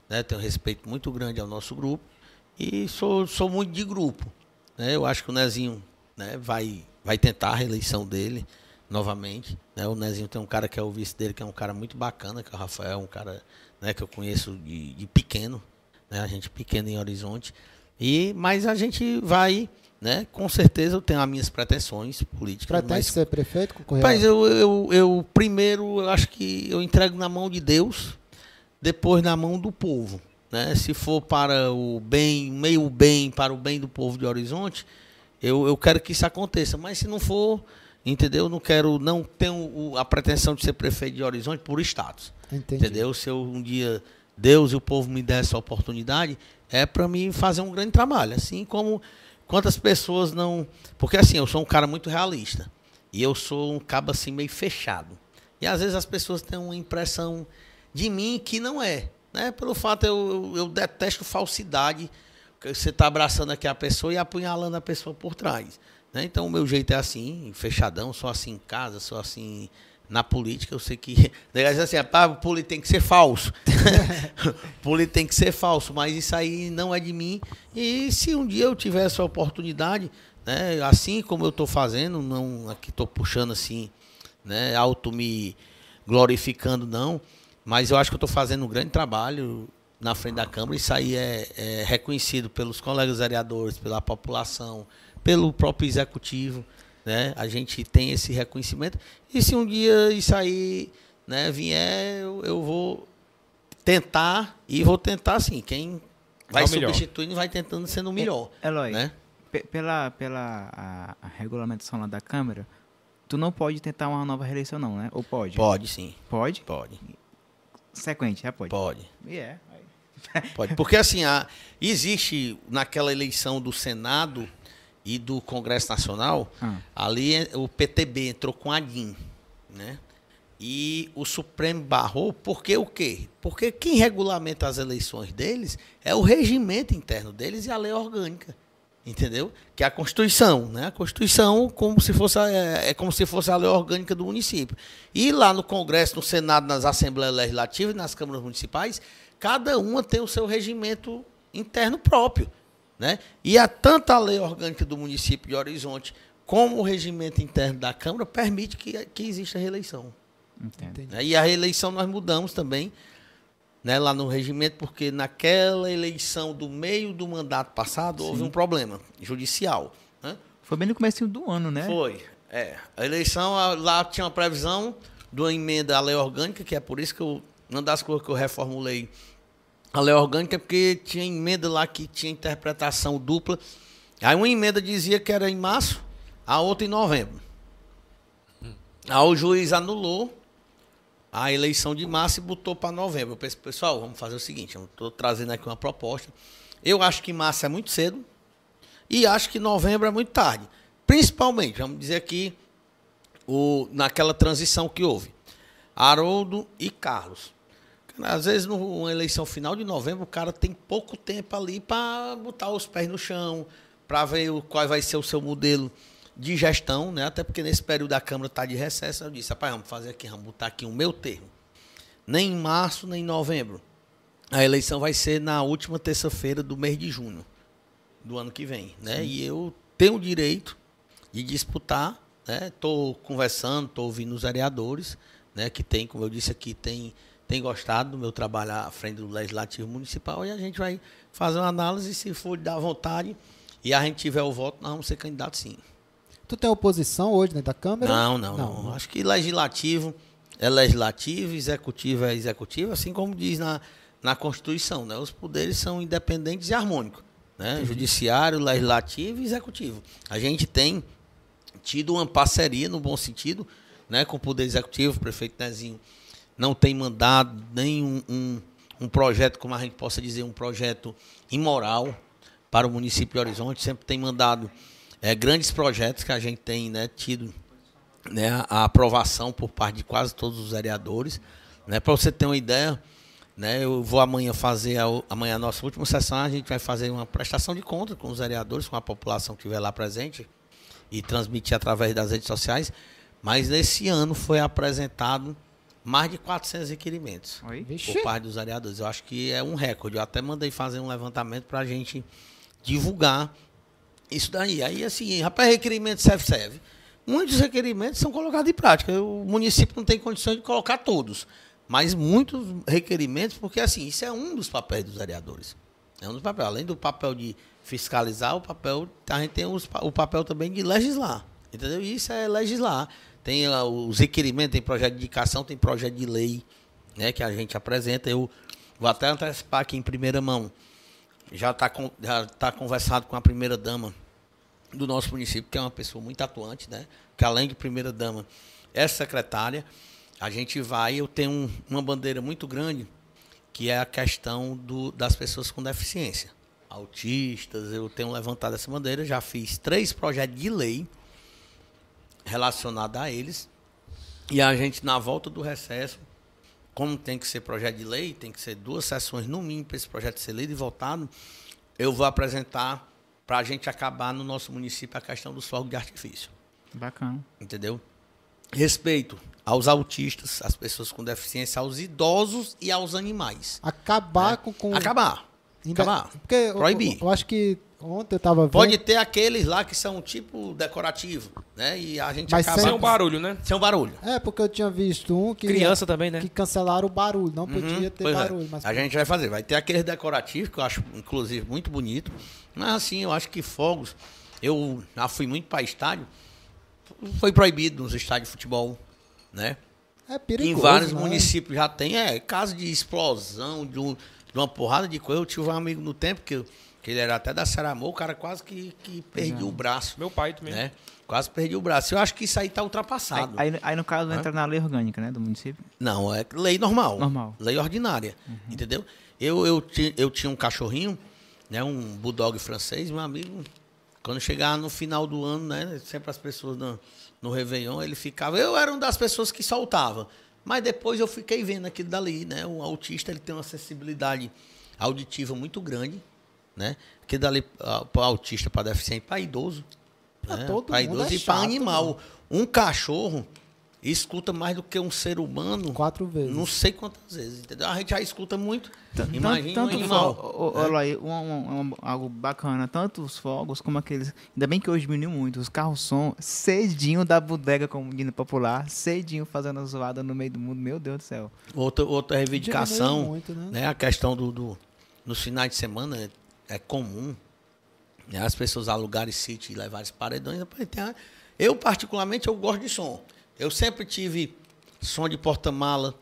né? Tenho um respeito muito grande ao nosso grupo e sou, sou muito de grupo. Né? Eu acho que o Nezinho né, vai, vai tentar a reeleição dele novamente. Né? O Nezinho tem um cara que é o vice dele, que é um cara muito bacana, que é o Rafael, um cara né, que eu conheço de, de pequeno, né? a gente pequeno em Horizonte. E, mas a gente vai né? Com certeza eu tenho as minhas pretensões políticas. Pretende mas, ser prefeito? Concorrer mas eu, eu, eu primeiro eu acho que eu entrego na mão de Deus, depois na mão do povo. Né? Se for para o bem, meio bem, para o bem do povo de Horizonte, eu, eu quero que isso aconteça. Mas se não for, entendeu? Não quero, não tenho a pretensão de ser prefeito de Horizonte por status. Entendi. Entendeu? Se eu um dia Deus e o povo me der essa oportunidade, é para mim fazer um grande trabalho. Assim como quantas pessoas não. Porque assim, eu sou um cara muito realista. E eu sou um cabo assim meio fechado. E às vezes as pessoas têm uma impressão de mim que não é. Né? Pelo fato, eu, eu, eu detesto falsidade. Você está abraçando aqui a pessoa e apunhalando a pessoa por trás. Né? Então o meu jeito é assim, fechadão, sou assim em casa, sou assim na política, eu sei que. Aliás, assim, ah, o político tem que ser falso. o político tem que ser falso, mas isso aí não é de mim. E se um dia eu tiver essa oportunidade, né, assim como eu estou fazendo, não aqui estou puxando assim, né, auto me glorificando, não, mas eu acho que eu estou fazendo um grande trabalho na frente da Câmara. Isso aí é, é reconhecido pelos colegas vereadores, pela população, pelo próprio executivo. Né? A gente tem esse reconhecimento. E se um dia isso aí né, vier, eu, eu vou tentar e vou tentar assim. Quem vai É substituindo vai tentando sendo o melhor. Eloy, Né? pe- pela, pela a, a regulamentação lá da Câmara, tu não pode tentar uma nova reeleição não, né? Ou pode? Pode sim, Pode? pode, Sequente, já pode. pode. E é. Pode. Porque assim, a, existe naquela eleição do Senado e do Congresso Nacional, Ah. ali é- o PTB entrou com a DIN, né? E o Supremo barrou, porque o quê? Porque quem regulamenta as eleições deles é o regimento interno deles e a lei orgânica. Entendeu? Que é a Constituição, né? A Constituição como se fosse a- é, é como se fosse a lei orgânica do município. E lá no Congresso, no Senado, nas Assembleias Legislativas e nas câmaras municipais, cada uma tem o seu regimento interno próprio, né? E a tanto a lei orgânica do município de Horizonte como o regimento interno da Câmara permite que, que exista reeleição. Entendo. Né? E a reeleição nós mudamos também, né, lá no regimento, porque naquela eleição do meio do mandato passado houve um problema judicial. Né? Foi bem no começo do ano, né? Foi. É. A eleição, lá tinha uma previsão de uma emenda à lei orgânica, que é por isso que eu, uma das coisas que eu reformulei a lei orgânica, porque tinha emenda lá que tinha interpretação dupla. Aí uma emenda dizia que era em março, a outra em novembro. Aí o juiz anulou a eleição de março e botou para novembro. Eu pensei, pessoal, vamos fazer o seguinte, eu estou trazendo aqui uma proposta. Eu acho que março é muito cedo e acho que novembro é muito tarde. Principalmente, vamos dizer aqui, o, naquela transição que houve. Haroldo e Carlos. Às vezes, numa eleição final de novembro, o cara tem pouco tempo ali para botar os pés no chão, para ver o, qual vai ser o seu modelo de gestão, né? Até porque nesse período a Câmara está de recesso. Eu disse, rapaz, vamos fazer aqui, vamos botar aqui o meu termo. Nem em março, nem em novembro. A eleição vai ser na última terça-feira do mês de junho do ano que vem, né? E eu tenho o direito de disputar, né? Estou conversando, estou ouvindo os vereadores, né? Que tem, como eu disse aqui, tem tem gostado do meu trabalho à frente do Legislativo Municipal e a gente vai fazer uma análise, se for dar vontade e a gente tiver o voto, nós vamos ser candidatos sim. Tu tem oposição hoje dentro da Câmara? Não, não, não. Não. Acho que legislativo é legislativo, executivo é executivo, assim como diz na, na Constituição, né? Os poderes são independentes e harmônicos, né? Judiciário, legislativo e executivo. A gente tem tido uma parceria no bom sentido, né, com o poder executivo, o prefeito Nezinho não tem mandado nem um, um, um projeto, como a gente possa dizer, um projeto imoral para o município de Horizonte, sempre tem mandado é, grandes projetos que a gente tem né, tido né, a aprovação por parte de quase todos os vereadores. Né, para você ter uma ideia, né, eu vou amanhã fazer, a, amanhã a nossa última sessão, a gente vai fazer uma prestação de conta com os vereadores, com a população que estiver lá presente e transmitir através das redes sociais. Mas nesse ano foi apresentado mais de 400 requerimentos Oi? Por parte dos vereadores. Eu acho que é um recorde. Eu até mandei fazer um levantamento para a gente divulgar isso daí. Aí, assim, rapaz, requerimento serve, serve. Muitos requerimentos são colocados em prática. O município não tem condições de colocar todos. Mas muitos requerimentos, porque assim, isso é um dos papéis dos vereadores. É um dos papéis. Além do papel de fiscalizar, o papel, a gente tem os, o papel também de legislar. Entendeu? E isso é legislar. Tem os requerimentos, tem projeto de indicação, tem projeto de lei né, que a gente apresenta. Eu vou até antecipar aqui em primeira mão. Já está já tá conversado com a primeira dama do nosso município, que é uma pessoa muito atuante, né? Que além de primeira dama, é secretária. A gente vai, eu tenho um, uma bandeira muito grande, que é a questão do, das pessoas com deficiência. Autistas, eu tenho levantado essa bandeira, já fiz três projetos de lei relacionados a eles. E a gente, na volta do recesso, como tem que ser projeto de lei, tem que ser duas sessões no mínimo para esse projeto ser lido e votado, eu vou apresentar para a gente acabar no nosso município a questão do fogo de artifício. Bacana. Entendeu? Respeito aos autistas, às pessoas com deficiência, aos idosos e aos animais. Acabar é. com, com. Acabar. Ainda, Acabar. Porque Proibir. Eu, eu, acho que ontem eu tava vendo. Pode ter aqueles lá que são tipo decorativo, né? E a gente Mas acaba. Sem um barulho, né? Sem um barulho. É, porque eu tinha visto um que. Criança também, né? Que cancelaram o barulho. Não podia uhum, ter é. barulho. É. Mas a gente vai fazer. Vai ter aqueles decorativos, que eu acho, inclusive, muito bonito. Mas assim, eu acho que fogos. Eu já fui muito para estádio. Foi proibido nos estádios de futebol, né? É perigoso. Em vários né? municípios já tem, é, caso de explosão, de um de uma porrada de coisa. Eu tive um amigo no tempo que, que ele era até da Saramô, o cara quase que, que perdeu o braço. Meu pai também. Né? Quase perdeu o braço. Eu acho que isso aí está ultrapassado. Aí, aí, aí, no caso, entra na lei orgânica, né, do município? Não, é lei normal. Normal. Lei ordinária. Uhum. Entendeu? Eu, eu, eu tinha um cachorrinho, né, um bulldog francês, meu amigo. Quando chegava no final do ano, né, sempre as pessoas no, no Réveillon, ele ficava. Eu era uma das pessoas que soltava. Mas depois eu fiquei vendo aquilo dali, né? O autista ele tem uma acessibilidade auditiva muito grande, né? Que dali uh, para autista, para deficiente, para idoso, né? para idoso é e para animal. Mano. Um cachorro escuta mais do que um ser humano. Quatro vezes. Não sei quantas vezes, entendeu? A gente já escuta muito. Imagina tanto, um animal. Olha aí, um, um, um, algo bacana. Tanto os fogos como aqueles. Ainda bem que hoje diminuiu muito. Os carros-som cedinho da bodega, como dino popular, cedinho fazendo zoada no meio do mundo. Meu Deus do céu. Outra, outra reivindicação, muito, né? né? A questão do, do. Nos finais de semana é, comum né? as pessoas alugarem sítio e levarem paredões. Eu, particularmente, eu gosto de som. Eu sempre tive som de porta-mala,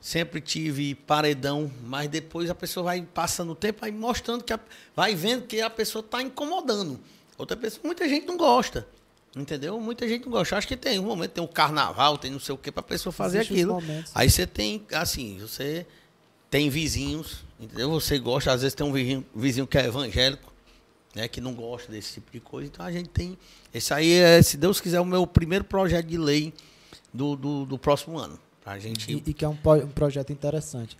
sempre tive paredão, mas depois a pessoa vai passando o tempo, vai mostrando que a, vai vendo que a pessoa está incomodando. Outra pessoa, muita gente não gosta. Entendeu? Muita gente não gosta. Acho que tem um momento, tem um carnaval, tem não sei o que para a pessoa fazer Existe aquilo. Aí você tem, assim, você tem vizinhos, entendeu? Você gosta, às vezes tem um vizinho, vizinho que é evangélico, né, que não gosta desse tipo de coisa. Então a gente tem. Esse aí é, se Deus quiser, o meu primeiro projeto de lei do, do, do próximo ano. Pra gente... E, e que é um, um, projeto interessante.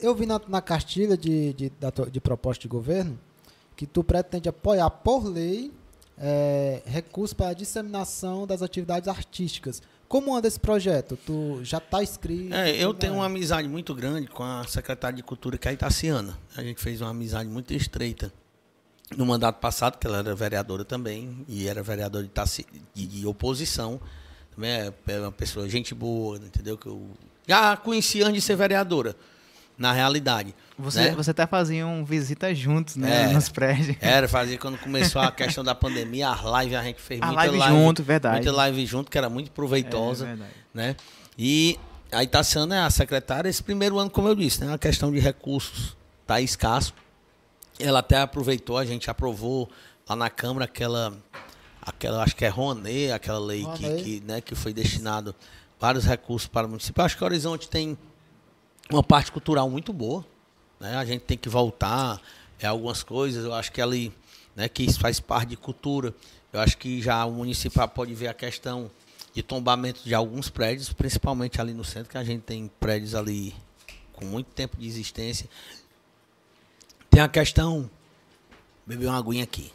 Eu vi na, na cartilha de, de, de, de proposta de governo que tu pretende apoiar por lei é, recursos para a disseminação das atividades artísticas. Como anda esse projeto? Tu já está inscrito? É, eu tenho uma amizade muito grande com a secretária de Cultura, que é a Itaciana. A gente fez uma amizade muito estreita no mandato passado, que ela era vereadora também, e era vereadora de, de, de oposição né? É uma pessoa, gente boa, entendeu? Que eu já conheci antes de ser vereadora, na realidade. Você, né? você até fazia um visita juntos, né? É, nos prédios. Era, fazia quando começou a questão da pandemia, as lives a gente fez a muita live, live junto, verdade. Muita live junto, que era muito proveitosa. É, verdade. Né? E a Itaciana é a secretária, esse primeiro ano, como eu disse, né? A questão de recursos está escasso. Ela até aproveitou, a gente aprovou lá na Câmara aquela aquela, acho que é Rouanet, aquela lei que, que, né, que foi destinado vários recursos para o município. Acho que o Horizonte tem uma parte cultural muito boa. Né? A gente tem que voltar é, algumas coisas. Eu acho que ali, né, que isso faz parte de cultura. Eu acho que já o município pode ver a questão de tombamento de alguns prédios, principalmente ali no centro, que a gente tem prédios ali com muito tempo de existência. Tem a questão. Beber uma aguinha aqui.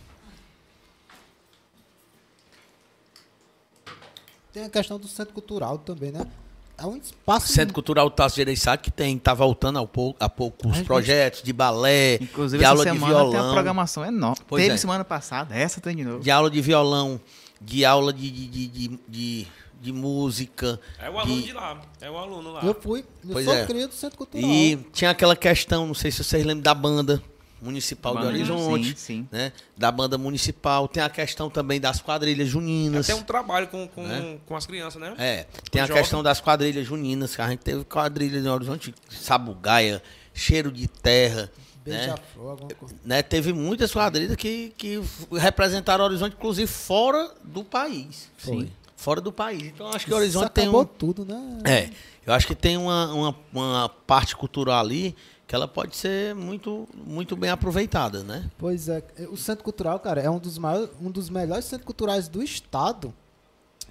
Tem a questão do centro cultural também, né? É um espaço. O Centro Cultural Tasso Gereissati que tem, tá voltando ao pouco, a pouco os projetos de balé, Inclusive, de aula de violão. Tem uma programação enorme. Pois Teve é. semana passada, essa tem de novo. De aula de violão, de aula de, de, de, de, de música. É o aluno de... de... lá, é o aluno lá. Eu fui, eu pois sou é. do Centro Cultural. E tinha aquela questão, não sei se vocês lembram da banda, Municipal Banda- de Horizonte, Sim, sim. né? Da banda municipal. Tem a questão também das quadrilhas juninas. Até um trabalho com, com, Né? com as crianças, né? É, tem a jovem. questão das quadrilhas juninas, que a gente teve quadrilha em Horizonte, Sabugaia, Cheiro de Terra, né? Beija-flor, alguma coisa. né? Teve muitas quadrilhas que, que representaram Horizonte, inclusive fora do país. Foi. Fora do país. Então acho que Isso Horizonte tem acabou um, tudo, né? É, eu acho que tem uma, uma, uma parte cultural ali que ela pode ser muito, muito bem aproveitada, né? Pois é, o Centro Cultural, cara, é um dos, maiores, um dos melhores centros culturais do estado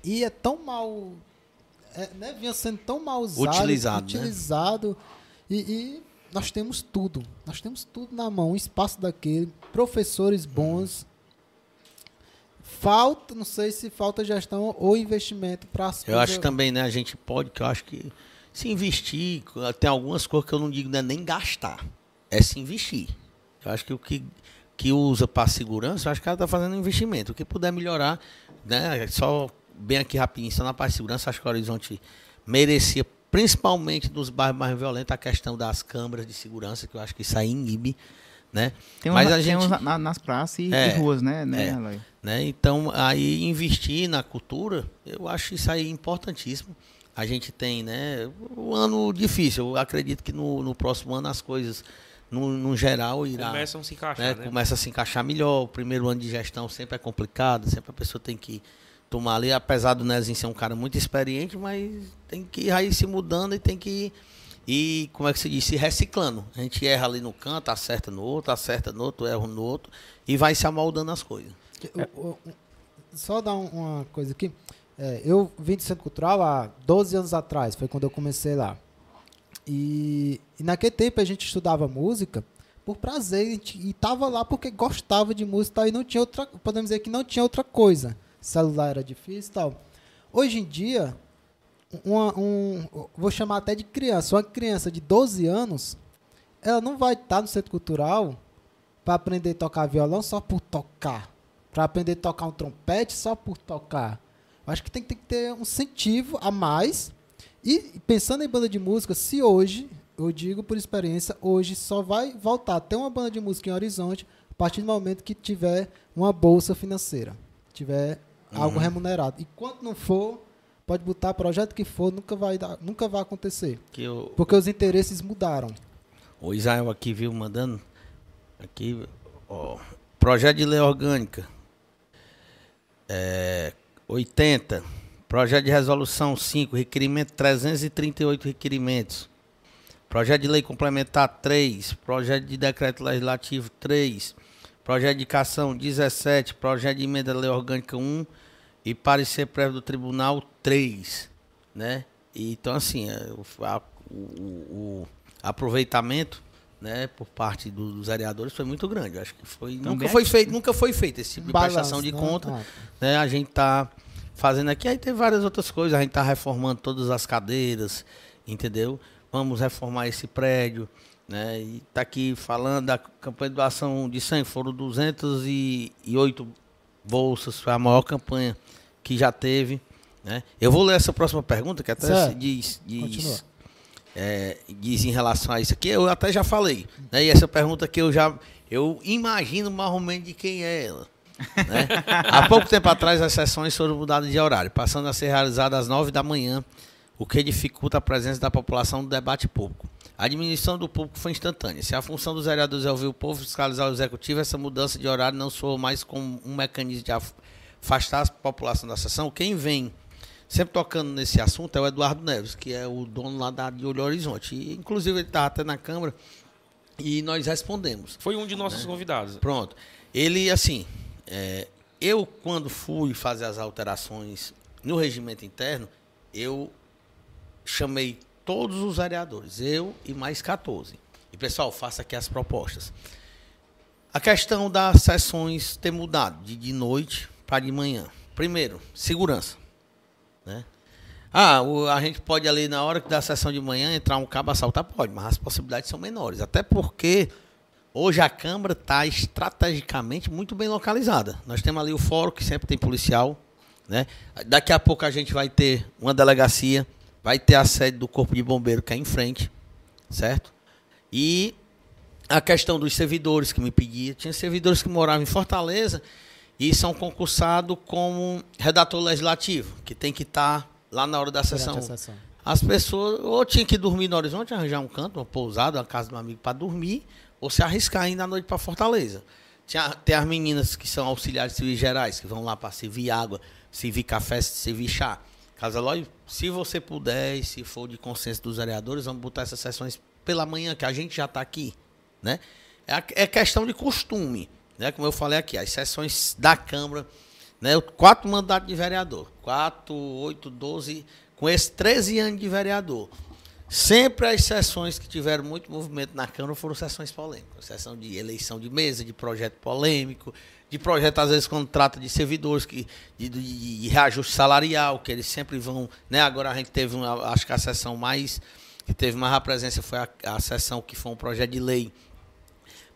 e é tão mal. É, né, vinha sendo tão mal usado, Utilizado, né? utilizado e, e nós temos tudo. Nós temos tudo na mão, um espaço daquele, professores bons. Falta, não sei se falta gestão ou investimento para as Eu acho que também, né, a gente pode, que eu acho que se investir, tem algumas coisas que eu não digo não é nem gastar, é se investir. Eu acho que o que, que usa para segurança, eu acho que ela está fazendo um investimento. O que puder melhorar, né, só bem aqui rapidinho, só na parte de segurança, acho que o Horizonte merecia, principalmente nos bairros mais violentos, a questão das câmaras de segurança, que eu acho que isso aí inibe, né? Tem Mas na- a gente- na- na- nas praças e, É, e ruas, né, né, é. Né? Então, aí investir na cultura, eu acho isso aí importantíssimo. A gente tem, né, um ano difícil. Eu acredito que no, no próximo ano as coisas, no, no geral, irá, Começam a se encaixar, né, né? começa a se encaixar melhor. O primeiro ano de gestão sempre é complicado, sempre a pessoa tem que tomar ali, apesar do Nezinho ser um cara muito experiente, mas tem que ir aí se mudando e tem que ir, e como é que se diz, se reciclando. A gente erra ali no canto, acerta no outro, acerta no outro, erra no outro e vai se amoldando as coisas. O- o- só dar um- uma coisa aqui. É, eu vim do Centro Cultural há 12 anos atrás, foi quando eu comecei lá. E, e naquele tempo a gente estudava música por prazer, gente, e tava lá porque gostava de música e tal, e não tinha outra, podemos dizer que não tinha outra coisa. Celular era difícil e tal. Hoje em dia, uma, um, vou chamar até de criança, uma criança de 12 anos, ela não vai estar no Centro Cultural para aprender a tocar violão só por tocar. Para aprender a tocar um trompete só por tocar. Acho que tem, tem que ter um incentivo a mais. E pensando em banda de música, se hoje, eu digo por experiência, hoje só vai voltar a ter uma banda de música em Horizonte a partir do momento que tiver uma bolsa financeira. Tiver algo remunerado. E quando não for, pode botar projeto que for, nunca vai, dar, nunca vai acontecer. Eu, Porque os interesses mudaram. O Israel aqui viu mandando. Aqui, ó. Projeto de lei orgânica. É, 80. Projeto de resolução 5. Requerimento 338 requerimentos. Projeto de lei complementar 3. Projeto de decreto legislativo 3. Projeto de indicação 17. Projeto de emenda da lei orgânica 1. E parecer prévio do tribunal 3. Né? Então, assim, é, o- a- o- o- aproveitamento né, por parte do- dos vereadores foi muito grande. Eu Acho que foi nunca foi feito, nunca foi feito esse tipo de prestação de né? conta. Ah, Né? A gente tá fazendo aqui, aí tem várias outras coisas. A gente tá reformando todas as cadeiras, entendeu? Vamos reformar esse prédio, né? E tá aqui falando da campanha de doação de sangue, foram 208 bolsas, foi a maior campanha que já teve, né? Eu vou ler essa próxima pergunta, que até Certo. se diz, diz, é, diz em relação a isso aqui, eu até já falei, né? E essa pergunta que eu já, eu imagino mais ou menos de quem é ela. Né? Há pouco tempo atrás, as sessões foram mudadas de horário, passando a ser realizadas às 9 da manhã, o que dificulta a presença da população no debate público. A administração do público foi instantânea. Se a função dos vereadores é ouvir o povo e fiscalizar o executivo, essa mudança de horário não soa mais como um mecanismo de af- afastar a população da sessão. Quem vem sempre tocando nesse assunto é o Eduardo Neves, que é o dono lá da de Olho Horizonte. E, inclusive, ele estava até na Câmara e nós respondemos. Foi um de nossos convidados. Pronto. Ele, assim, é, eu quando fui fazer as alterações no regimento interno, eu chamei todos os vereadores, eu e mais 14. E pessoal, faça aqui as propostas. A questão das sessões ter mudado de, de noite para de manhã. Primeiro, segurança. Né? Ah, o- a gente pode ali na hora que da sessão de manhã entrar um cabo assaltar? Pode, mas as possibilidades são menores. Até porque Hoje a Câmara está estrategicamente muito bem localizada. Nós temos ali o fórum, que sempre tem policial. Né? Daqui a pouco a gente vai ter uma delegacia, vai ter a sede do Corpo de Bombeiro que é em frente, certo? E a questão dos servidores que me pedia. Tinha servidores que moravam em Fortaleza e são concursados como redator legislativo, que tem que estar lá na hora da sessão. sessão. As pessoas ou tinham que dormir no horizonte, arranjar um canto, uma pousada, uma casa de um amigo para dormir, ou se arriscar ainda à noite para Fortaleza. Tinha, tem as meninas que são auxiliares civis gerais, que vão lá para servir água, servir café, servir chá. Casa Lói, se você puder e se for de consenso dos vereadores, vamos botar essas sessões pela manhã, que a gente já está aqui. Né? É, é questão de costume. Né? Como eu falei aqui, as sessões da Câmara, né? quatro mandatos de vereador, quatro, oito, doze, com esses 13 anos de vereador. Sempre as sessões que tiveram muito movimento na Câmara foram sessões polêmicas. Sessão de eleição de mesa, de projeto polêmico, de projeto, às vezes, quando trata de servidores, que, de, de, de reajuste salarial, que eles sempre vão. Né? Agora a gente teve, uma, acho que a sessão mais. que teve mais a presença foi a, a sessão que foi um projeto de lei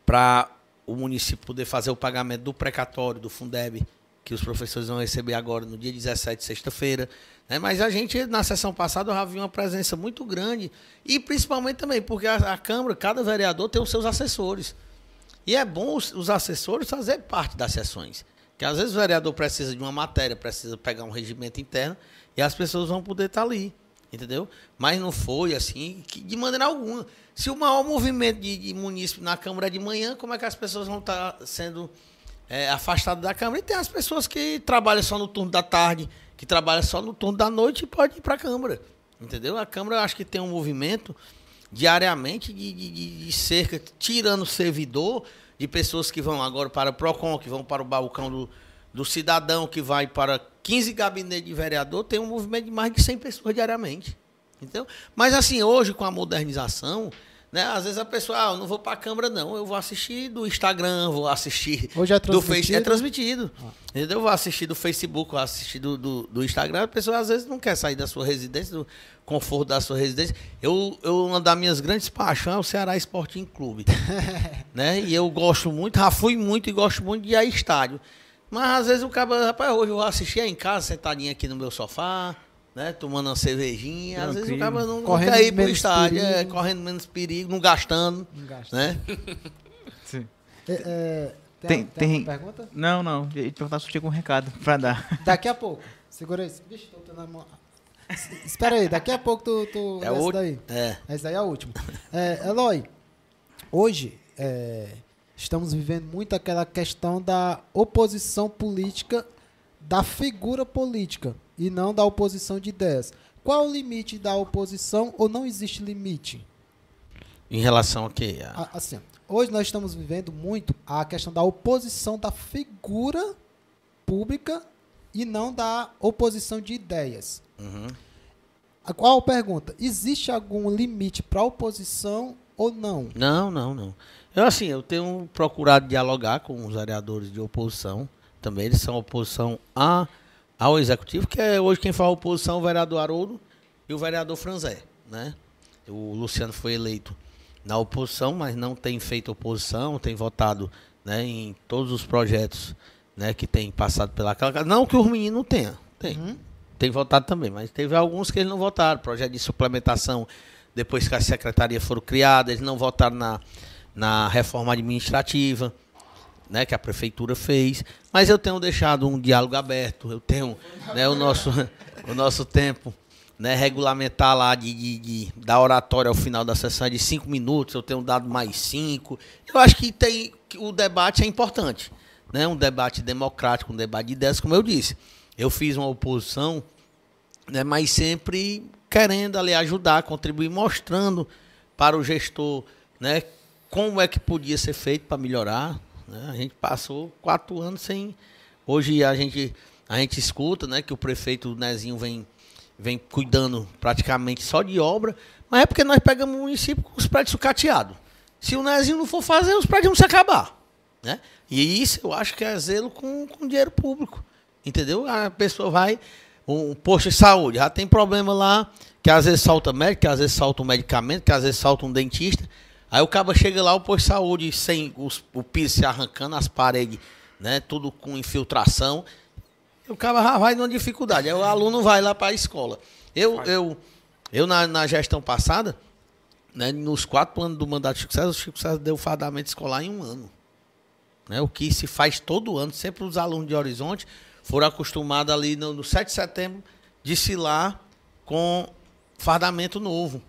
para o município poder fazer o pagamento do precatório, do Fundeb, que os professores vão receber agora no dia 17, sexta-feira. Né? Mas a gente, na sessão passada, já viu uma presença muito grande. E principalmente também, porque a, a Câmara, cada vereador tem os seus assessores. E é bom os, os assessores fazer parte das sessões. Que às vezes o vereador precisa de uma matéria, precisa pegar um regimento interno, e as pessoas vão poder estar ali. Entendeu? Mas não foi assim, que, de maneira alguma. Se o maior movimento de, de município na Câmara é de manhã, como é que as pessoas vão estar sendo é, afastadas da Câmara? E tem as pessoas que trabalham só no turno da tarde, que trabalham só no turno da noite e pode ir para a Câmara. Entendeu? A Câmara, acho que tem um movimento diariamente de, de, de cerca, tirando o servidor, de pessoas que vão agora para o PROCON, que vão para o balcão do, do cidadão, que vai para 15 gabinetes de vereador, tem um movimento de mais de 100 pessoas diariamente. Entendeu? Mas assim, hoje com a modernização, né, às vezes a pessoa, ah, eu não vou para a câmera não, eu vou assistir do Instagram, vou assistir hoje é do Facebook, é transmitido. Ah. Entendeu? Eu vou assistir do Facebook, vou assistir do, do, do, Instagram, a pessoa às vezes não quer sair da sua residência, do conforto da sua residência. Eu, eu uma das minhas grandes paixões é o Ceará Sporting Clube. né? E eu gosto muito, já fui muito e gosto muito de ir a estádio. Mas às vezes o cara, rapaz, hoje eu vou assistir em casa, sentadinho aqui no meu sofá, né? Tomando uma cervejinha. Tranquilo. Às vezes o cara não, correndo não quer ir pro estádio, é, correndo menos perigo, não gastando. Não gasta. Né? Sim. É, é, tem, tem, tem pergunta? Não, não. Eu ia te perguntar se tinha algum recado pra dar. Daqui a pouco. Segura aí. Vixe, tô na mão. Espera aí, daqui a pouco tu. tu é o daí. É. Essa daí é a última. É, Eloy, hoje é, estamos vivendo muito aquela questão da oposição política, da figura política e não da oposição de ideias. Qual o limite da oposição ou não existe limite? Em relação a quê? Assim, hoje nós estamos vivendo muito a questão da oposição da figura pública e não da oposição de ideias. Uhum. A qual pergunta? Existe algum limite para a oposição ou não? Não, não, não. Eu assim, eu tenho procurado dialogar com os vereadores de oposição. Também eles são oposição a ao executivo, que é hoje quem faz a oposição, o vereador Haroldo e o vereador Franzé, né? O Luciano foi eleito na oposição, mas não tem feito oposição, tem votado né, em todos os projetos né, que tem passado pela casa. Não que os meninos não tenham, tem. Uhum. Tem votado também, mas teve alguns que eles não votaram. Projeto de suplementação, depois que as secretarias foram criadas, eles não votaram na, na reforma administrativa né, que a prefeitura fez, mas eu tenho deixado um diálogo aberto, eu tenho né, o, nosso, o nosso tempo né, regulamentar lá de, de, de, da oratória ao final da sessão de cinco minutos, eu tenho dado mais cinco. Eu acho que tem que o debate é importante, né, um debate democrático, um debate de ideias, como eu disse. Eu fiz uma oposição, né, mas sempre querendo ali ajudar, contribuir, mostrando para o gestor né, como é que podia ser feito para melhorar, né? A gente passou quatro anos sem. Hoje a gente, a gente escuta né, que o prefeito Nezinho vem, vem cuidando praticamente só de obra, mas é porque nós pegamos o município com os prédios sucateados. Se o Nezinho não for fazer, os prédios vão se acabar. Né? E isso eu acho que é zelo com, com dinheiro público. Entendeu? A pessoa vai, um posto de saúde, já tem problema lá, que às vezes salta médico, que às vezes salta um medicamento, que às vezes salta um dentista. Aí o cabo chega lá, o posto de saúde, sem os, o piso se arrancando, as paredes, né? Tudo com infiltração. O cabo já vai numa dificuldade. Aí o aluno vai lá para a escola. Eu, eu, eu na, na gestão passada, né, nos quatro anos do mandato de Chico César, o Chico César deu fardamento escolar em um ano. Né, o que se faz todo ano, sempre os alunos de Horizonte foram acostumados ali no, no 7 de setembro desfilar com fardamento novo.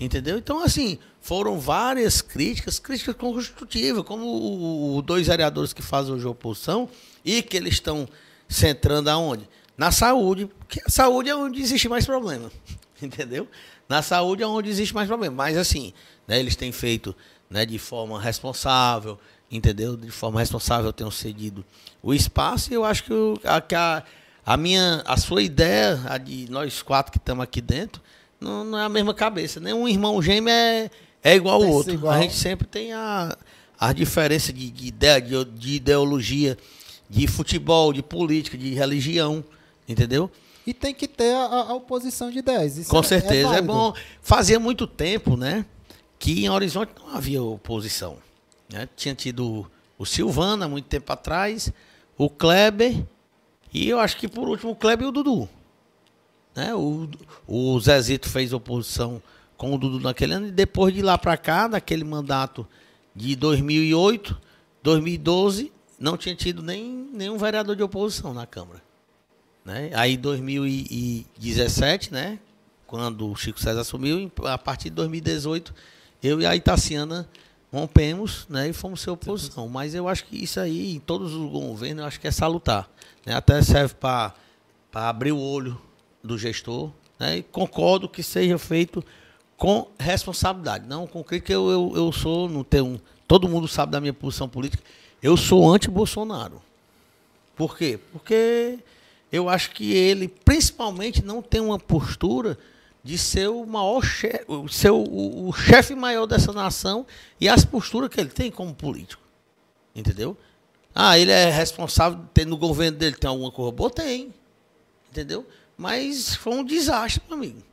Entendeu? Então, assim, foram várias críticas, críticas construtivas, como os dois vereadores que fazem hoje a oposição e que eles estão centrando aonde? Na saúde, porque a saúde é onde existe mais problema. Entendeu? Na saúde é onde existe mais problema. Mas, assim, né, eles têm feito né, de forma responsável, entendeu? De forma responsável, tenham cedido o espaço e eu acho que, a, que a, a, minha, a sua ideia, a de nós quatro que estamos aqui dentro, não, não, é a mesma cabeça. Nenhum irmão gêmeo é, é igual ao outro. Igual. A gente sempre tem a, a diferença de, de ideia, de, de ideologia, de futebol, de política, de religião, entendeu? E tem que ter a, a oposição de ideias. Isso Com é, certeza. É, é, bom. Fazia muito tempo, né? Que em Horizonte não havia oposição. Né? Tinha tido o Silvana, muito tempo atrás, o Kleber, e eu acho que por último o Kleber e o Dudu. Né? O, o Zezito fez oposição com o Dudu naquele ano, e depois de lá para cá, daquele mandato de 2008, 2012, não tinha tido nem nenhum vereador de oposição na Câmara. Né? Aí 2017, né? Quando o Chico César assumiu, a partir de 2018, eu e a Itaciana rompemos né, e fomos ser oposição. Mas eu acho que isso aí, em todos os governos, eu acho que é salutar. Né? Até serve para abrir o olho do gestor. Né? E concordo que seja feito com responsabilidade, não com crítica. Eu, eu, eu sou, não tenho. Todo mundo sabe da minha posição política. Eu sou anti-Bolsonaro. Por quê? Porque eu acho que ele, principalmente, não tem uma postura de ser o maior chefe, ser o, o chefe maior dessa nação e as posturas que ele tem como político. Entendeu? Ah, ele é responsável, tem, no governo dele tem alguma coisa boa? Tem. Entendeu? Mas foi um desastre, meu amigo.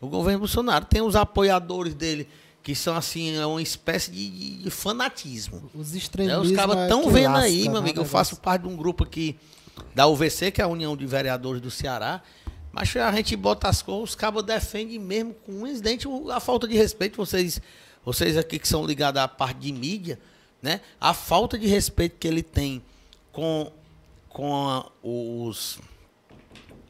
O governo Bolsonaro tem os apoiadores dele, que são assim, é uma espécie de, de fanatismo. Os extremistas. É, os caras estão vendo lasca, aí, meu amigo. Eu faço parte de um grupo aqui da UVC, que é a União de Vereadores do Ceará. Mas a gente bota as coisas, os cabos defendem mesmo com um incidente a falta de respeito. Vocês, vocês aqui que são ligados à parte de mídia, né? A falta de respeito que ele tem com, com a, os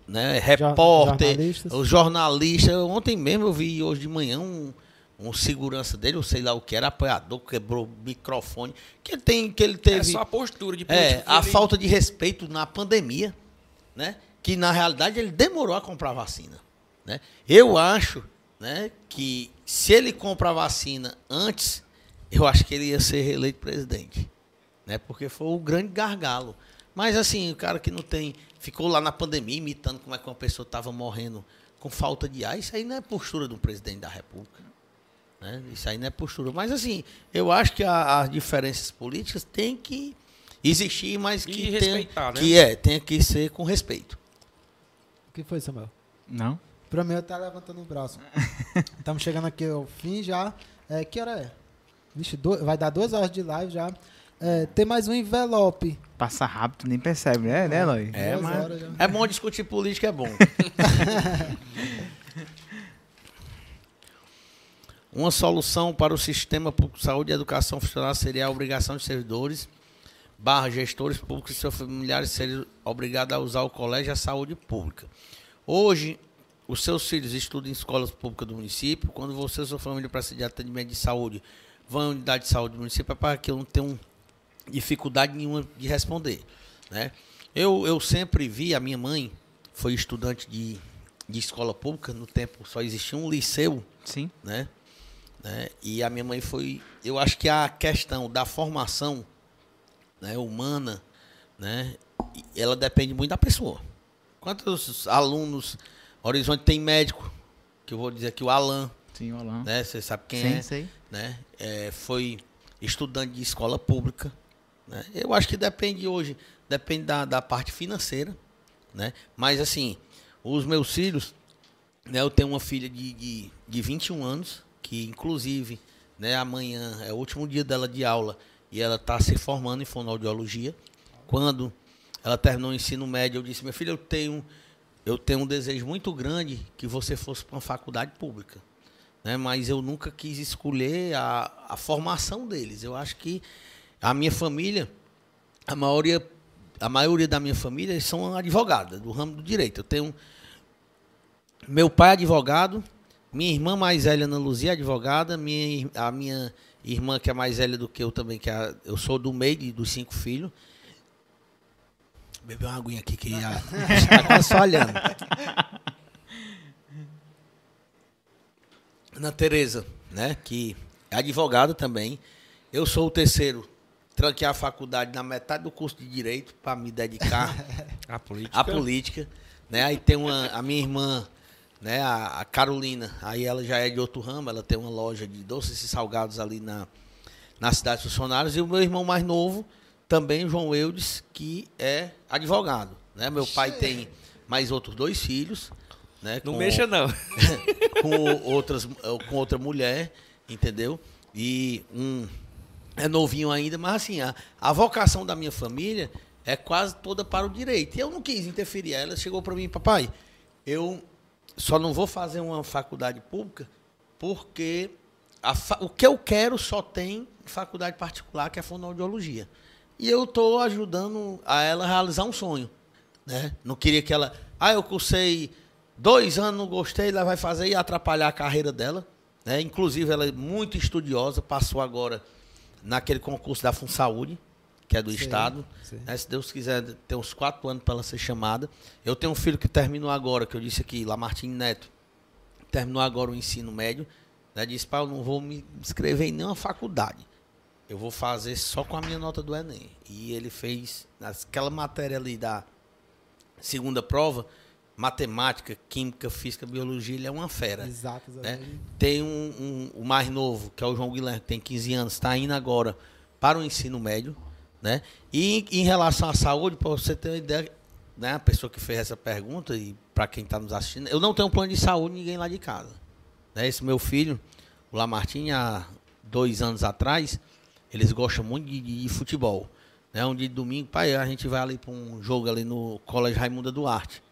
né, repórter, jornalistas. os jornalistas. Ontem mesmo eu vi hoje de manhã um, um segurança dele, ou sei lá o que era, apoiador, quebrou o microfone. Que ele tem, que ele teve. É só a postura de É, a ele... falta de respeito na pandemia, né? Que na realidade ele demorou a comprar vacina. Né? Eu acho né, que se ele comprar vacina antes, eu acho que ele ia ser reeleito presidente. Né? Porque foi o grande gargalo. Mas assim, o cara que não tem. Ficou lá na pandemia imitando como é que uma pessoa estava morrendo com falta de ar, isso aí não é postura do presidente da República. Né? Isso aí não é postura. Mas, assim, eu acho que a, as diferenças políticas têm que existir, mas que, e tem, né? que é, tem que ser com respeito. O que foi, Samuel? Não. Pra mim, eu tá levantando o braço. Estamos chegando aqui ao fim já. É, que hora é? Vixe, do, vai dar duas horas de live já. É, tem mais um envelope. Passa rápido, nem percebe, né, né Eloy? É, mas é bom discutir política, é bom. Uma solução para o sistema público de saúde e educação funcional seria a obrigação de servidores barra gestores públicos e seus familiares serem obrigados a usar o colégio e a saúde pública. Hoje, os seus filhos estudam em escolas públicas do município. Quando você e sua família precisam de atendimento de saúde, vão à unidade de saúde do município, é para que eu não tenha dificuldade nenhuma de responder. Né? Eu, eu sempre vi, a minha mãe foi estudante de, de escola pública, no tempo só existia um liceu. Sim. Né? Né? E a minha mãe foi. Eu acho que a questão da formação né, humana, né, ela depende muito da pessoa. Quantos alunos. Horizonte tem médico, que eu vou dizer aqui, o Alan. Sim, o Alan. Né, você sabe quem Sim, é. Sei. Né? É, foi estudante de escola pública. Né? Eu acho que depende hoje, depende da, da parte financeira. Né? Mas assim, os meus filhos, né, eu tenho uma filha de, de, de 21 anos, que inclusive né, amanhã é o último dia dela de aula e ela está se formando em fonoaudiologia. Quando ela terminou o ensino médio, eu disse, minha filha, eu tenho, eu tenho um desejo muito grande que você fosse para uma faculdade pública. né? Mas eu nunca quis escolher a, a formação deles. Eu acho que a minha família, a maioria, a maioria da minha família são advogadas do ramo do direito. Eu tenho meu pai é advogado, minha irmã mais velha, Ana Luzia, é advogada, minha, a minha irmã que é mais velha do que eu também, que é, eu sou do meio dos cinco filhos. Beber uma aguinha aqui que já está quase falhando. Ana Tereza, né, que é advogada também. Eu sou o terceiro. Tranquei a faculdade na metade do curso de Direito para me dedicar A política. à política. Né? Aí tem uma, a minha irmã, né, a, a Carolina, aí ela já é de outro ramo, ela tem uma loja de doces e salgados ali na, na cidade dos funcionários. E o meu irmão mais novo, também, João Eudes, que é advogado. Né? Meu pai tem mais outros dois filhos. Né, Não com- mexa, não. com outras com outra mulher, entendeu? E um é novinho ainda, mas assim, a, a vocação da minha família é quase toda para o direito. E eu não quis interferir. Ela chegou para mim, papai, eu só não vou fazer uma faculdade pública porque a o que eu quero só tem faculdade particular, que é fonoaudiologia. E eu estou ajudando a ela a realizar um sonho. Né? Não queria que ela. Ah, eu cursei dois anos, não gostei, ela vai fazer e atrapalhar a carreira dela. Né? Inclusive, ela é muito estudiosa, passou agora naquele concurso da FunSaúde, que é do Sei, Estado. sei. né? Se Deus quiser, tem uns quatro anos para ela ser chamada. Eu tenho um filho que terminou agora, que eu disse aqui, Lamartine Neto, terminou agora o ensino médio. Né? Disse, pai, eu não vou me inscrever em nenhuma faculdade. Eu vou fazer só com a minha nota do Enem. E ele fez aquela matéria ali da segunda prova, matemática, química, física, biologia, ele é uma fera. Exato, né? exatamente. Tem um, um- o mais novo, que é o João Guilherme, que tem 15 anos, está indo agora para o ensino médio. Né? E em relação à saúde, para você ter uma ideia, né? a pessoa que fez essa pergunta, e para quem está nos assistindo, eu não tenho plano de saúde ninguém lá de casa. Né? Esse meu filho, o Lamartine, há dois anos atrás, eles gostam muito de, de futebol. Né? Um dia de domingo, pai, a gente vai ali para um jogo ali no Colégio Raimunda Duarte.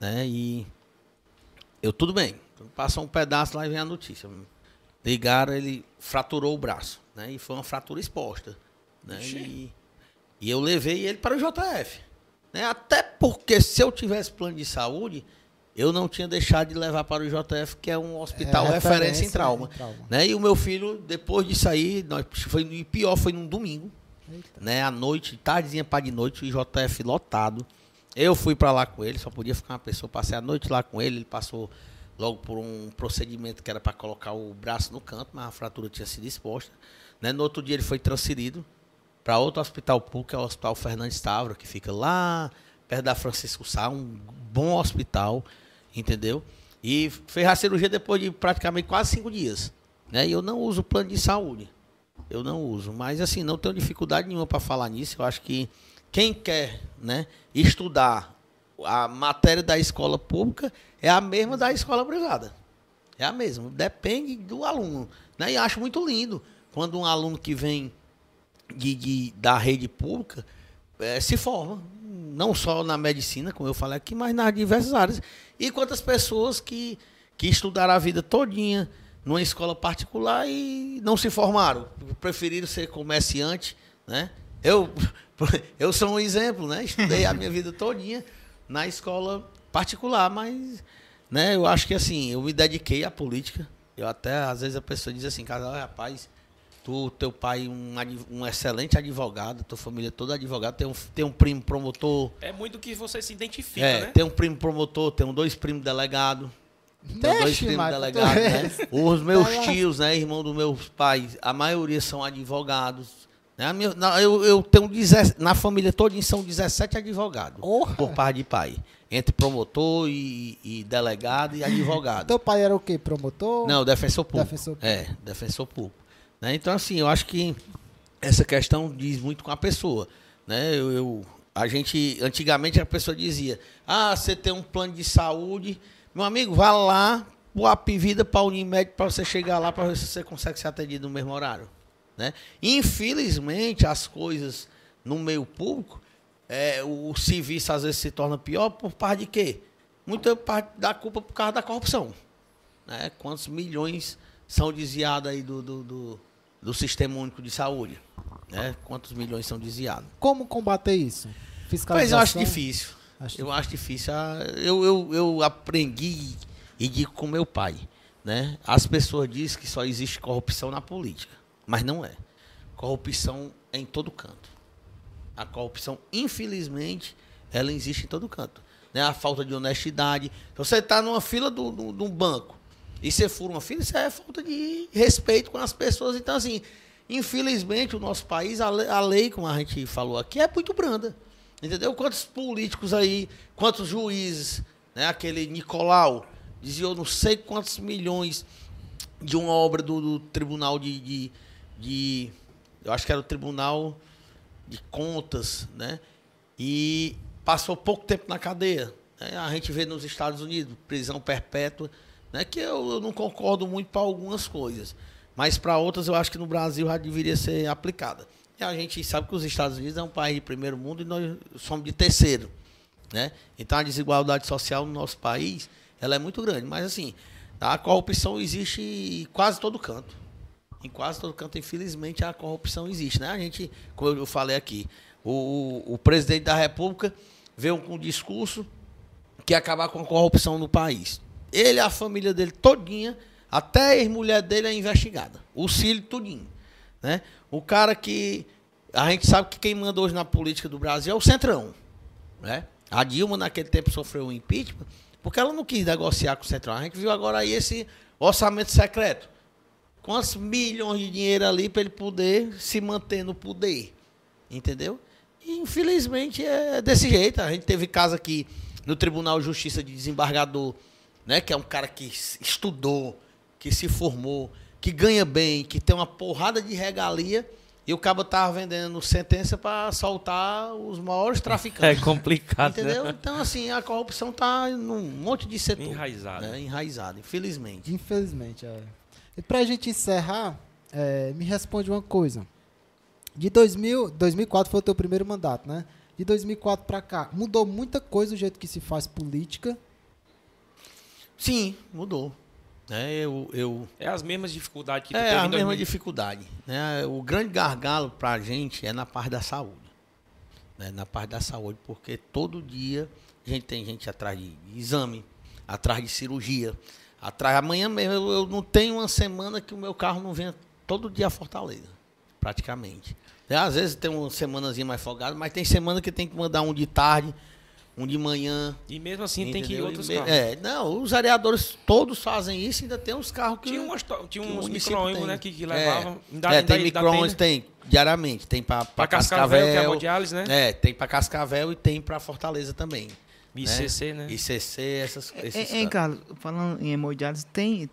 Né? E eu, tudo bem. Passou um pedaço lá e vem a notícia. Ligaram, ele fraturou o braço. Né? E foi uma fratura exposta. Né? E, e eu levei ele para o JF. Né? Até porque se eu tivesse plano de saúde, eu não tinha deixado de levar para o JF, que é um hospital É referência, em trauma. em trauma. Né? E o meu filho, depois disso aí, nós, foi, e pior, foi num domingo, Eita. né? À noite, tardezinha para de noite, o IJF lotado. Eu fui para lá com ele, só podia ficar uma pessoa. Passei a noite lá com ele, ele passou logo por um procedimento que era para colocar o braço no canto, mas a fratura tinha sido exposta. Né? No outro dia ele foi transferido para outro hospital público, que é o Hospital Fernandes Távora, que fica lá perto da Francisco Sá, um bom hospital, entendeu? E fez a cirurgia depois de praticamente quase cinco dias. Né? E eu não uso plano de saúde. Eu não uso. Mas assim, não tenho dificuldade nenhuma para falar nisso. Eu acho que quem quer né, estudar a matéria da escola pública é a mesma da escola privada. É a mesma. Depende do aluno. Né? E acho muito lindo quando um aluno que vem de, de- da rede pública eh, se forma. Não só na medicina, como eu falei aqui, mas nas diversas áreas. E quantas pessoas que, que estudaram a vida todinha numa escola particular e não se formaram. Preferiram ser comerciante, né? Eu, eu sou um exemplo, né? Estudei a minha vida todinha na escola particular, mas né, eu acho que assim, eu me dediquei à política. Eu até, às vezes a pessoa diz assim, casal, rapaz, tu, teu pai um, um excelente advogado, tua família toda advogada, tem um, tem um primo promotor, É muito que você se identifica, é, né? tem um primo promotor, tem um dois primos delegados. Tem dois primos delegados, né? és. Os meus lá. tios, né, irmão dos meus pais, a maioria são advogados. Né? Eu, eu tenho 17 na família toda são 17 advogados Porra. por parte de pai. Entre promotor e, e delegado e advogado. Teu pai era o quê? Promotor? Não, defensor público. Defensor É, defensor público. Né? Então, assim, eu acho que essa questão diz muito com a pessoa. Né? Eu, eu- a gente, antigamente a pessoa dizia, ah, você tem um plano de saúde, meu amigo, vá lá, o Apivida para Unimed para você chegar lá para ver se você consegue ser atendido no mesmo horário. Né? Infelizmente, as coisas no meio público, é, o serviço às vezes se torna pior por parte de quê? Muita parte da culpa por causa da corrupção né? Quantos milhões são desviados aí do, do, do, do Sistema Único de Saúde? Né? Quantos milhões são desviados? Como combater isso? Mas eu acho difícil. Acho eu acho difícil. Ah, Eu, eu, eu aprendi e digo com meu pai. Né? As pessoas dizem que só existe corrupção na política. Mas não é. Corrupção é em todo canto. A corrupção, infelizmente, ela existe em todo canto. Né? A falta de honestidade. Se você está numa fila de um banco e você fura uma fila, isso é falta de respeito com as pessoas. Então, assim, infelizmente, o nosso país, a lei, a lei, como a gente falou aqui, é muito branda. Entendeu? Quantos políticos aí, quantos juízes, né? Aquele Nicolau desviou não sei quantos milhões de uma obra do, do Tribunal de, de, de- Eu acho que era o Tribunal de Contas, né? E passou pouco tempo na cadeia. né? A gente vê nos Estados Unidos, prisão perpétua, né? que eu, eu não concordo muito para algumas coisas. Mas para outras eu acho que no Brasil já deveria ser aplicada. E a gente sabe que os Estados Unidos é um país de primeiro mundo e nós somos de terceiro. Né? Então a desigualdade social no nosso país ela é muito grande. Mas assim, a corrupção existe em quase todo canto. Em quase todo canto, infelizmente, a corrupção existe. Né? A gente, como eu falei aqui, o, o, presidente da República veio com um discurso que ia acabar com a corrupção no país. Ele a família dele todinha, até a ex-mulher dele é investigada. O Cílio tudinho. Né? O cara que... A gente sabe que quem manda hoje na política do Brasil é o Centrão. Né? A Dilma, naquele tempo, sofreu um impeachment porque ela não quis negociar com o Centrão. A gente viu agora aí esse orçamento secreto. Quantos milhões de dinheiro ali para ele poder se manter no poder? Entendeu? E, infelizmente é desse jeito. A gente teve caso aqui no Tribunal de Justiça de Desembargador, né, que é um cara que estudou, que se formou, que ganha bem, que tem uma porrada de regalia, e o cabo tava vendendo sentença para soltar os maiores É traficantes. complicado, Entendeu? né? Então, assim, a corrupção tá num monte de setor. Enraizada. Né? Enraizada, infelizmente. Infelizmente, é. E pra gente encerrar, é, me responde uma coisa. De 2000, 2004 foi o teu primeiro mandato, né? De 2004 pra cá, mudou muita coisa o jeito que se faz política. Sim, mudou. Né? Eu, eu, É as mesmas dificuldades que tu é teve a em mesma 2000. dificuldade. Né? O grande gargalo para a gente é na parte da saúde. Né? Na parte da saúde, porque todo dia a gente tem gente atrás de exame, atrás de cirurgia. Atrás, amanhã mesmo eu, eu não tenho uma semana que o meu carro não venha todo dia a Fortaleza, praticamente. É, às vezes tem uma semanazinha mais folgada, mas tem semana que tem que mandar um de tarde, um de manhã, E mesmo assim tem que ir Entendeu? outros E carros. É, não, os areadores todos fazem isso, ainda tem uns carros que. Tinha, umas, tinha uns micro-ônibus, né, que, que É. levavam. Ainda- é, ainda- tem ainda micro-ônibus, né? tem diariamente. Tem pra Pra Cascavel, que é a Cascavel. né? É, tem pra Cascavel e tem pra Fortaleza também. ICC, né? ICC, essas esses Hein, hein, caras. Carlos, falando em hemodiálise, tem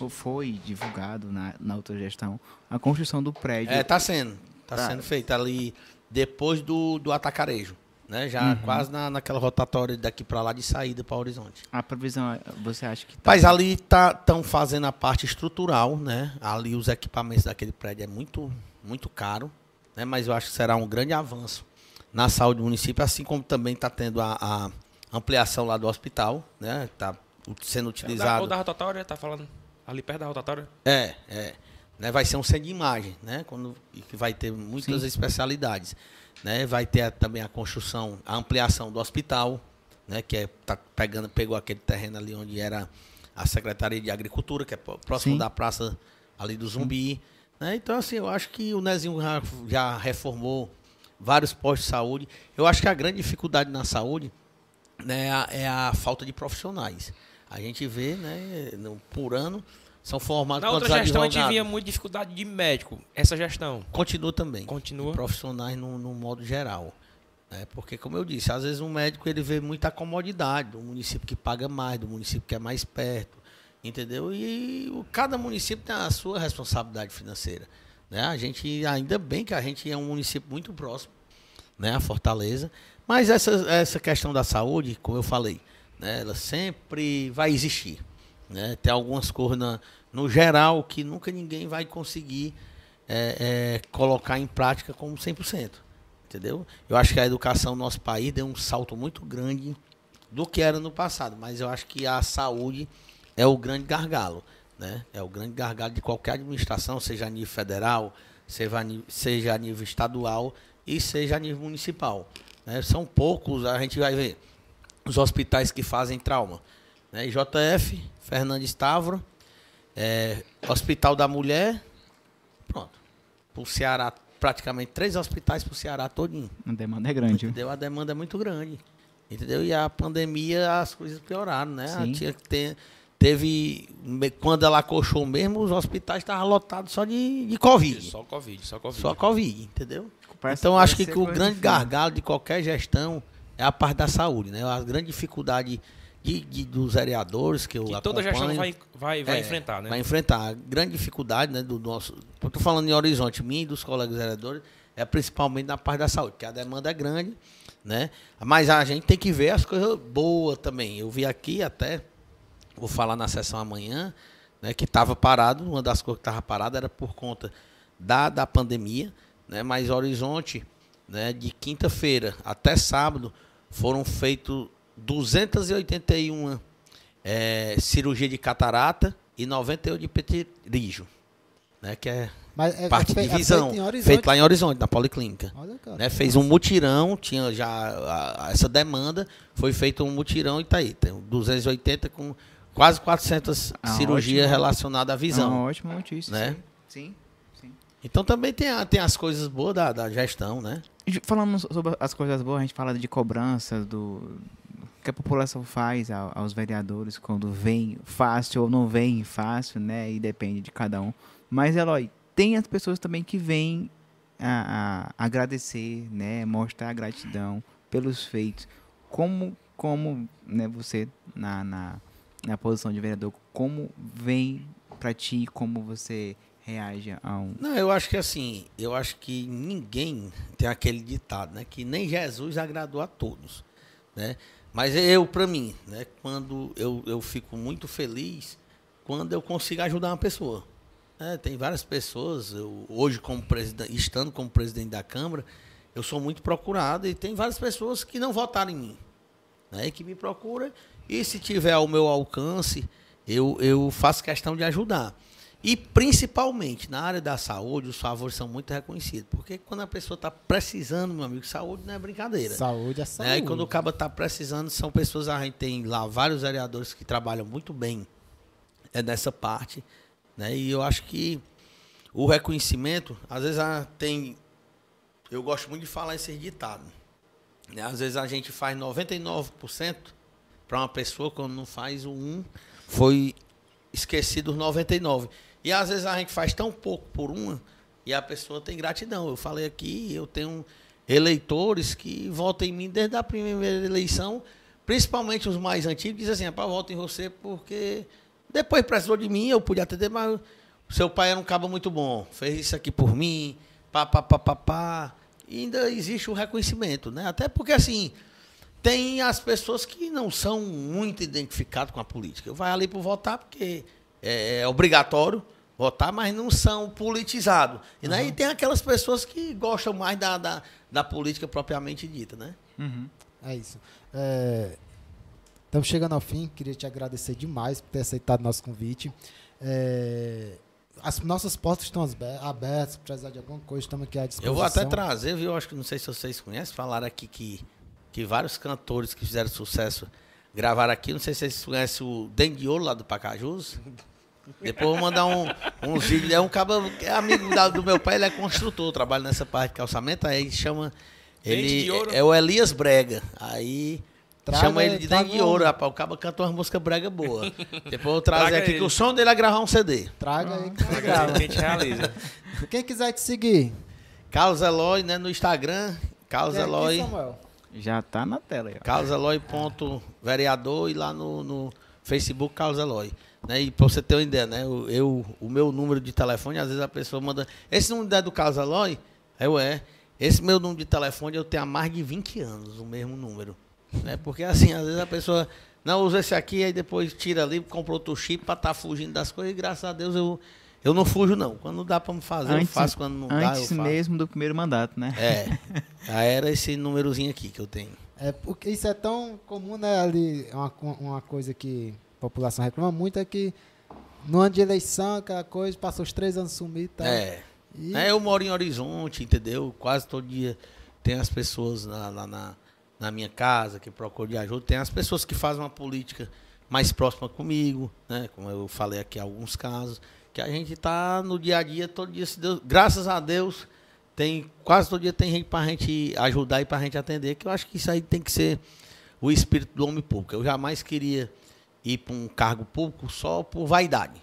ou foi divulgado na, na outra gestão a construção do prédio. É, tá sendo. Tá, Tá. sendo feito ali depois do, do atacarejo. Né? Já quase na, naquela rotatória daqui pra lá de saída pra Horizonte. A previsão, você acha que tá Mas ali estão fazendo a parte estrutural, né? Ali os equipamentos daquele prédio é muito, muito caro, né? Mas eu acho que será um grande avanço na saúde do município, assim como também está tendo a, a ampliação lá do hospital, né? Está sendo utilizado. ou da rotatória, tá falando? Ali perto da rotatória? É, é. Né, vai ser um centro de imagem, né? Quando, e que vai ter muitas Sim. especialidades. Né? Vai ter a- também a construção, a ampliação do hospital, né? Que é, tá pegando, pegou aquele terreno ali onde era a Secretaria de Agricultura, que é pró- próximo Sim. da praça ali do Zumbi. Né? Então, assim, eu acho que o Nezinho já, já reformou vários postos de saúde. Eu acho que a grande dificuldade na saúde né, é a- é falta de profissionais. A gente vê, né, no- por ano, são formados Na outra gestão a gente advogados? via muita dificuldade de médico. Essa gestão Continua também. continua. Profissionais no, no modo geral. né? Porque, como eu disse, às vezes um médico ele vê muita comodidade do município que paga mais, do município que é mais perto. Entendeu? E o- cada município tem a sua responsabilidade financeira. Né? A gente, ainda bem que a gente é um município muito próximo, né? A Fortaleza. Mas essa, essa questão da saúde, como eu falei, né? ela sempre vai existir. Né? Tem algumas coisas na- no geral que nunca ninguém vai conseguir é, é, colocar em prática como 100%. Entendeu? Eu acho que a educação no nosso país deu um salto muito grande do que era no passado, mas eu acho que a saúde é o grande gargalo. Né? É o grande gargalo de qualquer administração, seja a nível federal, seja a nível, seja a nível estadual e seja a nível municipal. Né? São poucos, a gente vai ver os hospitais que fazem trauma. Né? JF, Fernandes Távora, é, Hospital da Mulher, pronto. Para o Ceará, praticamente três hospitais para o Ceará todinho. A demanda é grande. Entendeu? A demanda é muito grande. Entendeu? E a pandemia, as coisas pioraram, né? Sim. Tinha que ter, teve, quando ela coxou mesmo, os hospitais estavam lotados só de, de Covid. Só Covid, só Covid. Só Covid, entendeu? Parece- então, acho que, que o grande de gargalo de qualquer gestão é a parte da saúde, né? A grande dificuldade de, de- dos vereadores que eu Que toda gestão vai, vai, vai é, enfrentar, né? Vai enfrentar. A grande dificuldade né, do nosso. Eu tô falando em horizonte, mim e dos colegas vereadores, é principalmente na parte da saúde, porque a demanda é grande, né? Mas a gente tem que ver as coisas boas também. Eu vi aqui até, vou falar na sessão amanhã, né, que estava parado, uma das coisas que estava parada era por conta da, da pandemia, né? Mas Horizonte, né, de quinta-feira até sábado, foram feitos 281 é, cirurgia de catarata e 98 de pterígio, né, que é Mas é, parte é de é visão, feito em Horizonte. feito lá em Horizonte, na Policlínica. Olha, cara. Né, fez um mutirão, tinha já a- a- essa demanda, foi feito um mutirão e tá aí, tem 280 com quase 400 Ah, cirurgias ótimo. relacionadas à visão. uma ótima notícia. Né? Sim. sim. Então também tem, a- tem as coisas boas da, da gestão, né? Falando sobre as coisas boas, a gente fala de cobranças, do que a população faz ao- aos vereadores quando vem fácil ou não vem fácil, né? E depende de cada um. Mas, Eloy, tem as pessoas também que vêm a, a agradecer, né? Mostrar gratidão pelos feitos. Como, como né, você, na, na, na posição de vereador, como vem para ti, como você reage a um... Não, eu acho que assim, eu acho que ninguém tem aquele ditado, né? Que nem Jesus agradou a todos, né? Mas eu, para mim, né? Quando eu, eu fico muito feliz quando eu consigo ajudar uma pessoa. né? tem várias pessoas, eu, hoje como presidente, estando como presidente da Câmara, eu sou muito procurado e tem várias pessoas que não votaram em mim, né? Que me procuram e se tiver ao meu alcance, eu, eu faço questão de ajudar. E principalmente na área da saúde, os favores são muito reconhecidos. Porque quando a pessoa está precisando, meu amigo, saúde não é brincadeira. Saúde é Né? saúde. E quando o cabo está precisando, são pessoas, a gente tem lá vários vereadores que trabalham muito bem é nessa parte. Né? E eu acho que o reconhecimento, às vezes tem. Eu gosto muito de falar esse ditado. Né? Às vezes a gente faz 99% para uma pessoa, quando não faz o 1, foi esquecido os 99. E às vezes a gente faz tão pouco por uma e a pessoa tem gratidão. Eu falei aqui, eu tenho eleitores que votam em mim desde a primeira eleição, principalmente os mais antigos, dizem assim, rapaz, voto em você porque depois precisou de mim, eu podia atender, mas seu pai era um cabo muito bom, fez isso aqui por mim, pá, pá, pá, pá, pá. E ainda existe o reconhecimento, né? Até porque, assim, tem as pessoas que não são muito identificadas com a política. Vai ali para votar porque é, é obrigatório votar, mas não são politizados. E, né? e tem aquelas pessoas que gostam mais da, da, da política propriamente dita, né? É isso. É, Estamos chegando ao fim. Queria te agradecer demais por ter aceitado nosso convite. É, As nossas portas estão abertas. Se precisar de alguma coisa, estamos aqui à disposição. Eu vou até trazer, viu? Acho que não sei se vocês conhecem, falaram aqui que, que vários cantores que fizeram sucesso gravaram aqui. Não sei se vocês conhecem o Dendiolo lá do Pacajus. Depois eu vou mandar um, uns vídeos. É um cabo que é amigo da- do meu pai, ele é construtor, trabalha nessa parte de calçamento, aí chama. Ele é o Elias Brega. Aí Traga- chama ele de traga Dente de um- Ouro, rapaz. O cabo canta umas músicas brega boa. Depois eu vou trazer aqui que ele. o som dele é gravar um CD. Traga aí que A legal. gente realiza. Quem quiser te seguir. Carlos Eloy, né? No Instagram. Carlos aqui, Eloy. Samuel? Já tá na tela aí, vereador e lá no, no Facebook Carlos Eloy. Né? E pra você ter uma ideia, né? Eu, eu- o meu número de telefone, às vezes a pessoa manda. Esse número é do Carlos? Eu é. Esse meu número de telefone eu tenho há mais de 20 anos, o mesmo número. Né? Porque assim, às vezes a pessoa. Não, usa esse aqui, aí depois tira ali, compra outro chip pra estar fugindo das coisas, e graças a Deus eu, eu não fujo, não. Quando dá pra me fazer, eu faço. Quando não dá, eu antes faço. mesmo do primeiro mandato, né? É. Aí era esse númerozinho aqui que eu tenho. É porque isso é tão comum, né? Ali, uma, uma coisa que a população reclama muito é que no ano de eleição, aquela coisa, passou os três anos sumido e tal. É. E- É, eu moro em Horizonte, entendeu? Quase todo dia tem as pessoas na- lá na, na minha casa que procuram de ajuda. Tem as pessoas que fazem uma política mais próxima comigo, né? Como eu falei aqui alguns casos. Que a gente tá no dia a dia, todo dia, se Deus, graças a Deus, tem quase todo dia tem gente pra gente ajudar e pra gente atender. Que eu acho que isso aí tem que ser o espírito do homem público. Eu jamais queria ir para um cargo público só por vaidade.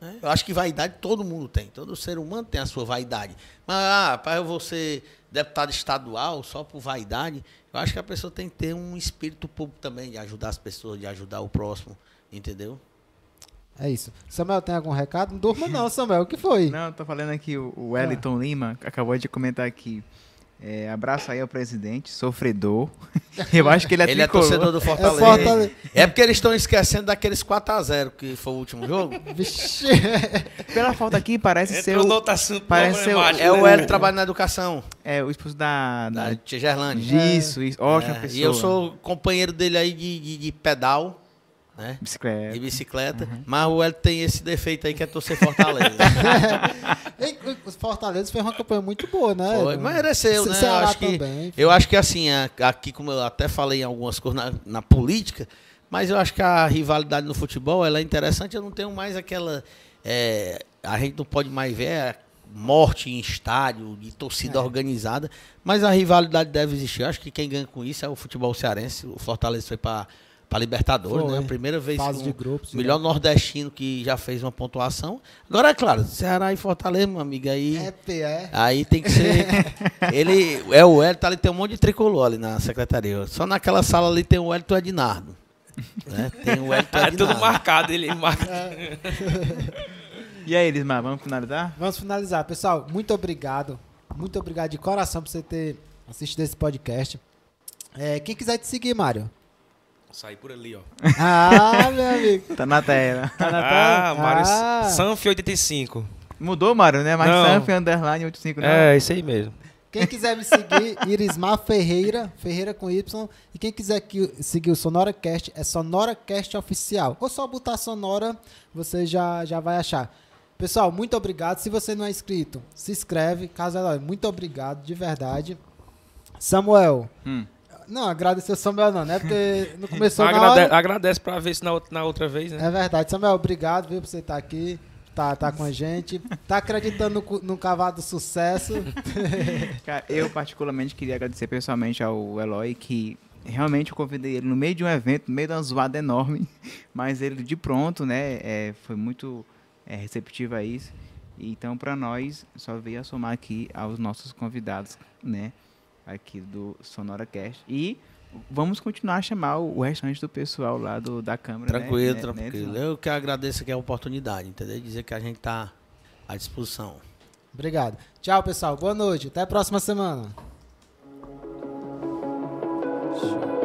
né? Eu acho que vaidade todo mundo tem. Todo ser humano tem a sua vaidade. Mas, ah, para eu vou ser deputado estadual só por vaidade, eu acho que a pessoa tem que ter um espírito público também, de ajudar as pessoas, de ajudar o próximo, entendeu? É isso. Samuel, tem algum recado? Não durma não, Samuel. O que foi? Não, tô falando aqui, o Wellington Lima acabou de comentar aqui. É, abraço aí ao presidente, sofredor. Eu acho que ele é Ele é tricolor. torcedor do É Fortaleza. Fortaleza. É porque eles estão esquecendo daqueles 4x0 que foi o último jogo. Vixe. Pela foto aqui, parece ser o, outro assunto parece ser o- É o né? Hélio que trabalha na educação, é, o esposo da... da da Tia Gerlane. isso, isso. Ótima É, pessoa. E eu sou companheiro dele aí de, de, de pedal, né? Bicicleta. Bicicleta. Uhum. Mas o Hélio tem esse defeito aí que é torcer Fortaleza. Ei, O Fortaleza fez uma campanha muito boa, né? Foi, mereceu, Ce- né? Eu acho que, também. eu acho que assim, aqui como eu até falei em algumas coisas na, na política, mas eu acho que a rivalidade no futebol ela é interessante. Eu não tenho mais aquela. é, a gente não pode mais ver a morte em estádio, de torcida É. organizada, mas a rivalidade deve existir. Eu acho que quem ganha com isso é o futebol cearense. O Fortaleza foi para para Libertadores, Foi. né? A primeira vez Fase com de grupos. o melhor nordestino que já fez uma pontuação. Agora é claro, Ceará e Fortaleza, meu amigo, aí É, PE. Aí tem que ser. ele é o Hélio, ali tem um monte de tricolor ali na secretaria. Só naquela sala ali tem o Hélio Ednardo. Né? Tem o Hélio É tudo marcado, ele marca. E aí, Elismar, vamos finalizar? Vamos finalizar. Pessoal, muito obrigado. Muito obrigado de coração por você ter assistido esse podcast. É, quem quiser te seguir, Mário. Sair por ali, ó. Ah, meu amigo. Tá na tela. Tá na Ah, tela? Mário Ah. Sanf 85. Mudou, Mário, né? Mas. Sanf underline 85, não. É, isso aí mesmo. Quem quiser me seguir, Irismar Ferreira, Ferreira com Y. E quem quiser que- seguir o SonoraCast, é SonoraCast Oficial. Ou só botar Sonora, você já, já vai achar. Pessoal, muito obrigado. Se você não é inscrito, se inscreve. Caso ela, muito obrigado, de verdade. Samuel. Hum. Não, agradecer o Samuel não, né? Porque não começou na Agrade hora. Agradece pra ver se na, outra- na outra vez, né? É verdade. Samuel, obrigado, viu, por você estar aqui. Tá, tá com a gente. Tá acreditando no, no cavalo do sucesso. Cara, eu particularmente queria agradecer pessoalmente ao Eloy, que realmente eu convidei ele no meio de um evento, no meio de uma zoada enorme, mas ele de pronto, né, é, foi muito é, receptivo a isso. Então, para nós, só veio a somar aqui aos nossos convidados, né, aqui do SonoraCast. E vamos continuar a chamar o restante do pessoal lá do, da Câmara, né, Tranquilo, né, tranquilo. né? Eu que agradeço aqui a oportunidade, entendeu? Dizer que a gente tá à disposição. Obrigado. Tchau, pessoal. Boa noite. Até a próxima semana. Show.